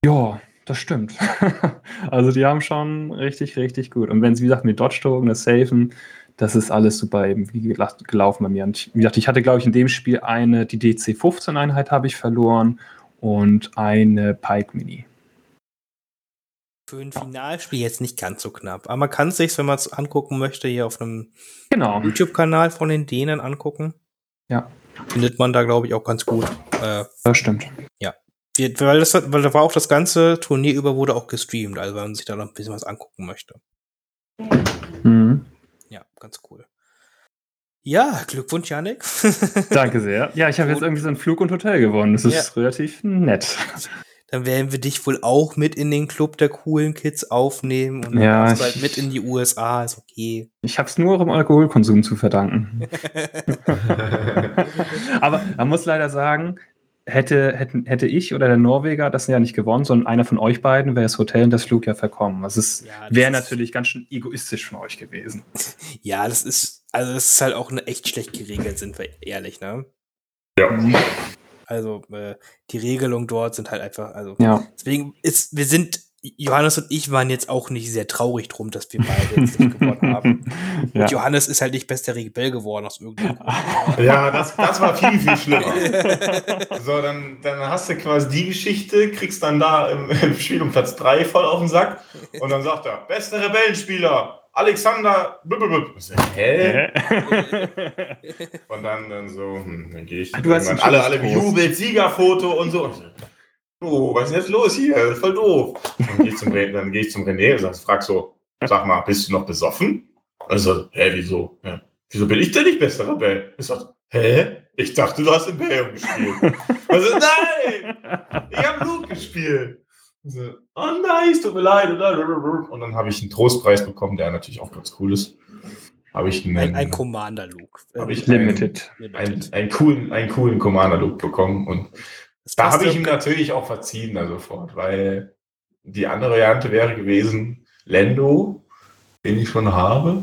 Ja, das stimmt. (laughs) also die haben schon richtig, richtig gut. Und wenn sie, wie gesagt, mit Dodge-Token, das Safen, das ist alles super eben wie gelaufen bei mir. Und ich- wie gesagt, ich hatte, glaube ich, in dem Spiel eine, die DC-15-Einheit habe ich verloren und eine Pike Mini. Für ein Finalspiel jetzt nicht ganz so knapp. Aber man kann es sich, wenn man es angucken möchte, hier auf einem Genau. YouTube-Kanal von den Dänen angucken. Ja. Findet man da, glaube ich, auch ganz gut. Äh, Das stimmt. wir- weil, das, weil da war auch das ganze Turnier über wurde auch gestreamt, also wenn man sich da noch ein bisschen was angucken möchte. Mhm. Ja, ganz cool. Ja, Glückwunsch, Janik. Danke sehr. Ja, ich habe jetzt irgendwie so einen Flug und Hotel gewonnen. Das ist Ja. relativ nett. Dann werden wir dich wohl auch mit in den Club der coolen Kids aufnehmen und dann Ja, du halt mit in die USA, ist okay. Ich habe es nur im Alkoholkonsum zu verdanken. (laughs) Aber man muss leider sagen, hätte, hätten, hätte ich oder der Norweger das ja nicht gewonnen, sondern einer von euch beiden wäre das Hotel und das Flug ja verkommen. Das ist- Ja, das wäre natürlich ganz schön egoistisch von euch gewesen. (laughs) Ja, das ist, also das ist halt auch eine echt schlecht geregelt, sind wir ehrlich, ne? Ja. Also, äh, die Regelungen dort sind halt einfach, also Ja. deswegen ist, wir sind, Johannes und ich waren jetzt auch nicht sehr traurig drum, dass wir beide jetzt nicht (laughs) gewonnen haben. ja. Und Johannes ist halt nicht bester Rebell geworden aus irgendeinem Grund. (laughs) Ja, das, das war viel, viel schlimmer. (laughs) So, dann, dann hast du quasi die Geschichte, kriegst dann da im, im Spiel um Platz 3 voll auf den Sack und dann sagt er, bester Rebellenspieler, Alexander. So, Hä? Und dann, dann so, hm, dann gehe ich du hast alle, alle bejubelt, Siegerfoto und so. Oh, was ist denn jetzt los hier? Das ist voll doof. Dann gehe ich zum, dann gehe ich zum René und sag, frag so, sag mal, bist du noch besoffen? Also, hä, wieso? Ja. Wieso bin ich denn nicht bester Rebell? Ich sag, hä? Ich dachte, du hast Imperium gespielt. (laughs) Also, nein! Ich habe Blut gespielt. So, oh nein, es tut mir leid. Und dann habe ich einen Trostpreis bekommen, der natürlich auch ganz cool ist. Habe ich einen, Ein, ein Commander-Luke. Hab ich- Limited. einen, einen coolen, einen coolen Commander-Look bekommen. Und Das da habe ich ihm natürlich auch verziehen, dann sofort, weil die andere Variante wäre gewesen, Lendo, den ich schon habe.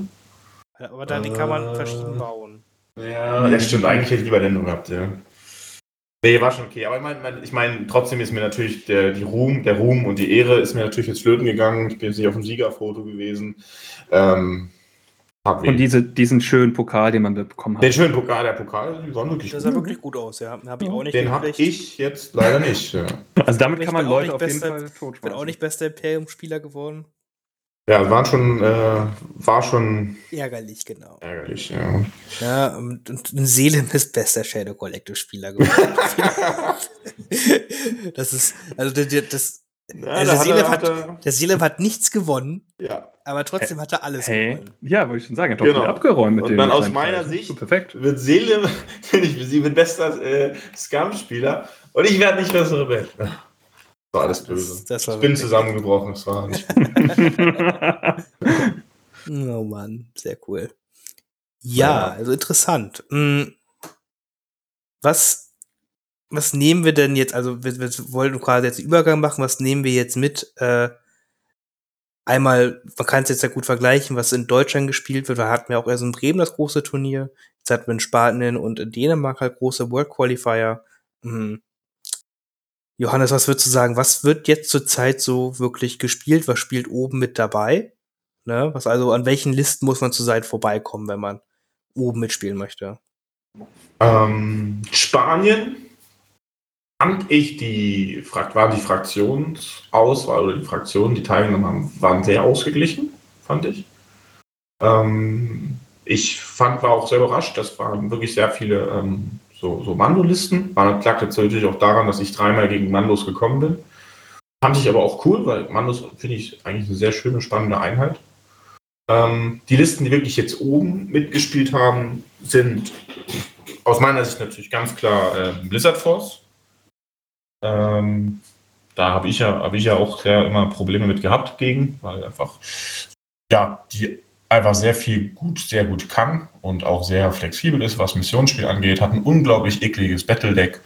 Aber da, den kann man Äh, verschieden bauen. Ja, das stimmt. Eigentlich hätte ich lieber Lendo gehabt, ja. Nee, war schon okay. Aber ich meine, mein, ich mein, trotzdem ist mir natürlich der, die Ruhm, der Ruhm und die Ehre ist mir natürlich jetzt flöten gegangen. Ich bin jetzt nicht auf dem Siegerfoto gewesen. Ähm, Und diese, diesen schönen Pokal, den man bekommen hat. den schönen Pokal, der Pokal, die sah wirklich Das gut. sah wirklich gut aus, ja. Habe ich auch nicht Den habe ich jetzt leider nicht. Ja, Also damit Ich kann man Leute nicht auf jeden bester- Fall Ich tot bin auch nicht bester Imperium-Spieler geworden. Ja waren schon, äh, war schon Ärgerlich, genau. ärgerlich. Ja. Ja, und, und Seelem ist bester Shadow Collective-Spieler geworden. (laughs) das ist, also der, der, das, Ja, Also da Seele er- hat- er- der hat nichts gewonnen, ja. aber trotzdem hat er alles Hey, gewonnen. ja, wollte ich schon sagen, er hat doch Genau. viel abgeräumt mit Und dem. aus meiner Preisen. Sicht- So, perfekt. Wird Seele, (laughs) bin ich sie wird bester äh, Scum-Spieler und ich werde nicht bessere Band. Das war alles böse. Das, das war ich bin zusammengebrochen, das war nicht (laughs) Oh Mann, sehr cool. Ja, also interessant. Hm, Was, was nehmen wir denn jetzt? Also, wir, wir wollten quasi jetzt den Übergang machen. Was nehmen wir jetzt mit? Äh, einmal, man kann es jetzt ja gut vergleichen, was in Deutschland gespielt wird. Da hatten wir auch erst in Bremen das große Turnier. Jetzt hatten wir in Spanien und in Dänemark halt große World Qualifier. Hm. Johannes, was würdest du sagen? Was wird jetzt zurzeit so wirklich gespielt? Was spielt oben mit dabei? Ne? Was also, an welchen Listen muss man zurzeit vorbeikommen, wenn man oben mitspielen möchte? Ähm, Spanien fand ich die, war die Fraktionsauswahl oder die Fraktionen, die teilgenommen haben, waren sehr ausgeglichen, fand ich. Ähm, ich fand, war auch sehr überrascht, das waren wirklich sehr viele ähm, so, so Mandolisten. War lag jetzt natürlich auch daran, dass ich dreimal gegen Mandos gekommen bin. Fand ich aber auch cool, weil Mandos finde ich eigentlich eine sehr schöne, spannende Einheit. Ähm, die Listen, die wirklich jetzt oben mitgespielt haben, sind aus meiner Sicht natürlich ganz klar äh, Blizzard Force. Ähm, da habe ich ja, habe ich ja auch sehr immer Probleme mit gehabt gegen, weil einfach, ja, die einfach sehr viel gut, sehr gut kann und auch sehr flexibel ist, was Missionsspiel angeht, hat ein unglaublich ekliges Battle-Deck.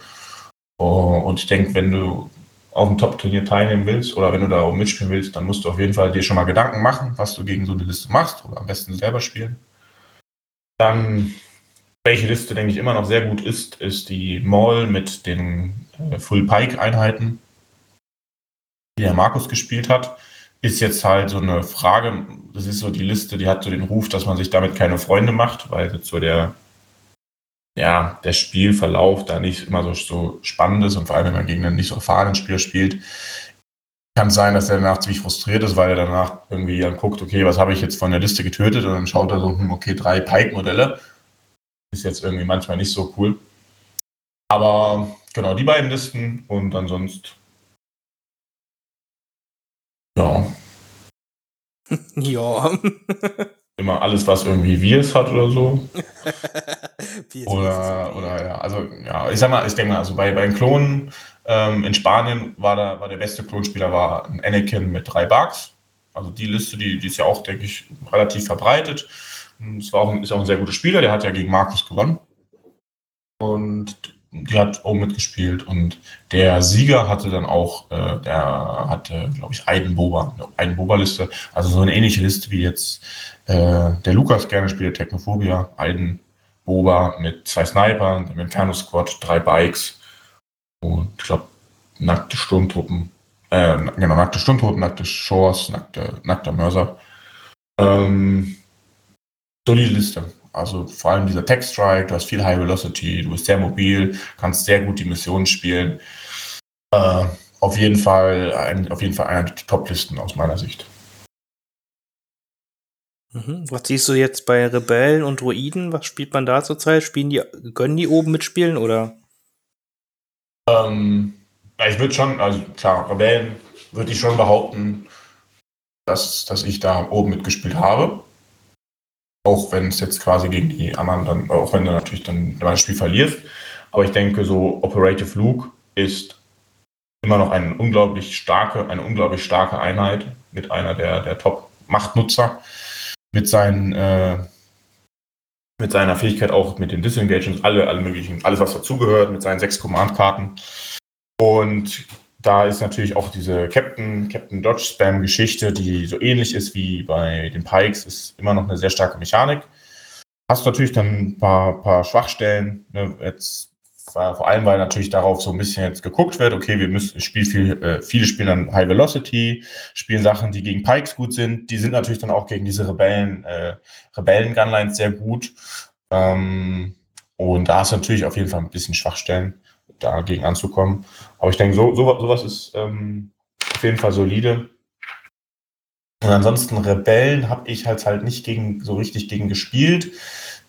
Oh, und ich denke, wenn du auf dem Top-Turnier teilnehmen willst oder wenn du da mitspielen willst, dann musst du auf jeden Fall dir schon mal Gedanken machen, was du gegen so eine Liste machst oder am besten selber spielen. Dann, welche Liste, denke ich, immer noch sehr gut ist, ist die Maul mit den äh, Full-Pike-Einheiten, die der Markus gespielt hat. Ist jetzt halt so eine Frage, das ist so die Liste, die hat so den Ruf, dass man sich damit keine Freunde macht, weil so der ja, der Spielverlauf da nicht immer so, so spannend ist und vor allem, wenn man gegen einen nicht so erfahrenen Spieler spielt, kann sein, dass er danach ziemlich frustriert ist, weil er danach irgendwie dann guckt, okay, was habe ich jetzt von der Liste getötet und dann schaut er so, hm, okay, drei Pike-Modelle. Ist jetzt irgendwie manchmal nicht so cool. Aber genau, die beiden Listen und ansonsten ja. ja. (laughs) immer alles, was irgendwie Virus hat oder so. (laughs) oder, oder ja, also ja, ich sag mal, ich denke mal, also bei, bei den Klonen ähm, in Spanien war, da, war der beste Klonspieler war ein Anakin mit drei Bugs. Also die Liste, die, die ist ja auch, denke ich, relativ verbreitet. Es war auch, ist auch ein sehr guter Spieler, der hat ja gegen Markus gewonnen. Und die hat auch mitgespielt und der Sieger hatte dann auch, äh, der hatte, glaube ich, Aiden Boba, eine Boba-Liste, also so eine ähnliche Liste wie jetzt äh, der Lukas gerne spielt, Technophobia, Aiden Boba mit zwei Snipern, dem Inferno Squad, drei Bikes und ich glaube, nackte Sturmtruppen, äh, genau, nackte Sturmtruppen, nackte Shores, nackte, nackter Mörser. Ähm, solide Liste. Also vor allem dieser Tech Strike, du hast viel High Velocity, du bist sehr mobil, kannst sehr gut die Missionen spielen. Äh, auf jeden Fall, ein, auf jeden Fall einer der Top-Listen aus meiner Sicht. Mhm. Was siehst du jetzt bei Rebellen und Druiden? Was spielt man da zurzeit? Spielen die, können die oben mitspielen oder? Ähm, ich würde schon, also klar, Rebellen würde ich schon behaupten, dass, dass ich da oben mitgespielt habe. Auch wenn es jetzt quasi gegen die anderen dann, auch wenn du natürlich dann das Spiel verlierst. Aber ich denke, so Operative Luke ist immer noch eine unglaublich starke, eine unglaublich starke Einheit mit einer der, der Top-Machtnutzer, mit seinen, äh, mit seiner Fähigkeit auch mit den Disengagements, alle, alle möglichen, alles was dazugehört, mit seinen sechs Command-Karten. Und da ist natürlich auch diese Captain, Captain Dodge Spam Geschichte, die so ähnlich ist wie bei den Pikes, ist immer noch eine sehr starke Mechanik. Hast natürlich dann ein paar, paar Schwachstellen. Ne? Jetzt vor allem, weil natürlich darauf so ein bisschen jetzt geguckt wird, okay, wir müssen spielen viel, äh, viele spielen dann High Velocity, spielen Sachen, die gegen Pikes gut sind. Die sind natürlich dann auch gegen diese Rebellen, äh, Rebellen-Gunlines sehr gut. Ähm, und da hast du natürlich auf jeden Fall ein bisschen Schwachstellen dagegen anzukommen. Aber ich denke, so, so, sowas ist ähm, auf jeden Fall solide. Und ansonsten Rebellen habe ich halt halt nicht gegen, so richtig gegen gespielt.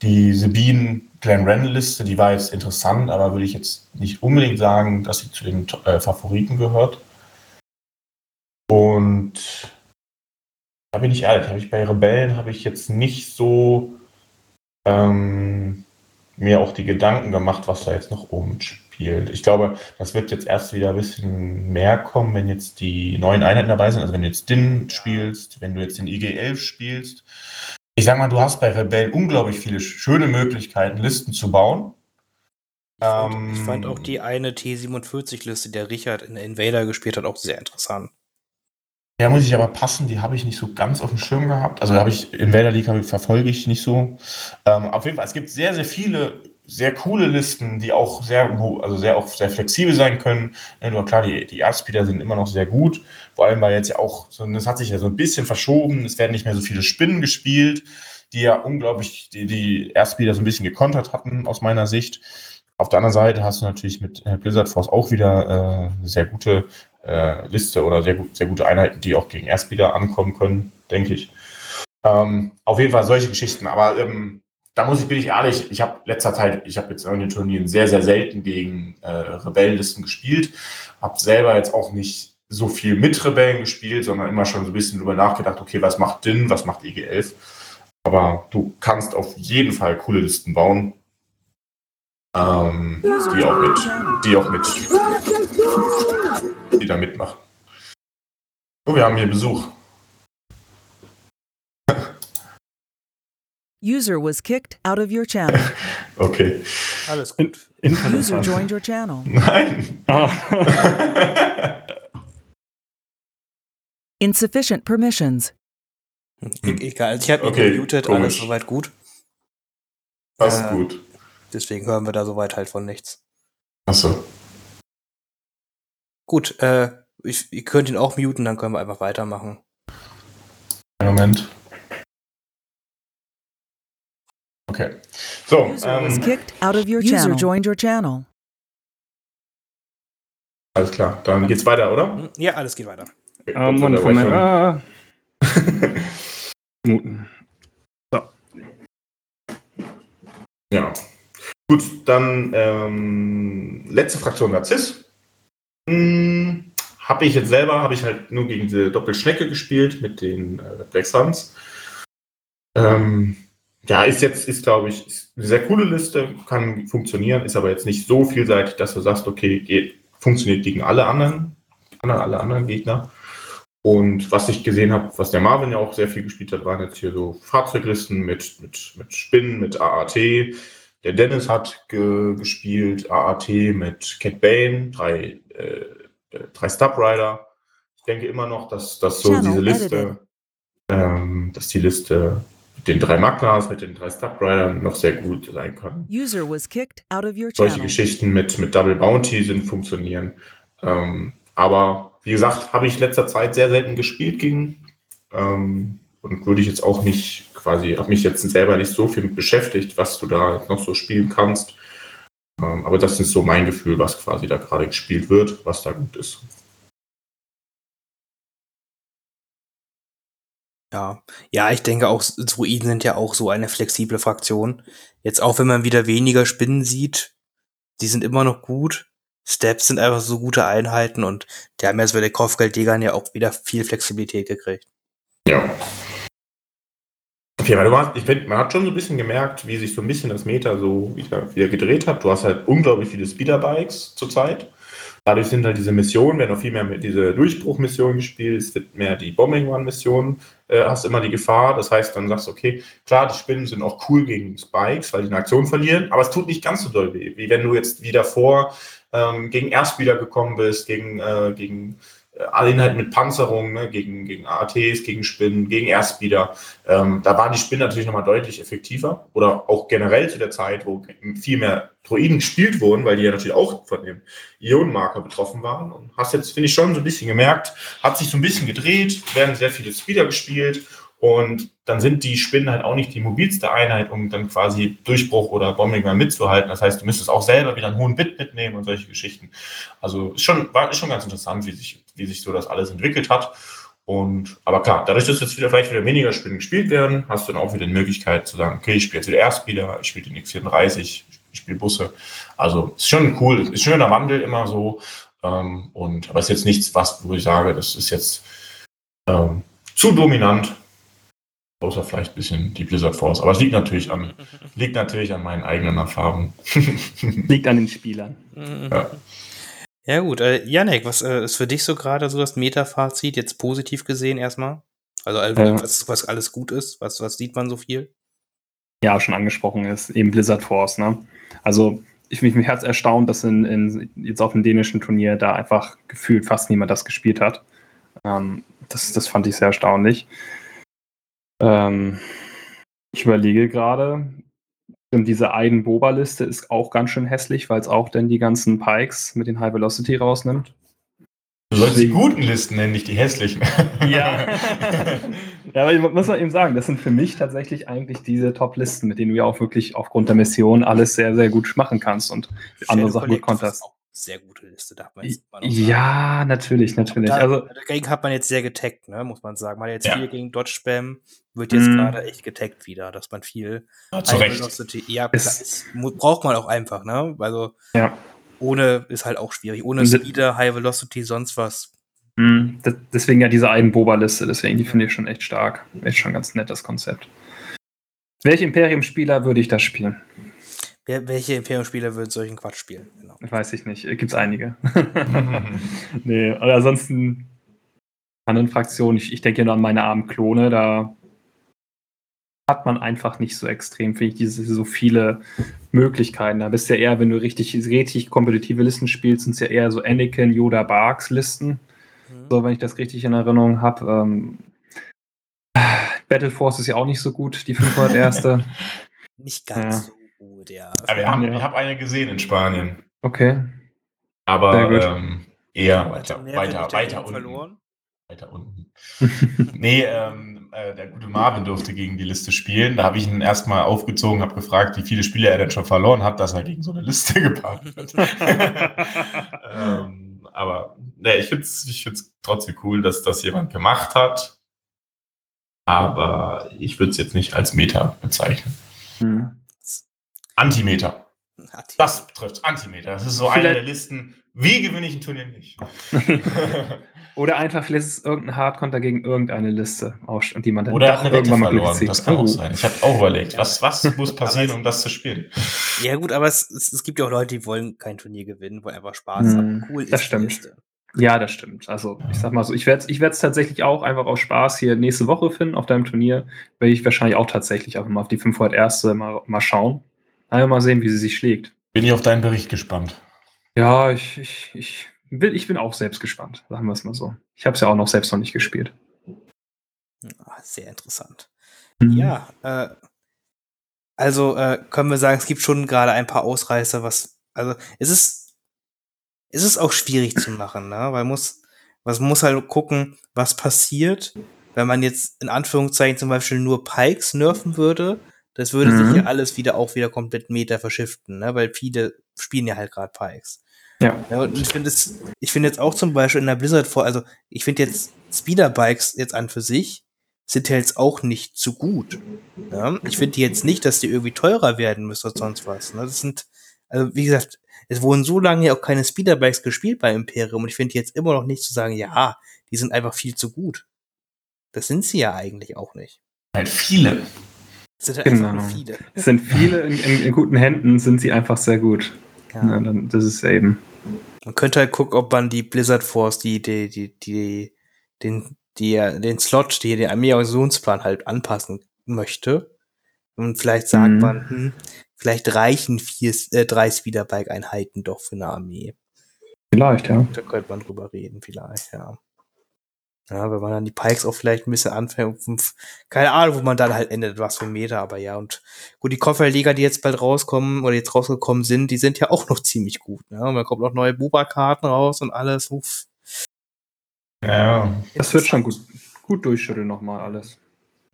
Die Sabine Glen Randall Liste, die war jetzt interessant, aber würde ich jetzt nicht unbedingt sagen, dass sie zu den äh, Favoriten gehört. Und da bin ich ehrlich, habe ich bei Rebellen habe ich jetzt nicht so ähm, mir auch die Gedanken gemacht, was da jetzt noch oben spielt. Ich glaube, das wird jetzt erst wieder ein bisschen mehr kommen, wenn jetzt die neuen Einheiten dabei sind. Also wenn du jetzt DIN spielst, wenn du jetzt den IG-11 spielst. Ich sag mal, du hast bei Rebellen unglaublich viele schöne Möglichkeiten, Listen zu bauen. Ich fand, ähm, ich fand auch die eine T47-Liste, der Richard in Invader gespielt hat, auch sehr interessant. Ja, muss ich aber passen, die habe ich nicht so ganz auf dem Schirm gehabt. Also habe ich Invader League verfolge ich nicht so. Ähm, auf jeden Fall, es gibt sehr, sehr viele sehr coole Listen, die auch sehr, also sehr, auch sehr flexibel sein können. Ja, nur klar, die, die Erzspieler sind immer noch sehr gut. Vor allem, weil jetzt ja auch, das hat sich ja so ein bisschen verschoben. Es werden nicht mehr so viele Spinnen gespielt, die ja unglaublich die, die Erzspieler so ein bisschen gekontert hatten, aus meiner Sicht. Auf der anderen Seite hast du natürlich mit äh, Blizzard Force auch wieder äh, sehr gute äh, Liste oder sehr, gut, sehr gute Einheiten, die auch gegen Erstspieler ankommen können, denke ich. Ähm, auf jeden Fall solche Geschichten. Aber ähm, da muss ich, bin ich ehrlich, ich habe letzter Zeit, ich habe jetzt in den Turnieren sehr, sehr selten gegen äh, Rebellenlisten gespielt. Habe selber jetzt auch nicht so viel mit Rebellen gespielt, sondern immer schon so ein bisschen drüber nachgedacht, okay, was macht DIN, was macht EG11? Aber du kannst auf jeden Fall coole Listen bauen. ähm, die auch mit, die auch mit, die da mitmachen. Oh, wir haben hier Besuch. User was kicked out of your channel. (laughs) Okay. Alles In, gut. User Internet. joined your channel. Nein. Ah. (laughs) Insufficient permissions. E egal, also ich habe ihn Okay, gemutet, alles komisch. soweit gut. Passt Äh, gut. Deswegen hören wir da soweit halt von nichts. Achso. Gut, äh, ich, ihr könnt ihn auch muten, dann können wir einfach weitermachen. Moment. Okay. So, User was ähm, kicked out of your channel. User joined your channel. alles klar. Dann geht's weiter, oder? Ja, alles geht weiter. Okay, Ähm, Moment. Unterbrechung. Ah. (laughs) Muten. Ja. Gut, dann ähm, letzte Fraktion Narziss. Hm, habe ich jetzt selber, habe ich halt nur gegen diese Doppelschnecke gespielt mit den äh, Black Suns. Ähm, ja, ist jetzt, ist glaube ich, ist eine sehr coole Liste, kann funktionieren, ist aber jetzt nicht so vielseitig, dass du sagst, okay, geht, funktioniert gegen alle anderen, alle, anderen Gegner. Und was ich gesehen habe, was der Marvin ja auch sehr viel gespielt hat, waren jetzt hier so Fahrzeuglisten mit, mit, mit Spinnen, mit AAT. Der Dennis hat ge gespielt AAT mit Cat Bane, drei, äh, drei Stub Rider. Ich denke immer noch, dass, dass so Channel diese. Liste, ähm, dass die Liste den drei Magnas, mit den drei Stub Riders noch sehr gut sein kann solche. Geschichten mit, mit Double Bounty sind funktionieren. Ähm, aber wie gesagt, habe ich letzter Zeit sehr selten gespielt gegen. Ähm, und würde ich jetzt auch nicht quasi, habe mich jetzt selber nicht so viel mit beschäftigt, was du da noch so spielen kannst. Ähm, aber das ist so mein Gefühl, was quasi da gerade gespielt wird, was da gut ist. Ja, ja, ich denke auch, Druiden sind ja auch so eine flexible Fraktion. Jetzt auch, wenn man wieder weniger Spinnen sieht, die sind immer noch gut. Steps sind einfach so gute Einheiten und die haben jetzt bei den Kopfgeldjägern ja auch wieder viel Flexibilität gekriegt. Ja. Okay, weil du hast, ich finde, man hat schon so ein bisschen gemerkt, wie sich so ein bisschen das Meta so wieder, wieder gedreht hat. Du hast halt unglaublich viele Speederbikes zurzeit. Dadurch sind halt diese Missionen, werden auch viel mehr mit diese Durchbruchmissionen gespielt, es wird mehr die Bombing Run-Missionen, äh, hast immer die Gefahr. Das heißt, dann sagst du, okay, klar, die Spinnen sind auch cool gegen Spikes, weil die eine Aktion verlieren, aber es tut nicht ganz so doll weh, wie wenn du jetzt wieder vor ähm, gegen Erstspieler gekommen bist, gegen, äh, gegen alle Inhalte mit Panzerung, ne, gegen, gegen AATs, gegen Spinnen, gegen Erstspieler. Ähm, da waren die Spinnen natürlich nochmal deutlich effektiver. Oder auch generell zu der Zeit, wo viel mehr Droiden gespielt wurden, weil die ja natürlich auch von dem Ionenmarker betroffen waren. Und hast jetzt, finde ich, schon so ein bisschen gemerkt, hat sich so ein bisschen gedreht, werden sehr viele Speeder gespielt. Und dann sind die Spinnen halt auch nicht die mobilste Einheit, um dann quasi Durchbruch oder Bombing mal mitzuhalten. Das heißt, du müsstest auch selber wieder einen hohen Bit mitnehmen und solche Geschichten. Also ist schon, war ist schon ganz interessant, wie sich, wie sich so das alles entwickelt hat. Und, aber klar, dadurch, dass jetzt wieder vielleicht wieder weniger Spinnen gespielt werden, hast du dann auch wieder die Möglichkeit zu sagen, okay, ich spiele jetzt wieder Erstspieler, ich spiele den X34, ich spiele Busse. Also ist schon cool, ist ein schöner Wandel immer so. Ähm, und aber ist jetzt nichts, was, wo ich sage, das ist jetzt ähm, zu dominant. Außer vielleicht ein bisschen die Blizzard Force. Aber es liegt natürlich an, liegt natürlich an meinen eigenen Erfahrungen. (laughs) Liegt an den Spielern. Ja. Ja gut, äh, Janek, was äh, ist für dich so gerade so das Meta-Fazit, jetzt positiv gesehen erstmal? Also also, Ja. was, was alles gut ist, was, was sieht man so viel? ja schon angesprochen ist, eben Blizzard Force. Ne? Also ich mich mich hat's erstaunt, dass in, in, jetzt auf dem dänischen Turnier da einfach gefühlt fast niemand das gespielt hat. Ähm, das, das fand ich sehr erstaunlich. Ähm, ich überlege gerade, diese Aiden-Boba-Liste ist auch ganz schön hässlich, weil es auch dann die ganzen Pikes mit den High Velocity rausnimmt. Du sollst die guten Listen nennen, nicht die hässlichen. Ja. (laughs) ja, aber ich muss man eben sagen, das sind für mich tatsächlich eigentlich diese Top-Listen, mit denen du ja auch wirklich aufgrund der Mission alles sehr, sehr gut machen kannst und andere Shadow Sachen gut konterst. ist auch eine Sehr gute Liste, darf man jetzt mal noch sagen. Ja, natürlich, natürlich. Da, Also, dagegen hat man jetzt sehr getaggt, ne, muss man sagen. Man hat jetzt Ja. viel gegen Dodge-Spam, wird jetzt Mm. gerade echt getaggt wieder, dass man viel Ja, zu High Recht. Velocity, ja, ist, mu- braucht man auch einfach, ne? Also ja. ohne ist halt auch schwierig. Ohne Speeder, High Velocity, sonst was. das- deswegen ja diese einen Boba-Liste, deswegen, die finde ich schon echt stark. Echt schon ganz nett, das Konzept. Welch Imperium-Spieler würde ich das spielen? Wer, welche Imperium-Spieler würden solchen Quatsch spielen? Genau. Weiß ich nicht. Gibt es einige. (laughs) nee, aber ansonsten anderen Fraktionen, ich, ich denke nur an meine armen Klone, da hat man einfach nicht so extrem, finde ich, diese so viele Möglichkeiten. Da bist du ja eher, wenn du richtig, richtig kompetitive Listen spielst, sind es ja eher so Anakin, Yoda, Barks Listen. Mhm. So, wenn ich das richtig in Erinnerung habe. Ähm, Battle Force ist ja auch nicht so gut, die 501. (laughs) nicht ganz ja. so gut, ja. Aber wir haben, ja. ich habe eine gesehen in Spanien. Okay. Aber ähm, eher weiter, weiter, weiter unten. Verloren? Weiter unten. nee, ähm, äh, der gute Marvin durfte gegen die Liste spielen. Da habe ich ihn erstmal aufgezogen, habe gefragt, wie viele Spiele er denn schon verloren hat, dass er gegen so eine Liste (laughs) geparkt wird. (laughs) ähm, aber nee, ich finde es ich trotzdem cool, dass das jemand gemacht hat. Aber ich würde es jetzt nicht als Meta bezeichnen. Hm. Antimeter. Das trifft Antimeter. Das ist so Vielleicht eine der Listen. Wie gewinne ich ein Turnier nicht? (laughs) Oder einfach vielleicht ist es irgendein Hardcounter gegen irgendeine Liste, die man dann Oder eine irgendwann mal verloren. Das kann auch sein. Ich habe auch überlegt, was, was muss passieren, um das zu spielen? Ja gut, aber es, es, es, gibt ja auch Leute, die wollen kein Turnier gewinnen, wollen einfach Spaß hm, haben. Cool das stimmt. Liste. Ja, das stimmt. Also ich sag mal so, ich werde ich es tatsächlich auch einfach aus Spaß hier nächste Woche finden auf deinem Turnier. Werde ich wahrscheinlich auch tatsächlich einfach mal auf die 501. mal, mal schauen. Einfach mal sehen, wie sie sich schlägt. Bin ich auf deinen Bericht gespannt. Ja, ich, ich, ich, will, ich bin auch selbst gespannt, sagen wir es mal so. Ich habe es ja auch noch selbst noch nicht gespielt. Ah, sehr interessant. Mhm. Ja, äh, also äh, können wir sagen, es gibt schon gerade ein paar Ausreißer, was, also es ist, es ist auch schwierig zu machen, ne? weil muss, was muss halt gucken, was passiert, wenn man jetzt in Anführungszeichen zum Beispiel nur Pikes nerven würde das würde mhm. sich ja alles wieder auch wieder komplett Meta verschiften, ne? weil viele spielen ja halt gerade Pikes. Ja. ja. Und ich finde es, ich finde jetzt auch zum Beispiel in der Blizzard vor, also ich finde jetzt Speederbikes jetzt an für sich sind ja jetzt auch nicht zu gut. Ja? Ich finde jetzt nicht, dass die irgendwie teurer werden müssen oder sonst was. Ne? Das sind, also wie gesagt, es wurden so lange ja auch keine Speederbikes gespielt bei Imperium und ich finde jetzt immer noch nicht zu sagen, ja, die sind einfach viel zu gut. Das sind sie ja eigentlich auch nicht. Halt viele. Sind halt genau. einfach viele. Es (laughs) sind viele in, in, in, guten Händen, sind sie einfach sehr gut. Ja. ja dann, das ist eben. Man könnte halt gucken, ob man die Blizzard Force, die, die, die, die, den, die, den Slot, die, den Armeeorganisationsplan halt anpassen möchte. Und vielleicht sagt mhm. man, hm, vielleicht reichen vier, äh, drei Speederbike-Einheiten doch für eine Armee. Vielleicht, ja. Da könnte man drüber reden, vielleicht, ja. Ja, wenn man dann die Pikes auch vielleicht ein bisschen anfängt, keine Ahnung, wo man dann halt endet, was für ein Meter, aber ja, und gut, die Kofferliga, die jetzt bald rauskommen oder jetzt rausgekommen sind, die sind ja auch noch ziemlich gut, ne? Und dann kommen noch neue Buba-Karten raus und alles, uff. Ja. Das wird schon gut, gut durchschütteln nochmal alles.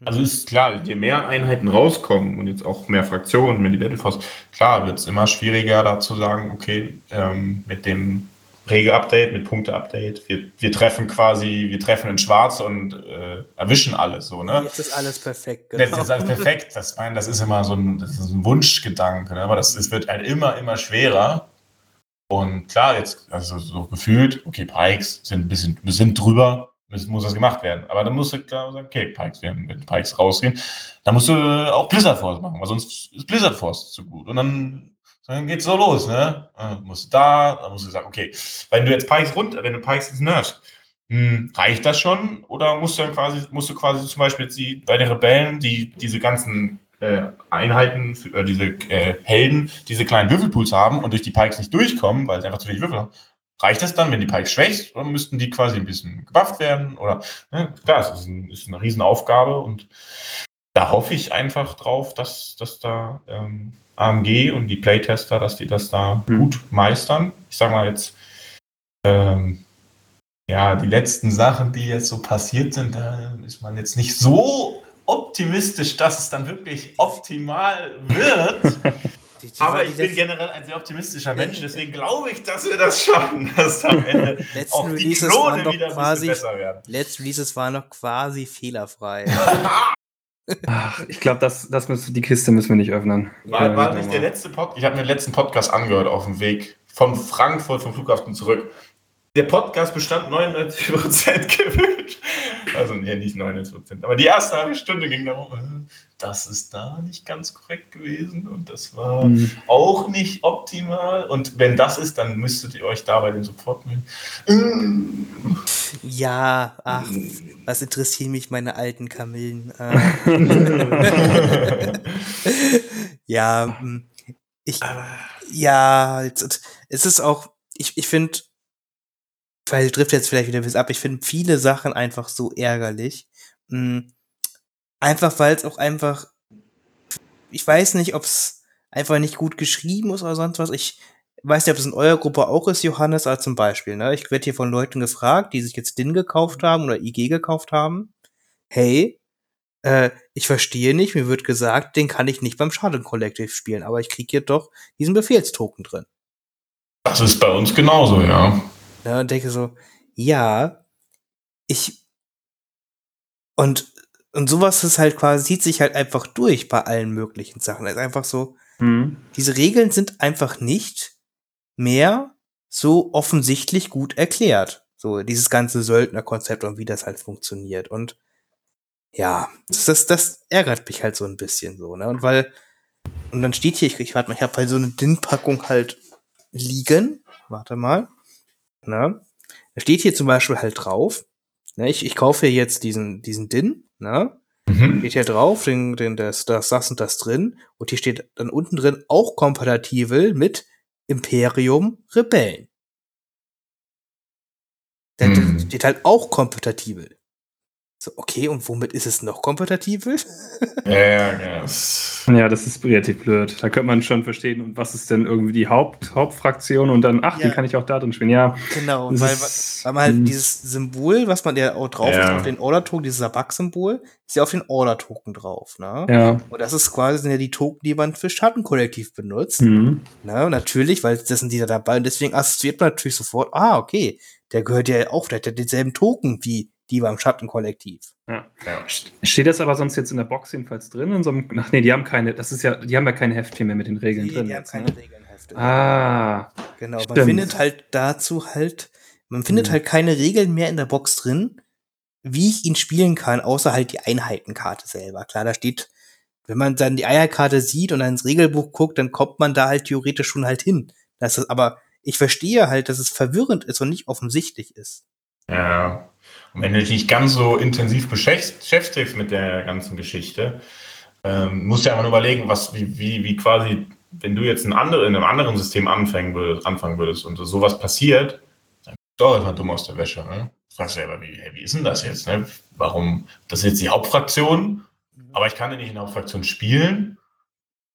Also ist klar, je mehr Einheiten rauskommen und jetzt auch mehr Fraktionen, mehr die Battleforce, klar wird es immer schwieriger da zu sagen, okay, ähm, mit dem Regel-Update, mit Punkte-Update. Wir, wir treffen quasi, wir treffen in Schwarz und äh, erwischen alles so, ne? Jetzt ist alles perfekt, genau. Jetzt ist alles perfekt. Das, mein, das ist immer so ein, das ist ein Wunschgedanke, ne? aber das, das wird halt immer, immer schwerer. Und klar, jetzt, also so gefühlt, okay, Pikes sind ein bisschen, sind drüber, muss, muss das gemacht werden. Aber dann musst du klar sagen, okay, Pikes werden, wenn Pikes rausgehen, dann musst du auch Blizzard Force machen, weil sonst ist Blizzard Force zu gut. Und dann dann geht's so los, ne? Dann musst du da, dann musst du sagen, okay, wenn du jetzt Pikes runter, wenn du Pikes ins nervst, hm, reicht das schon? Oder musst du dann quasi, musst du quasi zum Beispiel die, bei den Rebellen, die diese ganzen äh, Einheiten, äh, diese äh, Helden, diese kleinen Würfelpools haben und durch die Pikes nicht durchkommen, weil sie einfach zu wenig Würfel haben, reicht das dann, wenn die Pikes schwächst, oder müssten die quasi ein bisschen gebufft werden? Oder ne? klar, es ist, ein, ist eine Riesenaufgabe und da hoffe ich einfach drauf, dass, dass da ähm, AMG und die Playtester, dass die das da mhm. gut meistern. Ich sage mal jetzt, ähm, ja, die letzten Sachen, die jetzt so passiert sind, da ist man jetzt nicht so optimistisch, dass es dann wirklich optimal wird. (laughs) Die, die Aber ich bin generell ein sehr optimistischer Mensch, deswegen glaube ich, dass wir das schaffen, (laughs) dass am Ende auch die Releases Klone wieder quasi, besser werden. Letzte Releases waren noch quasi fehlerfrei. (laughs) Ach, ich glaube, das, das müssen, die Kiste müssen wir nicht öffnen. War, war nicht der letzte Podcast? Ich habe mir den letzten Podcast angehört auf dem Weg von Frankfurt vom Flughafen zurück. Der Podcast bestand 99% gewünscht. Also, nee, nicht 99%. Aber die erste halbe Stunde ging darum, äh, das ist da nicht ganz korrekt gewesen und das war mhm. auch nicht optimal. Und wenn das ist, dann müsstet ihr euch dabei den Support melden. Ja, ach, was interessieren mich meine alten Kamillen? Äh. (laughs) ja, hm, ich, ja, es ist auch, ich, ich finde, weil trifft jetzt vielleicht wieder bis ab. Ich finde viele Sachen einfach so ärgerlich. Mhm. Einfach weil es auch einfach, ich weiß nicht, ob es einfach nicht gut geschrieben ist oder sonst was. Ich weiß nicht, ob es in eurer Gruppe auch ist, Johannes, als zum Beispiel. Ne? Ich werde hier von Leuten gefragt, die sich jetzt DIN gekauft haben oder IG gekauft haben. Hey, äh, ich verstehe nicht, mir wird gesagt, den kann ich nicht beim Schaden Collective spielen, aber ich kriege hier doch diesen Befehlstoken drin. Das ist bei uns genauso, ja. Ne, und denke so, ja, ich und und sowas ist halt quasi, zieht sich halt einfach durch bei allen möglichen Sachen. Es ist einfach so, mhm. diese Regeln sind einfach nicht mehr so offensichtlich gut erklärt. So, dieses ganze Söldnerkonzept und wie das halt funktioniert. Und ja, das, das, das ärgert mich halt so ein bisschen so, ne? Und weil, und dann steht hier, ich, ich warte mal, ich habe halt so eine DIN-Packung halt liegen. Warte mal. Ne? Da steht hier zum Beispiel halt drauf, ne, ich, ich kaufe jetzt diesen, diesen DIN, ne? Mhm. Steht hier drauf, den, den, das, das, das und das drin. Und hier steht dann unten drin auch kompatibel mit Imperium Rebellen. Mhm. steht halt auch kompatibel. So, okay, und womit ist es noch kompatibel? ja, ja, ja. Ja, das ist relativ blöd. Da könnte man schon verstehen, und was ist denn irgendwie die Haupt, Hauptfraktion und dann, ach, ja. die kann ich auch da drin spielen. Ja. Genau, weil, ist, weil man halt dieses Symbol, was man ja auch drauf ja. ist, auf den Order-Token, dieses Sabak-Symbol, ist ja auf den Order-Token drauf, ne? Ja. Und das ist quasi sind ja die Token, die man für Schattenkollektiv benutzt. Mhm. Ne? natürlich, weil das sind die da dabei und deswegen assoziiert man natürlich sofort, ah, okay, der gehört ja auch, der hat ja denselben Token wie die beim Schattenkollektiv. Ja. ja. Steht das aber sonst jetzt in der Box jedenfalls drin? In so einem, ach nee, die haben keine, das ist ja, die haben ja keine Heftchen mehr mit den Regeln nee, drin. Die haben jetzt, keine ne? Regelnhefte. Ah. Genau, stimmt. man findet halt dazu halt, man findet mhm. halt keine Regeln mehr in der Box drin, wie ich ihn spielen kann, außer halt die Einheitenkarte selber. Klar, da steht, wenn man dann die Eierkarte sieht und dann ins Regelbuch guckt, dann kommt man da halt theoretisch schon halt hin. Das ist, aber ich verstehe halt, dass es verwirrend ist und nicht offensichtlich ist. Ja. Und wenn du dich nicht ganz so intensiv beschäftigst mit der ganzen Geschichte, ähm, musst du ja mal überlegen, was, wie, wie, wie quasi, wenn du jetzt ein andere, in einem anderen System anfangen würdest, anfangen würdest und sowas passiert, dann bist du auch immer dumm aus der Wäsche. Ne? Du fragst selber, wie, wie ist denn das jetzt? Ne? Warum? Das ist jetzt die Hauptfraktion, aber ich kann ja nicht in der Hauptfraktion spielen.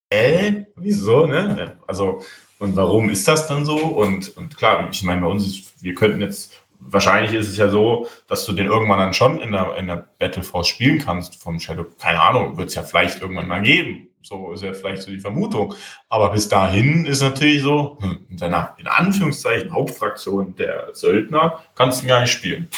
Äh, wieso? Ne? Also, und warum ist das dann so? Und, und klar, ich meine, bei uns ist, wir könnten jetzt wahrscheinlich ist es ja so, dass du den irgendwann dann schon in der, in der Battle Force spielen kannst vom Shadow. Keine Ahnung, wird es ja vielleicht irgendwann mal geben. So ist ja vielleicht so die Vermutung. Aber bis dahin ist natürlich so, hm, in seiner, in Anführungszeichen, Hauptfraktion der Söldner kannst du gar nicht spielen.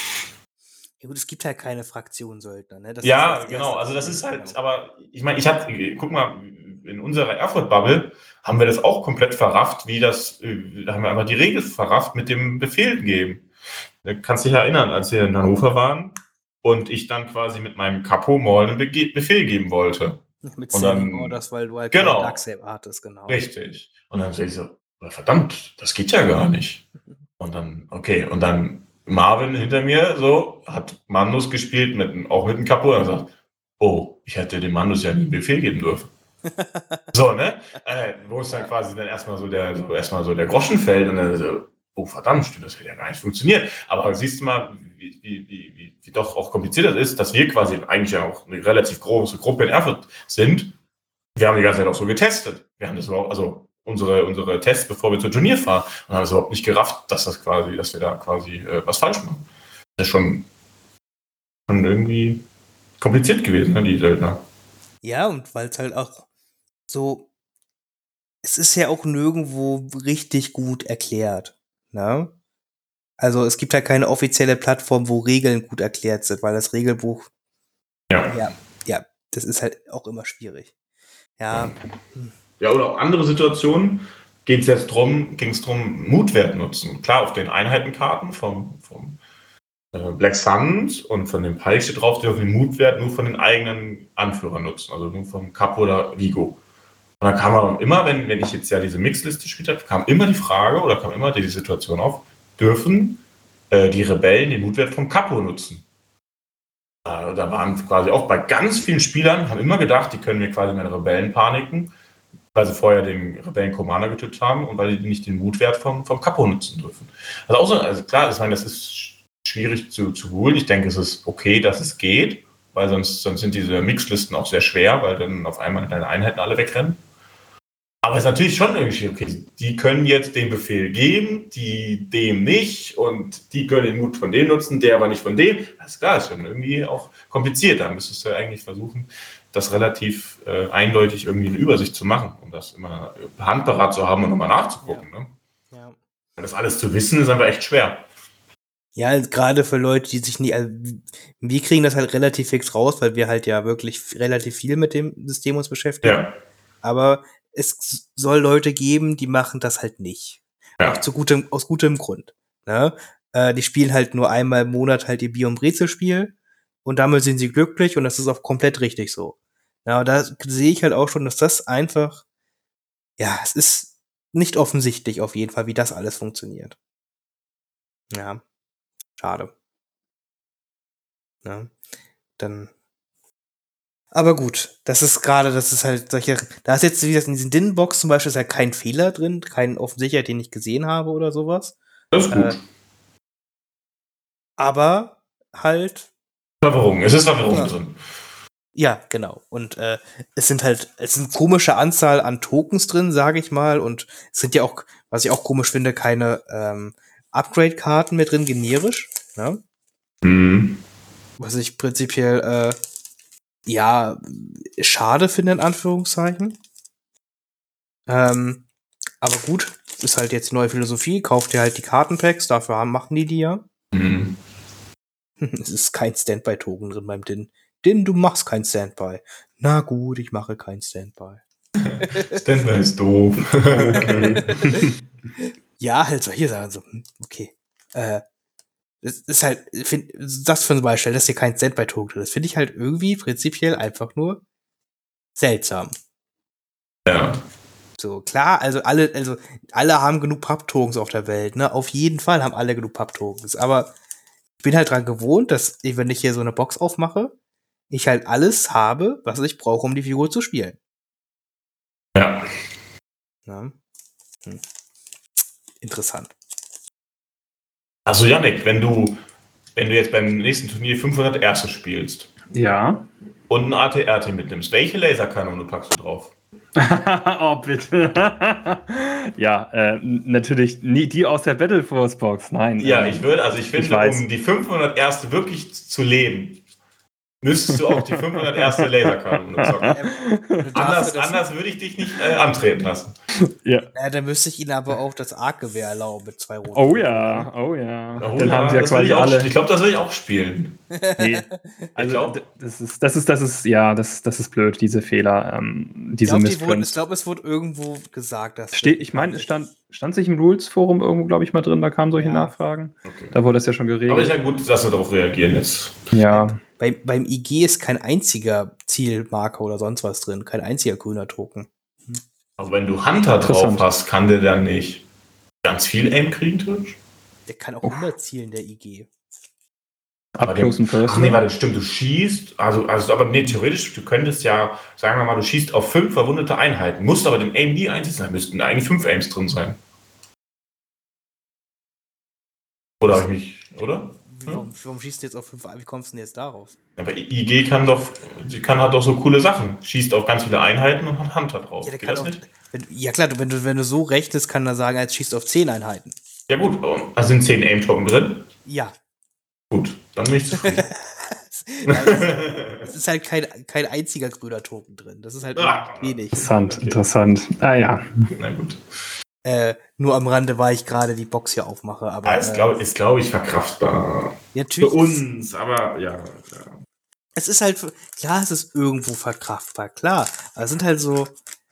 Ja gut, es gibt halt keine Fraktion Söldner. Ne? Das ja, genau. Also das ist halt, aber ich meine, ich hatte, guck mal, in unserer Erfurt-Bubble haben wir das auch komplett verrafft, wie das, äh, da haben wir einfach die Regel verrafft mit dem Befehl geben. Du kannst dich erinnern, als wir in Hannover waren und ich dann quasi mit meinem Capo mal einen Be Befehl geben wollte. Mit und dann, Orders, weil du halt genau, hattest, genau. Richtig. Und dann sehe ich so, verdammt, das geht ja gar nicht. Und dann, okay, und dann Marvin hinter mir so, hat Mandus gespielt, mit, auch mit dem Capo und sagt, oh, ich hätte dem Mandus ja nie einen Befehl geben dürfen. (laughs) so, ne? Äh, wo ist dann quasi dann erstmal so der, so erstmal so der Groschen fällt und dann so, oh verdammt, stimmt, das hätte ja gar nicht funktioniert. Aber siehst du mal, wie, wie, wie, wie doch auch kompliziert das ist, dass wir quasi eigentlich ja auch eine relativ große Gruppe in Erfurt sind. Wir haben die ganze Zeit auch so getestet. Wir haben das überhaupt, also unsere, unsere Tests, bevor wir zur Turnier fahren, und haben es überhaupt nicht gerafft, dass das quasi, dass wir da quasi äh, was falsch machen. Das ist schon, schon irgendwie kompliziert gewesen, ne, die Söldner. Ja, und weil es halt auch so, es ist ja auch nirgendwo richtig gut erklärt. Ne? Also es gibt ja keine offizielle Plattform, wo Regeln gut erklärt sind, weil das Regelbuch. Ja. Ja, ja das ist halt auch immer schwierig. Ja. Ja, oder auch andere Situationen. geht es jetzt drum, ging es darum, Mutwert nutzen. Klar, auf den Einheitenkarten vom, vom äh, Black Suns und von dem Pike steht drauf, die auf den Mutwert nur von den eigenen Anführern nutzen, also nur vom Capo oder Vigo. Und dann kam aber immer, wenn, wenn ich jetzt ja diese Mixliste gespielt habe, kam immer die Frage oder kam immer die Situation auf, dürfen äh, die Rebellen den Mutwert vom Capo nutzen? Äh, da waren quasi auch bei ganz vielen Spielern, haben immer gedacht, die können mir quasi meine Rebellen paniken, weil sie vorher den Rebellen Commander getötet haben und weil die nicht den Mutwert vom, vom Capo nutzen dürfen. Also, auch so, also klar, ich meine, das ist schwierig zu, zu holen. Ich denke, es ist okay, dass es geht, weil sonst, sonst sind diese Mixlisten auch sehr schwer, weil dann auf einmal deine Einheiten alle wegrennen. Aber es ist natürlich schon irgendwie, okay, die können jetzt den Befehl geben, die dem nicht und die können den Mut von dem nutzen, der aber nicht von dem. Das ist klar, ist schon irgendwie auch kompliziert. Da müsstest du eigentlich versuchen, das relativ äh, eindeutig irgendwie eine Übersicht zu machen, um das immer handberat zu haben und nochmal nachzugucken. Ja. Ne? Ja. Das alles zu wissen, ist einfach echt schwer. Ja, gerade für Leute, die sich nie, also wir kriegen das halt relativ fix raus, weil wir halt ja wirklich relativ viel mit dem System uns beschäftigen. Ja. Aber es soll Leute geben, die machen das halt nicht. Ja. Auch zu gutem, aus gutem Grund. Ne? Äh, die spielen halt nur einmal im Monat halt ihr Bier- und Brezelspiel und damit sind sie glücklich und das ist auch komplett richtig so. Ja, da sehe ich halt auch schon, dass das einfach, ja, es ist nicht offensichtlich auf jeden Fall, wie das alles funktioniert. Ja. Schade. Ja, dann. Aber gut, das ist gerade, das ist halt solche, da ist jetzt, wie gesagt, in diesen Din-Box zum Beispiel ist halt kein Fehler drin, kein offensichtlicher, den ich gesehen habe oder sowas. Das ist gut. Äh, aber halt. Verwirrung, es ist Verwirrung ja. drin. Ja, genau. Und äh, es sind halt, es sind komische Anzahl an Tokens drin, sage ich mal. Und es sind ja auch, was ich auch komisch finde, keine ähm, Upgrade-Karten mit drin, generisch. Ne? Mhm. Was ich prinzipiell, äh, ja, schade finde, in Anführungszeichen. Ähm, aber gut, ist halt jetzt neue Philosophie. Kauft ihr halt die Kartenpacks, dafür haben, machen die die ja. Mhm. (laughs) es ist kein Standby-Token drin beim Din. Din, du machst kein Standby. Na gut, ich mache kein Standby. (laughs) Standby ist doof. (laughs) okay. ja, halt solche Sachen so, hm, okay. Äh, das ist halt, find, das für ein Beispiel, dass hier kein Cent bei Token Das finde ich halt irgendwie prinzipiell einfach nur seltsam. Ja. So, klar, also alle, also alle haben genug Papptokens auf der Welt, ne? Auf jeden Fall haben alle genug Papptokens. Aber ich bin halt dran gewohnt, dass ich, wenn ich hier so eine Box aufmache, ich halt alles habe, was ich brauche, um die Figur zu spielen. Ja. ja. Hm interessant. Also Yannick, wenn du, wenn du jetzt beim nächsten Turnier 500 Erste spielst. Ja. Und ein ATRT mitnimmst, welche Laserkanone packst du drauf? (laughs) oh, bitte. (laughs) ja, äh, natürlich nie die aus der Battle Force Box, nein. Ja, ähm, ich würde, also ich finde, ich um die 500 Erste wirklich zu leben, müsstest du auch die 500 erste Laserkanone zocken. Ähm, anders, anders würde ich dich nicht äh, antreten lassen. Ja. ja. Dann müsste ich ihnen aber auch das Arc-Gewehr erlauben mit zwei roten. Oh ja, oh ja. Oh, dann ja, haben sie ja quasi alle. Ich glaube, das will ich auch spielen. Nee. (laughs) Also, das ist, das ist, das ist, ja, das, das ist blöd, diese Fehler, ähm, diese Ich glaube, glaub, es wurde irgendwo gesagt, dass. Steht, ich meine, es stand, stand sich im Rules-Forum irgendwo, glaube ich, mal drin, da kamen solche ja. Nachfragen. Okay. Da wurde es ja schon geregelt. Aber ist ja gut, dass wir darauf reagieren jetzt. Ja. Bei, beim IG ist kein einziger Zielmarker oder sonst was drin, kein einziger grüner Token. Hm. Aber wenn du Hunter drauf hast, kann der dann nicht ganz viel Aim kriegen, Twitch? Der kann auch immer zielen, der IG. And personal. Ach nee, warte, stimmt, du schießt, also, also, aber nee, theoretisch, du könntest ja, sagen wir mal, du schießt auf fünf verwundete Einheiten, musst aber den Aim nie einsetzen, da müssten eigentlich fünf Aims drin sein. Oder habe ich mich, oder? Warum, warum, schießt du jetzt auf 5 Wie kommst du denn jetzt darauf? Aber IG kann doch, sie kann halt doch so coole Sachen. Schießt auf ganz viele Einheiten und hat Hunter drauf. Ja, Geht das auch, nicht? Wenn, ja klar, wenn du, wenn du so rechnest, kann er sagen, jetzt schießt auf 10 Einheiten. Ja gut, da sind 10 Aim-Token drin. Ja. Gut, dann bin ich zufrieden. (laughs) es ist halt kein, kein einziger grüner Token drin. Das ist halt ah, wenig. Interessant, okay. interessant. Ah ja. Na gut. Äh, nur am Rande, weil ich gerade die Box hier aufmache. Aber, ja, ist, glaube äh, glaub ich, verkraftbar. Ja, Für uns, aber ja, ja. Es ist halt, klar, es ist irgendwo verkraftbar, klar. Aber es sind halt so,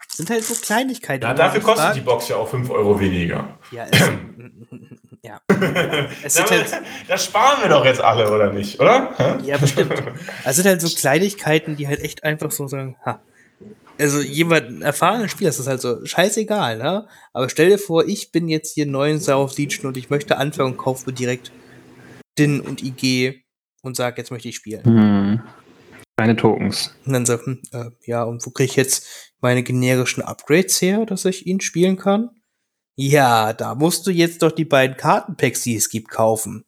sind halt so Kleinigkeiten. Ja, dafür kostet fragt- die Box ja auch 5 Euro weniger. Ja, es, (clears throat) ja. (laughs) Es sind halt, das sparen wir doch jetzt alle, oder nicht? Oder? Ja, bestimmt. (laughs) Es sind halt so Kleinigkeiten, die halt echt einfach so sagen, ha. Also jemand, ein erfahrener Spieler, das ist halt so scheißegal, ne? Aber stell dir vor, ich bin jetzt hier neu in South Legion und ich möchte anfangen und kaufe mir direkt DIN und IG und sag, jetzt möchte ich spielen. Hm. Keine Tokens. Und dann sagt, hm, äh, ja, und wo kriege ich jetzt meine generischen Upgrades her, dass ich ihn spielen kann? Ja, da musst du jetzt doch die beiden Kartenpacks, die es gibt, kaufen.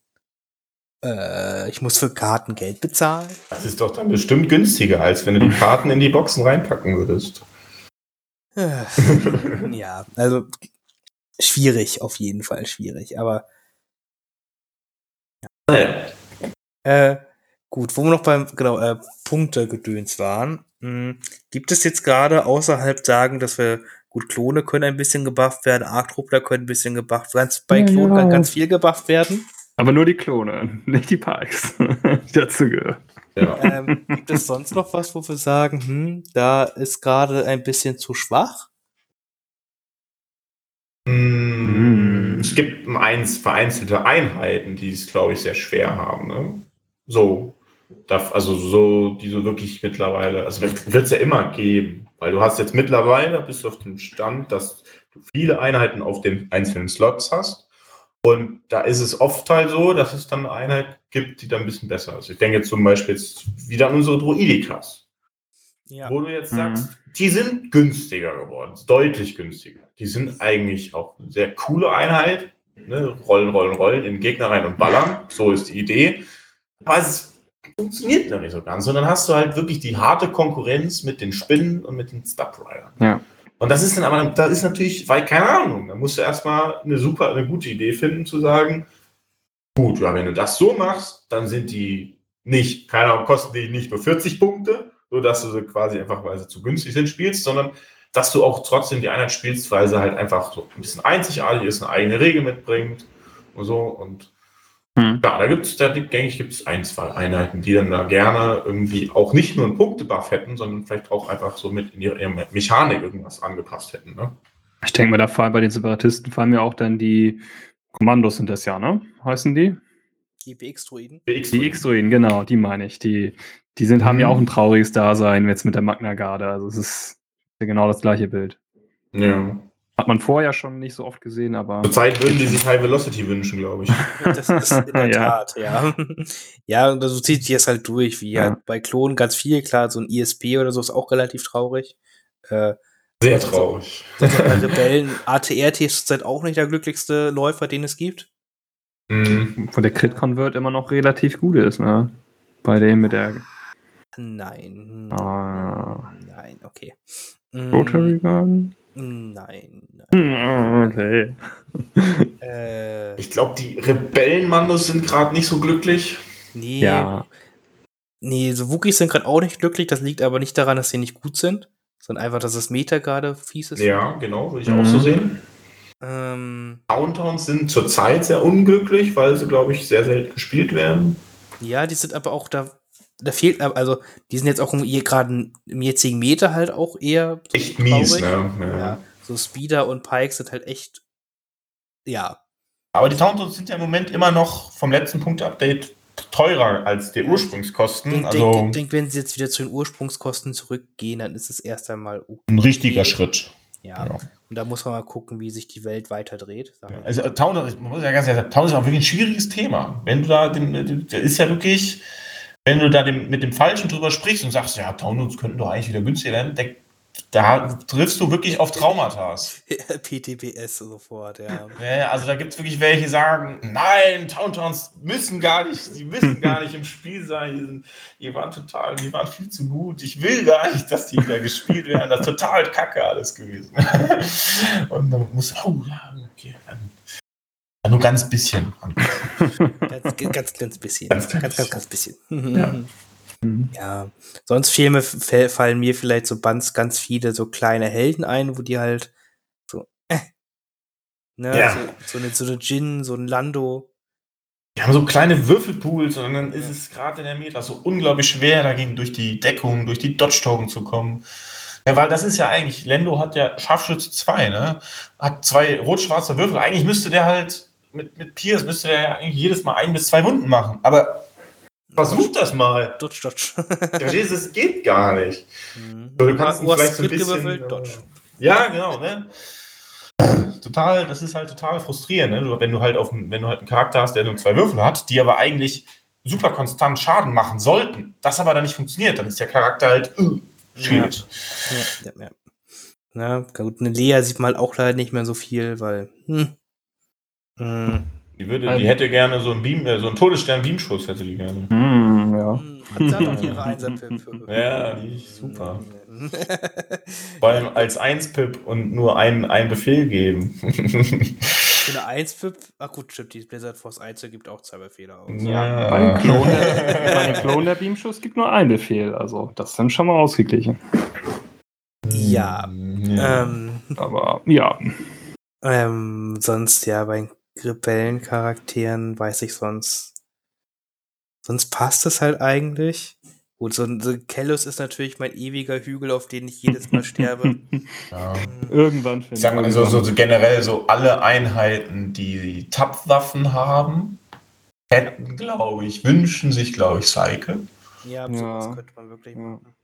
Äh, ich muss für Karten Geld bezahlen. Das ist doch dann bestimmt günstiger, als wenn du die Karten in die Boxen reinpacken würdest. Äh, (laughs) ja, also schwierig, auf jeden Fall schwierig. Aber Naja. äh, gut, wo wir noch beim genau äh, Punktegedöns waren, mh, gibt es jetzt gerade außerhalb sagen, dass wir gut Klone können ein bisschen gebufft werden, Arktruppler können ein bisschen gebufft werden, ganz, bei Ja, Klonen ja. kann ganz viel gebufft werden. Aber nur die Klone, (laughs) nicht die Pikes. (laughs) die dazu gehören. Ja. ähm, gibt es sonst noch was, wo wir sagen, hm, da ist gerade ein bisschen zu schwach? Mm, Es gibt eins, vereinzelte Einheiten, die es, glaube ich, sehr schwer haben. Ne? So, also so, die so wirklich mittlerweile, also wird es ja immer geben, weil du hast jetzt mittlerweile, bist du auf dem Stand, dass du viele Einheiten auf den einzelnen Slots hast. Und da ist es oft halt so, dass es dann eine Einheit gibt, die dann ein bisschen besser ist. Ich denke jetzt zum Beispiel jetzt wieder an unsere Druidikas. Ja. Wo du jetzt Mhm. sagst, die sind günstiger geworden, deutlich günstiger. Die sind eigentlich auch eine sehr coole Einheit. Ne? Rollen, rollen, rollen, in den Gegner rein und ballern. So ist die Idee. Aber es funktioniert noch nicht so ganz. Und dann hast du halt wirklich die harte Konkurrenz mit den Spinnen und mit den Stubridern. Ja. Und das ist dann aber, das ist natürlich, weil, keine Ahnung, da musst du erstmal eine super, eine gute Idee finden, zu sagen, gut, ja, wenn du das so machst, dann sind die nicht, keine Ahnung, kosten die nicht nur 40 Punkte, so dass du sie quasi einfach, weil sie zu günstig sind, spielst, sondern dass du auch trotzdem die Einheit spielst, weil sie halt einfach so ein bisschen einzigartig ist, eine eigene Regel mitbringt und so. Und Hm. ja, da gibt es, da denke ich, gibt es ein, zwei Einheiten, die dann da gerne irgendwie auch nicht nur einen Punktebuff hätten, sondern vielleicht auch einfach so mit in ihre, ihre Mechanik irgendwas angepasst hätten. Ne? Ich denke mal, da fallen bei den Separatisten fallen mir auch dann die Kommandos sind das ja, ne? Heißen die? GPX-Druiden. Die X-Druiden, genau, die meine ich. Die, die sind, haben ja Mhm. auch ein trauriges Dasein jetzt mit der Magna Garde. Also es ist ja genau das gleiche Bild. Ja. Hat man vorher schon nicht so oft gesehen, aber. Zurzeit würden die sich High Velocity wünschen, glaube ich. Das ist in der (laughs) Ja. Tat, ja. ja, und so zieht sich das halt durch, wie Ja. halt bei Klonen ganz viel. Klar, so ein ISP oder so ist auch relativ traurig. Äh, Sehr traurig. bei Rebellen, ATRT ist zurzeit auch nicht der glücklichste Läufer, den es gibt. Mhm. Wo der Crit-Convert immer noch relativ gut ist, ne? Bei dem mit der Nein. Ah. Nein, okay. Mm, Rotary Gun. Nein, nein. Hm, Okay. (laughs) Äh, Ich glaube, die Rebellenmandos sind gerade nicht so glücklich. nee. Ja. Nee, so Wookies sind gerade auch nicht glücklich. Das liegt aber nicht daran, dass sie nicht gut sind, sondern einfach, dass das Meta gerade fies ist. Ja, genau, würde ich Mhm. auch so sehen. Ähm, Downtowns sind zurzeit sehr unglücklich, weil sie, glaube ich, sehr selten gespielt werden. ja, die sind aber auch da. Da fehlt, also, die sind jetzt auch gerade im jetzigen Meter halt auch eher so Echt mies, traurig. ne? Ja. Ja, so Speeder und Pikes sind halt echt, ja, Aber die Downtowns sind ja im Moment immer noch vom letzten Punkt-Update teurer als die Ursprungskosten. denk, also denk, denk, wenn sie jetzt wieder zu den Ursprungskosten zurückgehen, dann ist es erst einmal okay. ein richtiger Schritt. Ja. Ja. Und da muss man mal gucken, wie sich die Welt weiter dreht. Also Town, man muss ja ganz ehrlich sagen, Town ist auch wirklich ein schwieriges Thema. Wenn du da, den, der ist ja wirklich, wenn du da dem, mit dem Falschen drüber sprichst und sagst, ja, Townlands könnten doch eigentlich wieder günstiger werden, der, da triffst du wirklich auf Traumata. (laughs) PTPS sofort, ja. Ja, also da gibt es wirklich welche, die sagen, nein, Towntowns müssen gar nicht, die müssen (laughs) gar nicht im Spiel sein, die, waren total, die waren viel zu gut, ich will gar nicht, dass die wieder gespielt werden, das ist total kacke alles gewesen. (laughs) Und dann muss, oh ja, okay, dann, dann nur ganz bisschen. Ganz, ganz, ganz bisschen. Ganz Ganz, ganz, ganz, bisschen. Ja. Mhm. Ja. Sonst fäll- fallen mir vielleicht so ganz, ganz viele so kleine Helden ein, wo die halt so, äh, ne, Ja. so, so eine, so eine Jin, so ein Lando. Die haben so kleine Würfelpools und dann ist es gerade in der Meta so unglaublich schwer, dagegen durch die Deckung, durch die Dodge-Token zu kommen. Ja, weil das ist ja eigentlich, Lendo hat ja Scharfschütze 2, ne? Hat zwei rot-schwarze Würfel. Eigentlich müsste der halt, mit, mit Pierce müsste der ja eigentlich jedes Mal ein bis zwei Wunden machen. Aber versuch das mal. Dodge, Dodge. Verstehst es geht gar nicht. Mhm. So, du kannst Du vielleicht so ein bisschen. Dodge. Ja, genau, ne? Total, das ist halt total frustrierend, ne? Du, wenn du halt auf wenn du halt einen Charakter hast, der nur zwei Würfel hat, die aber eigentlich super konstant Schaden machen sollten, das aber dann nicht funktioniert, dann ist der Charakter halt uh, schwierig. Ja, ja, ja. Na, gut, eine Lea sieht man halt auch leider nicht mehr so viel, weil. Hm. Hm. Die, würde, Also- die hätte gerne so einen Beam, äh, so einen Todesstern-Beamschuss hätte die gerne. Hm, ja. Hat sie auch ihre Einser-Pip. (laughs) Ja, die super. Vor allem als 1-Pip und nur einen, einen Befehl geben. Für eine 1-Pip, ach gut, stimmt, die Blizzard Force 1 gibt auch zwei Befehle aus. ja. Bei den Klon, den Klon der Beamschuss gibt nur ein Befehl. Also, das ist dann schon mal ausgeglichen. Ja. ja. Ähm, Aber ja. ähm, sonst ja, bei Rebellencharakteren weiß ich sonst. Sonst passt es halt eigentlich. Gut, so ein so Kellus ist natürlich mein ewiger Hügel, auf den ich jedes Mal sterbe. (laughs) ja. Irgendwann Ich sag mal, so, so, so generell so alle Einheiten, die Tapwaffen haben, hätten, glaube ich, wünschen sich, glaube ich, Psyche. Ja, Ja. sowas könnte man wirklich Ja. machen.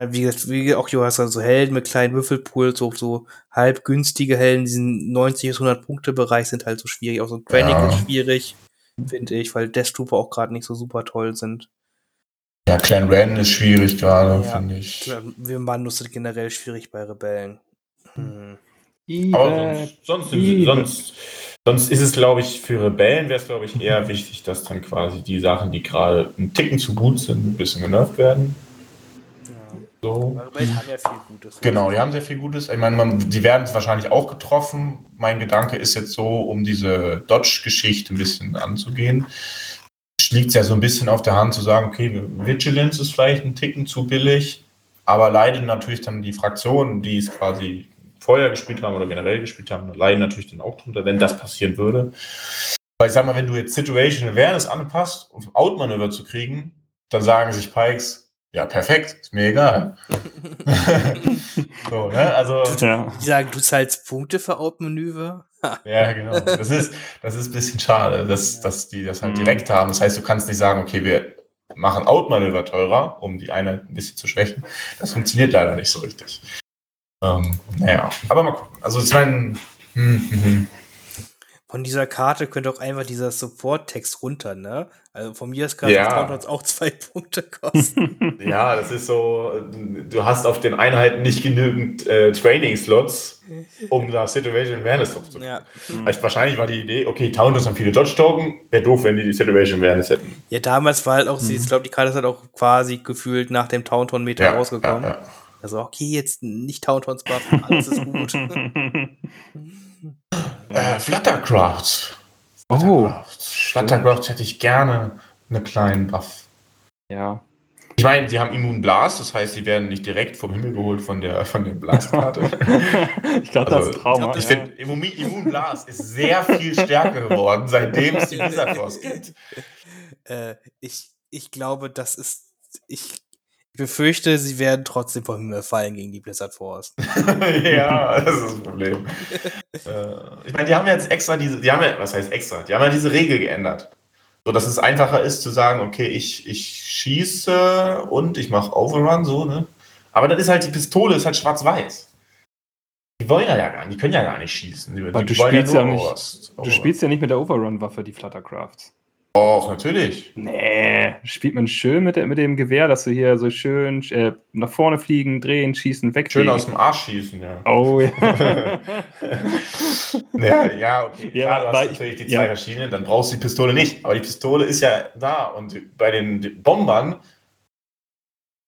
Ja, wie gesagt, wie auch Johannes so Helden mit kleinen Würfelpools, so, so halb günstige Helden, diesen 90 bis 100 Punkte Bereich sind halt so schwierig. Auch so ein Krennic Ja. ist schwierig, finde ich, weil Death Trooper auch gerade nicht so super toll sind. Ja, Clan Ren ist schwierig gerade, Ja. finde ich. Wir Manus sind generell schwierig bei Rebellen. Hm. Aber sonst, sonst, sonst, sonst ist es, glaube ich, für Rebellen wäre es, glaube ich, eher wichtig, dass dann quasi die Sachen, die gerade einen Ticken zu gut sind, ein bisschen genervt werden. So. Weil Rebellen haben ja viel Gutes. Genau, die haben sehr viel Gutes. Ich meine, man, die werden es wahrscheinlich auch getroffen. Mein Gedanke ist jetzt so, um diese Dodge-Geschichte ein bisschen anzugehen, liegt es ja so ein bisschen auf der Hand zu sagen, okay, Vigilance ist vielleicht ein Ticken zu billig, aber leiden natürlich dann die Fraktionen, die es quasi vorher gespielt haben oder generell gespielt haben, leiden natürlich dann auch drunter, wenn das passieren würde. Weil ich sag mal, wenn du jetzt Situation Awareness anpasst, um Outmanöver zu kriegen, dann sagen sich Pikes, ja, perfekt, ist mir egal. (laughs) so, ne? Also, Ja. Die sagen, du zahlst Punkte für Outmanöver? (laughs) ja, genau. Das ist, das ist ein bisschen schade, dass, dass die das halt Mhm. direkt haben. Das heißt, du kannst nicht sagen, okay, wir machen Outmanöver teurer, um die eine ein bisschen zu schwächen. Das funktioniert leider nicht so richtig. Ähm, naja, aber mal gucken. Also, ich meine, hm, hm, hm. Von dieser Karte könnte auch einfach dieser Support-Text runter, ne? Also von mir kann Ja. das auch (laughs) zwei Punkte kosten. (laughs) Ja, das ist so, du hast auf den Einheiten nicht genügend äh, Training-Slots, um da Situation Awareness drauf zu ja. Vielleicht Wahrscheinlich war die Idee, okay, Towntons haben viele Dodge-Token, wäre doof, wenn die die Situation Awareness hätten. ja, damals war halt auch, Mhm. sie ich glaube, die Karte ist halt auch quasi gefühlt nach dem Taunton-Meter rausgekommen. Ja, ja. Also, okay, jetzt nicht Tauntons buffen, alles ist gut. (laughs) Äh, Fluttercraft. Oh, Fluttercraft. Fluttercraft hätte ich gerne einen kleinen Buff. ja. Ich meine, sie haben Immun Blast, das heißt, sie werden nicht direkt vom Himmel geholt von der, von der Blastkarte. (laughs) ich glaube, das Also, ist Trauma. ich ich finde, Immun, Immun Blast ist sehr viel stärker geworden, seitdem es die Force gibt. äh, ich, ich glaube, das ist. Ich befürchte, sie werden trotzdem vom Himmel fallen gegen die Blizzard Force. (laughs) ja, das ist das Problem. (laughs) äh, ich meine, die haben jetzt extra diese, die haben ja, was heißt extra? Die haben ja diese Regel geändert. So dass es einfacher ist zu sagen, okay, ich, ich schieße und ich mache Overrun, so, ne? Aber dann ist halt die Pistole, ist halt schwarz-weiß. Die wollen ja gar nicht, die können ja gar nicht schießen. Die, die du wollen spielst ja nur nicht-. Du spielst ja nicht mit der Overrun-Waffe, die Fluttercrafts. Och, natürlich. Nee, spielt man schön mit, mit dem Gewehr, dass du hier so schön äh, nach vorne fliegen, drehen, schießen, weg. Schön aus dem Arsch schießen, ja. Oh ja. (laughs) Ja, ja, okay. Ja, Klar, du hast ich- natürlich die ja. zwei verschiedenen, dann brauchst du die Pistole nicht. Aber die Pistole ist ja da. Und bei den Bombern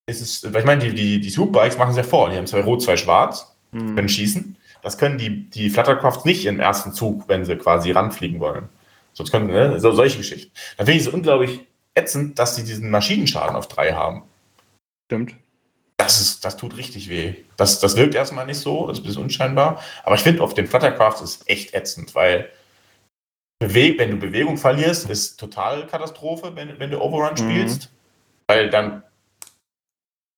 ist es, weil ich meine, die, die, die Swoopbikes machen es ja vor. Die haben zwei rot, zwei schwarz, können Hm. schießen. Das können die, die Fluttercrafts nicht im ersten Zug, wenn sie quasi ranfliegen wollen. Sonst können, ne, so, solche Geschichten. Da finde ich es unglaublich ätzend, dass die diesen Maschinenschaden auf drei haben. Stimmt. Das, ist, das tut richtig weh. Das, das wirkt erstmal nicht so, das ist ein bisschen unscheinbar. Aber ich finde, auf den Fluttercrafts ist echt ätzend, weil Beweg wenn du Bewegung verlierst, ist total Katastrophe, wenn, wenn du Overrun Mhm. spielst. Weil dann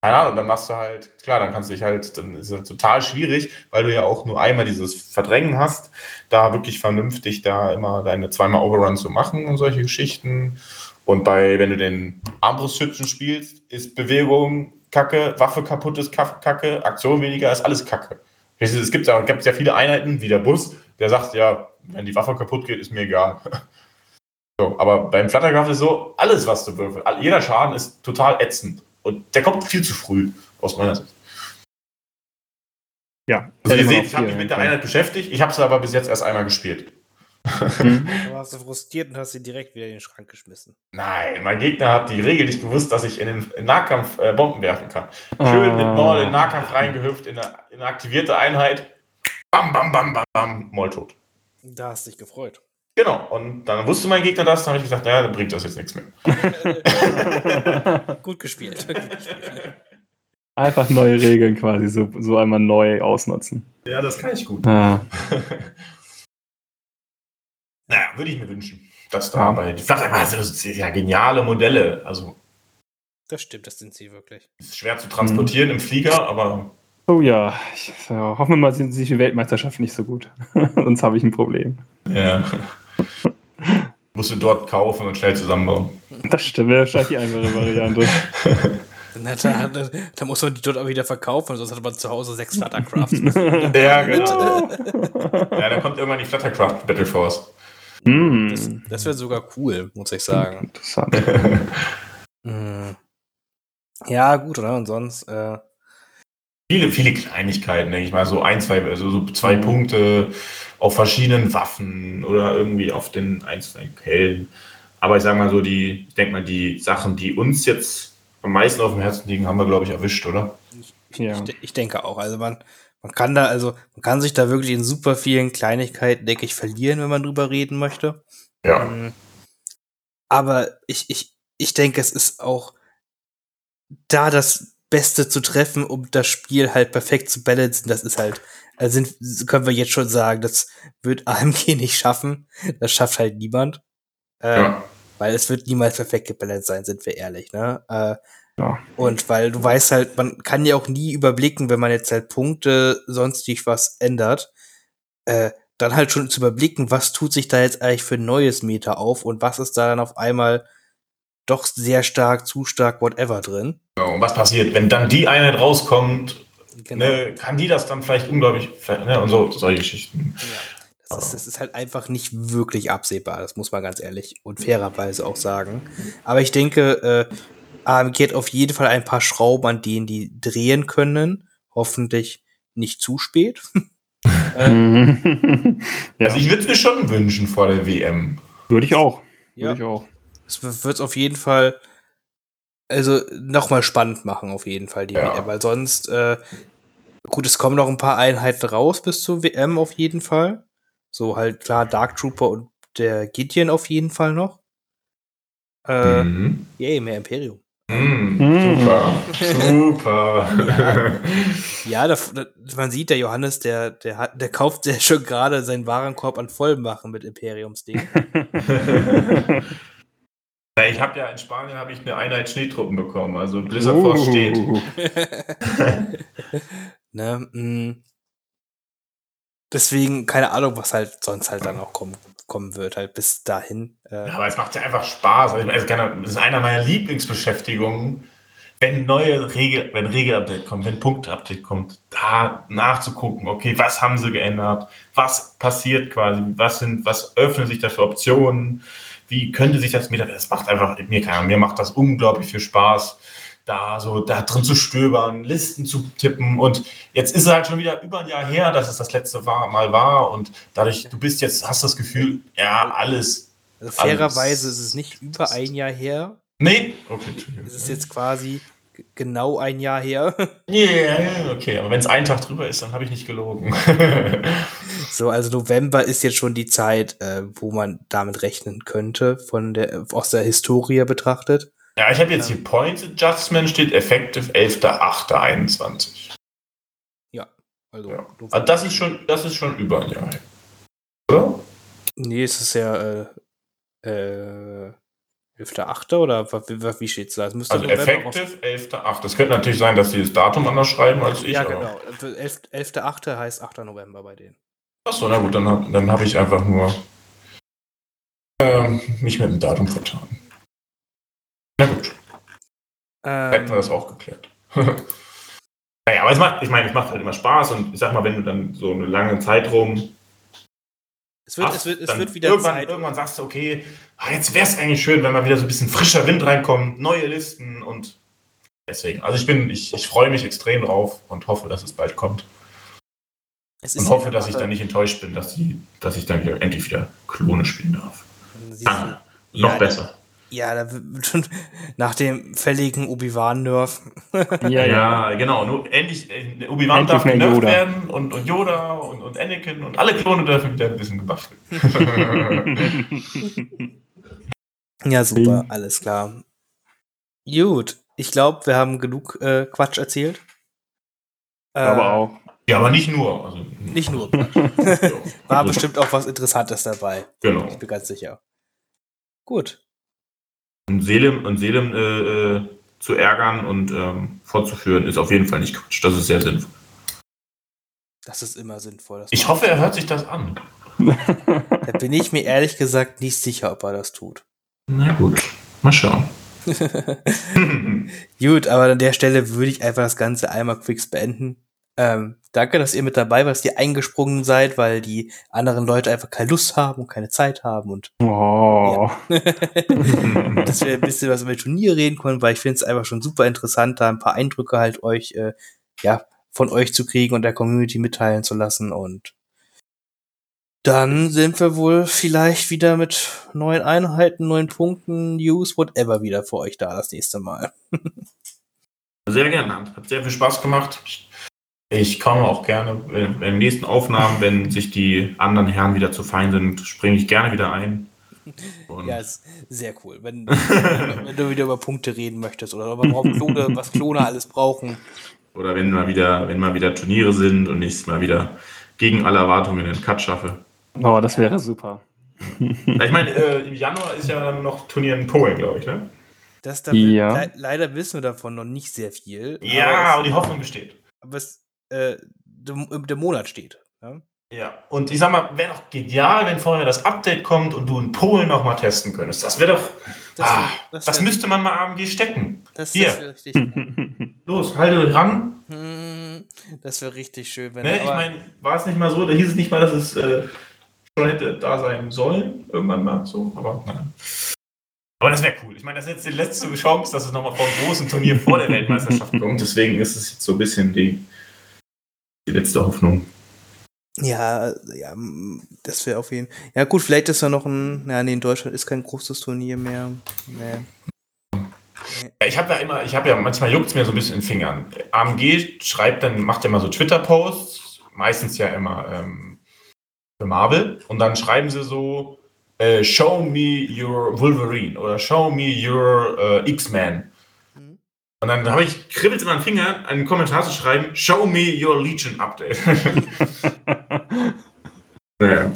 keine Ahnung, dann machst du halt, klar, dann kannst du dich halt, dann ist es total schwierig, weil du ja auch nur einmal dieses Verdrängen hast, da wirklich vernünftig da immer deine zweimal Overrun zu machen und solche Geschichten. Und bei, wenn du den Armbrustschützen spielst, ist Bewegung Kacke, Waffe kaputt ist Kacke, Aktion weniger ist alles Kacke. Es gibt ja, gibt ja viele Einheiten, wie der Bus, der sagt, ja, wenn die Waffe kaputt geht, ist mir egal. (laughs) So, aber beim Flattergraph ist so, alles, was du würfelst, jeder Schaden ist total ätzend. Und der kommt viel zu früh, aus meiner Sicht. Ja. Also ihr seht, ich habe mich mit der Einheit beschäftigt, ich habe sie aber bis jetzt erst einmal gespielt. Mhm. Du warst du frustriert und hast sie direkt wieder in den Schrank geschmissen. Nein, mein Gegner hat die Regel nicht gewusst, dass ich in den Nahkampf äh, Bomben werfen kann. Schön mit Maul in den Nahkampf reingehüpft, in eine, in eine aktivierte Einheit. Bam, bam, bam, bam, bam, Maul tot. Da hast du dich gefreut. Genau, und dann wusste mein Gegner das, dann habe ich gesagt, naja, dann bringt das jetzt nichts mehr. (laughs) Gut gespielt. Einfach neue Regeln quasi, so, so einmal neu ausnutzen. Ja, das kann ich gut. Ah. (laughs) naja, würde ich mir wünschen, dass da bei die das sind ja geniale Modelle. Also das stimmt, das sind sie wirklich. Ist schwer zu transportieren mhm. im Flieger, aber. Oh ja, ich ja, hoffen wir mal, sind sich die Weltmeisterschaft nicht so gut. (laughs) Sonst habe ich ein Problem. Ja. (laughs) Musst du dort kaufen und schnell zusammenbauen. Das stimmt, wäre wahrscheinlich die einfache Variante. (laughs) Na, da, da, da, muss man die dort auch wieder verkaufen, sonst hat man zu Hause sechs Fluttercrafts. (laughs) ja, genau. ja, dann kommt irgendwann die Fluttercraft Battle Force. Mm. Das, das wäre sogar cool, muss ich sagen. Interessant. mm. Ja, gut, oder? Und sonst. Äh, viele, viele Kleinigkeiten, denke ich mal. So ein, zwei, also so zwei mhm. Punkte auf verschiedenen Waffen oder irgendwie auf den einzelnen Kellen. Aber ich sage mal so, die, ich denke mal, die Sachen, die uns jetzt am meisten auf dem Herzen liegen, haben wir, glaube ich, erwischt, oder? Ich, ja. ich, ich denke auch. Also man, man kann da, also man kann sich da wirklich in super vielen Kleinigkeiten, denke ich, verlieren, wenn man drüber reden möchte. Ja. Ähm, aber ich, ich, ich denke, es ist auch da das Beste zu treffen, um das Spiel halt perfekt zu balancen. Das ist halt, sind, können wir jetzt schon sagen, das wird AMG (laughs) nicht schaffen. Das schafft halt niemand. Äh, ja. Weil es wird niemals perfekt gebalanced sein, sind wir ehrlich, ne? Äh, ja. Und weil du weißt halt, man kann ja auch nie überblicken, wenn man jetzt halt Punkte sonstig was ändert, äh, dann halt schon zu überblicken, was tut sich da jetzt eigentlich für ein neues Meter auf und was ist da dann auf einmal doch sehr stark, zu stark, whatever drin. Genau, und was passiert, wenn dann die Einheit rauskommt, genau. ne, kann die das dann vielleicht unglaublich, ne, und so, solche Geschichten. Ja. Das ist, das ist halt einfach nicht wirklich absehbar, das muss man ganz ehrlich und fairerweise auch sagen. Aber ich denke, äh, AMG hat auf jeden Fall ein paar Schrauben, an denen die drehen können. Hoffentlich nicht zu spät. (laughs) ähm, (laughs) ja. Also ich würde es mir schon wünschen vor der WM. Würde ich auch. Ja. Würde ich auch. Es wird es auf jeden Fall also nochmal spannend machen, auf jeden Fall, die ja. WM, weil sonst, äh, gut, es kommen noch ein paar Einheiten raus bis zur WM auf jeden Fall. So halt klar, Dark Trooper und der Gideon auf jeden Fall noch. Äh, mhm. Yay, mehr Imperium. Mm, super, (laughs) super. Ja, ja da, da, man sieht, der Johannes, der, der, hat, der kauft ja schon gerade seinen Warenkorb an Vollmachen mit Imperiumsding. (laughs) ich habe ja in Spanien habe ich eine Einheit Schneetruppen bekommen, also Blizzard uh. Force steht. (laughs) ne, mh. Deswegen, keine Ahnung, was halt sonst halt dann auch kommen, kommen wird, halt bis dahin. Äh. Ja, aber es macht ja einfach Spaß. Also, das ist einer meiner Lieblingsbeschäftigungen, wenn neue Regel, wenn Regelupdate kommt, wenn Punktupdate kommt, da nachzugucken, okay, was haben sie geändert, was passiert quasi, was sind, was öffnen sich da für Optionen, wie könnte sich das mit, das macht einfach, mir, kann, mir macht das unglaublich viel Spaß da so da drin zu stöbern, Listen zu tippen und jetzt ist es halt schon wieder über ein Jahr her, dass es das letzte Mal war und dadurch, du bist jetzt, hast das Gefühl, ja, alles. Also fairerweise ist es nicht über ein Jahr her. Nee? Okay. Es ist jetzt quasi genau ein Jahr her. (laughs) Ja, yeah, okay, aber wenn es ein Tag drüber ist, dann habe ich nicht gelogen. (laughs) so, also November ist jetzt schon die Zeit, äh, wo man damit rechnen könnte, von der, aus der Historie betrachtet. Ja, ich habe jetzt hier Point Adjustment, steht effective 11.08.21. Ja, also. Ja. also das, ist schon, das ist schon über ein Jahr. Oder? Nee, es ist ja, äh, äh, 11.8. oder wa- wie, wie steht's da? Das Also effektiv 11.8. Es könnte natürlich sein, dass sie das Datum anders schreiben als ich. Ja, genau. Also 11 11.8. heißt 8. November bei denen. Achso, na gut, dann, dann habe ich einfach nur ähm, mich mit dem Datum vertan. Na gut, hätten wir Ähm, das auch geklärt. (laughs) naja, aber es macht, ich meine, es macht halt immer Spaß und ich sag mal, wenn du dann so eine lange Zeit rum es wird, hast, es wird, es dann wird wieder irgendwann, Zeit. irgendwann sagst du, okay, ah, jetzt wäre es eigentlich schön, wenn mal wieder so ein bisschen frischer Wind reinkommt, neue Listen und deswegen. Also ich bin, ich, ich freue mich extrem drauf und hoffe, dass es bald kommt. Es Und hoffe, dass ich dann nicht enttäuscht bin, dass, die, dass ich dann wieder, endlich wieder Klone spielen darf. Du, Ah, Ja, Noch besser. Ja, da wird schon nach dem fälligen Obi-Wan-Nerf. Ja, Ja, genau. Nur endlich, äh, Obi-Wan Endlich darf genervt Yoda. werden und, und Yoda und, und Anakin und alle Klone dürfen wieder ein bisschen gebufft werden. (laughs) Ja, super, alles klar. Gut, ich glaube, wir haben genug äh, Quatsch erzählt. Äh, Aber auch. ja, aber nicht nur. Also, Nicht nur. (laughs) (laughs) War bestimmt auch was Interessantes dabei. Genau. Ich bin ganz sicher. Gut. Und Selim, und Selim äh, äh, zu ärgern und ähm, fortzuführen, ist auf jeden Fall nicht Quatsch. Das ist sehr sinnvoll. Das ist immer sinnvoll. Ich hoffe, er hört sich das an. (laughs) Da bin ich mir ehrlich gesagt nicht sicher, ob er das tut. Na gut, mal schauen. (laughs) Gut, aber an der Stelle würde ich einfach das Ganze einmal fix beenden. Ähm, danke, dass ihr mit dabei wart, dass ihr eingesprungen seid, weil die anderen Leute einfach keine Lust haben und keine Zeit haben und Oh. (laughs) dass wir ein bisschen was über die Turnier reden können, weil ich finde es einfach schon super interessant, da ein paar Eindrücke halt euch, äh, ja, von euch zu kriegen und der Community mitteilen zu lassen und dann sind wir wohl vielleicht wieder mit neuen Einheiten, neuen Punkten, News, whatever wieder für euch da das nächste Mal. Sehr gerne. Hat sehr viel Spaß gemacht. Ich komme auch gerne in in den nächsten Aufnahmen, wenn sich die anderen Herren wieder zu fein sind, springe ich gerne wieder ein. Und Ja, ist sehr cool. Wenn, (laughs) wenn du wieder über Punkte reden möchtest oder über warum Klone, (laughs) was Klone alles brauchen. Oder wenn mal wieder, wenn mal wieder Turniere sind und ich mal wieder gegen alle Erwartungen den Cut schaffe. oh, das wäre super. Ich meine, äh, im Januar ist ja dann noch Turnier in Polen, glaube ich, ne? Das da Ja. le leider wissen wir davon noch nicht sehr viel. Ja, aber aber es, die Hoffnung besteht. aber es äh, der, der Monat steht. Ja? Ja, und ich sag mal, wäre doch genial, wenn vorher das Update kommt und du in Polen noch mal testen könntest. Das wäre doch. Das, ah, wär- das, das, wär- müsste man mal AMG stecken. das, hier. das wäre richtig, (laughs) Los, halte ran. Hm, das wär richtig schön, wenn Ne? Ich meine, war es nicht mal so, da hieß es nicht mal, dass es äh, schon hätte da sein sollen, irgendwann mal so, aber nein. Aber das wäre cool. Ich meine, das ist jetzt die letzte Chance, dass es nochmal vor einem großen Turnier vor der (laughs) Weltmeisterschaft kommt. Deswegen ist es jetzt so ein bisschen die, die letzte Hoffnung. Ja, ja, das wäre auf jeden Ja, gut, vielleicht ist da noch ein. Ja, nee, in Deutschland ist kein großes Turnier mehr. Nee. Ja, ich habe ja immer, ich habe ja manchmal juckt es mir so ein bisschen in den Fingern. AMG schreibt dann, macht ja immer so Twitter-Posts, meistens ja immer ähm, für Marvel, und dann schreiben sie so, äh, show me your Wolverine oder show me your äh, X-Man. Und dann habe ich, kribbelt in meinen Finger, einen Kommentar zu schreiben, show me your Legion Update. (laughs) naja.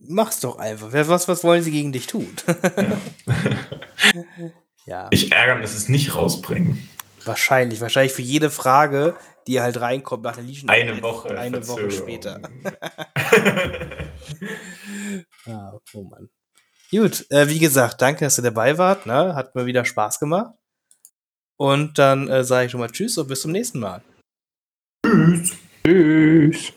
Mach's doch einfach. Was, was wollen sie gegen dich tun? (laughs) ja, Ich ärgere mich, dass sie es nicht rausbringen. wahrscheinlich. Wahrscheinlich für jede Frage, die halt reinkommt nach der Legion. Eine Woche. Eine Woche später. (laughs) Ah, oh Mann. Gut, äh, wie gesagt, danke, dass ihr dabei wart. Ne? Hat mir wieder Spaß gemacht. Und dann äh, sage ich schon mal Tschüss und bis zum nächsten Mal. Tschüss. Tschüss.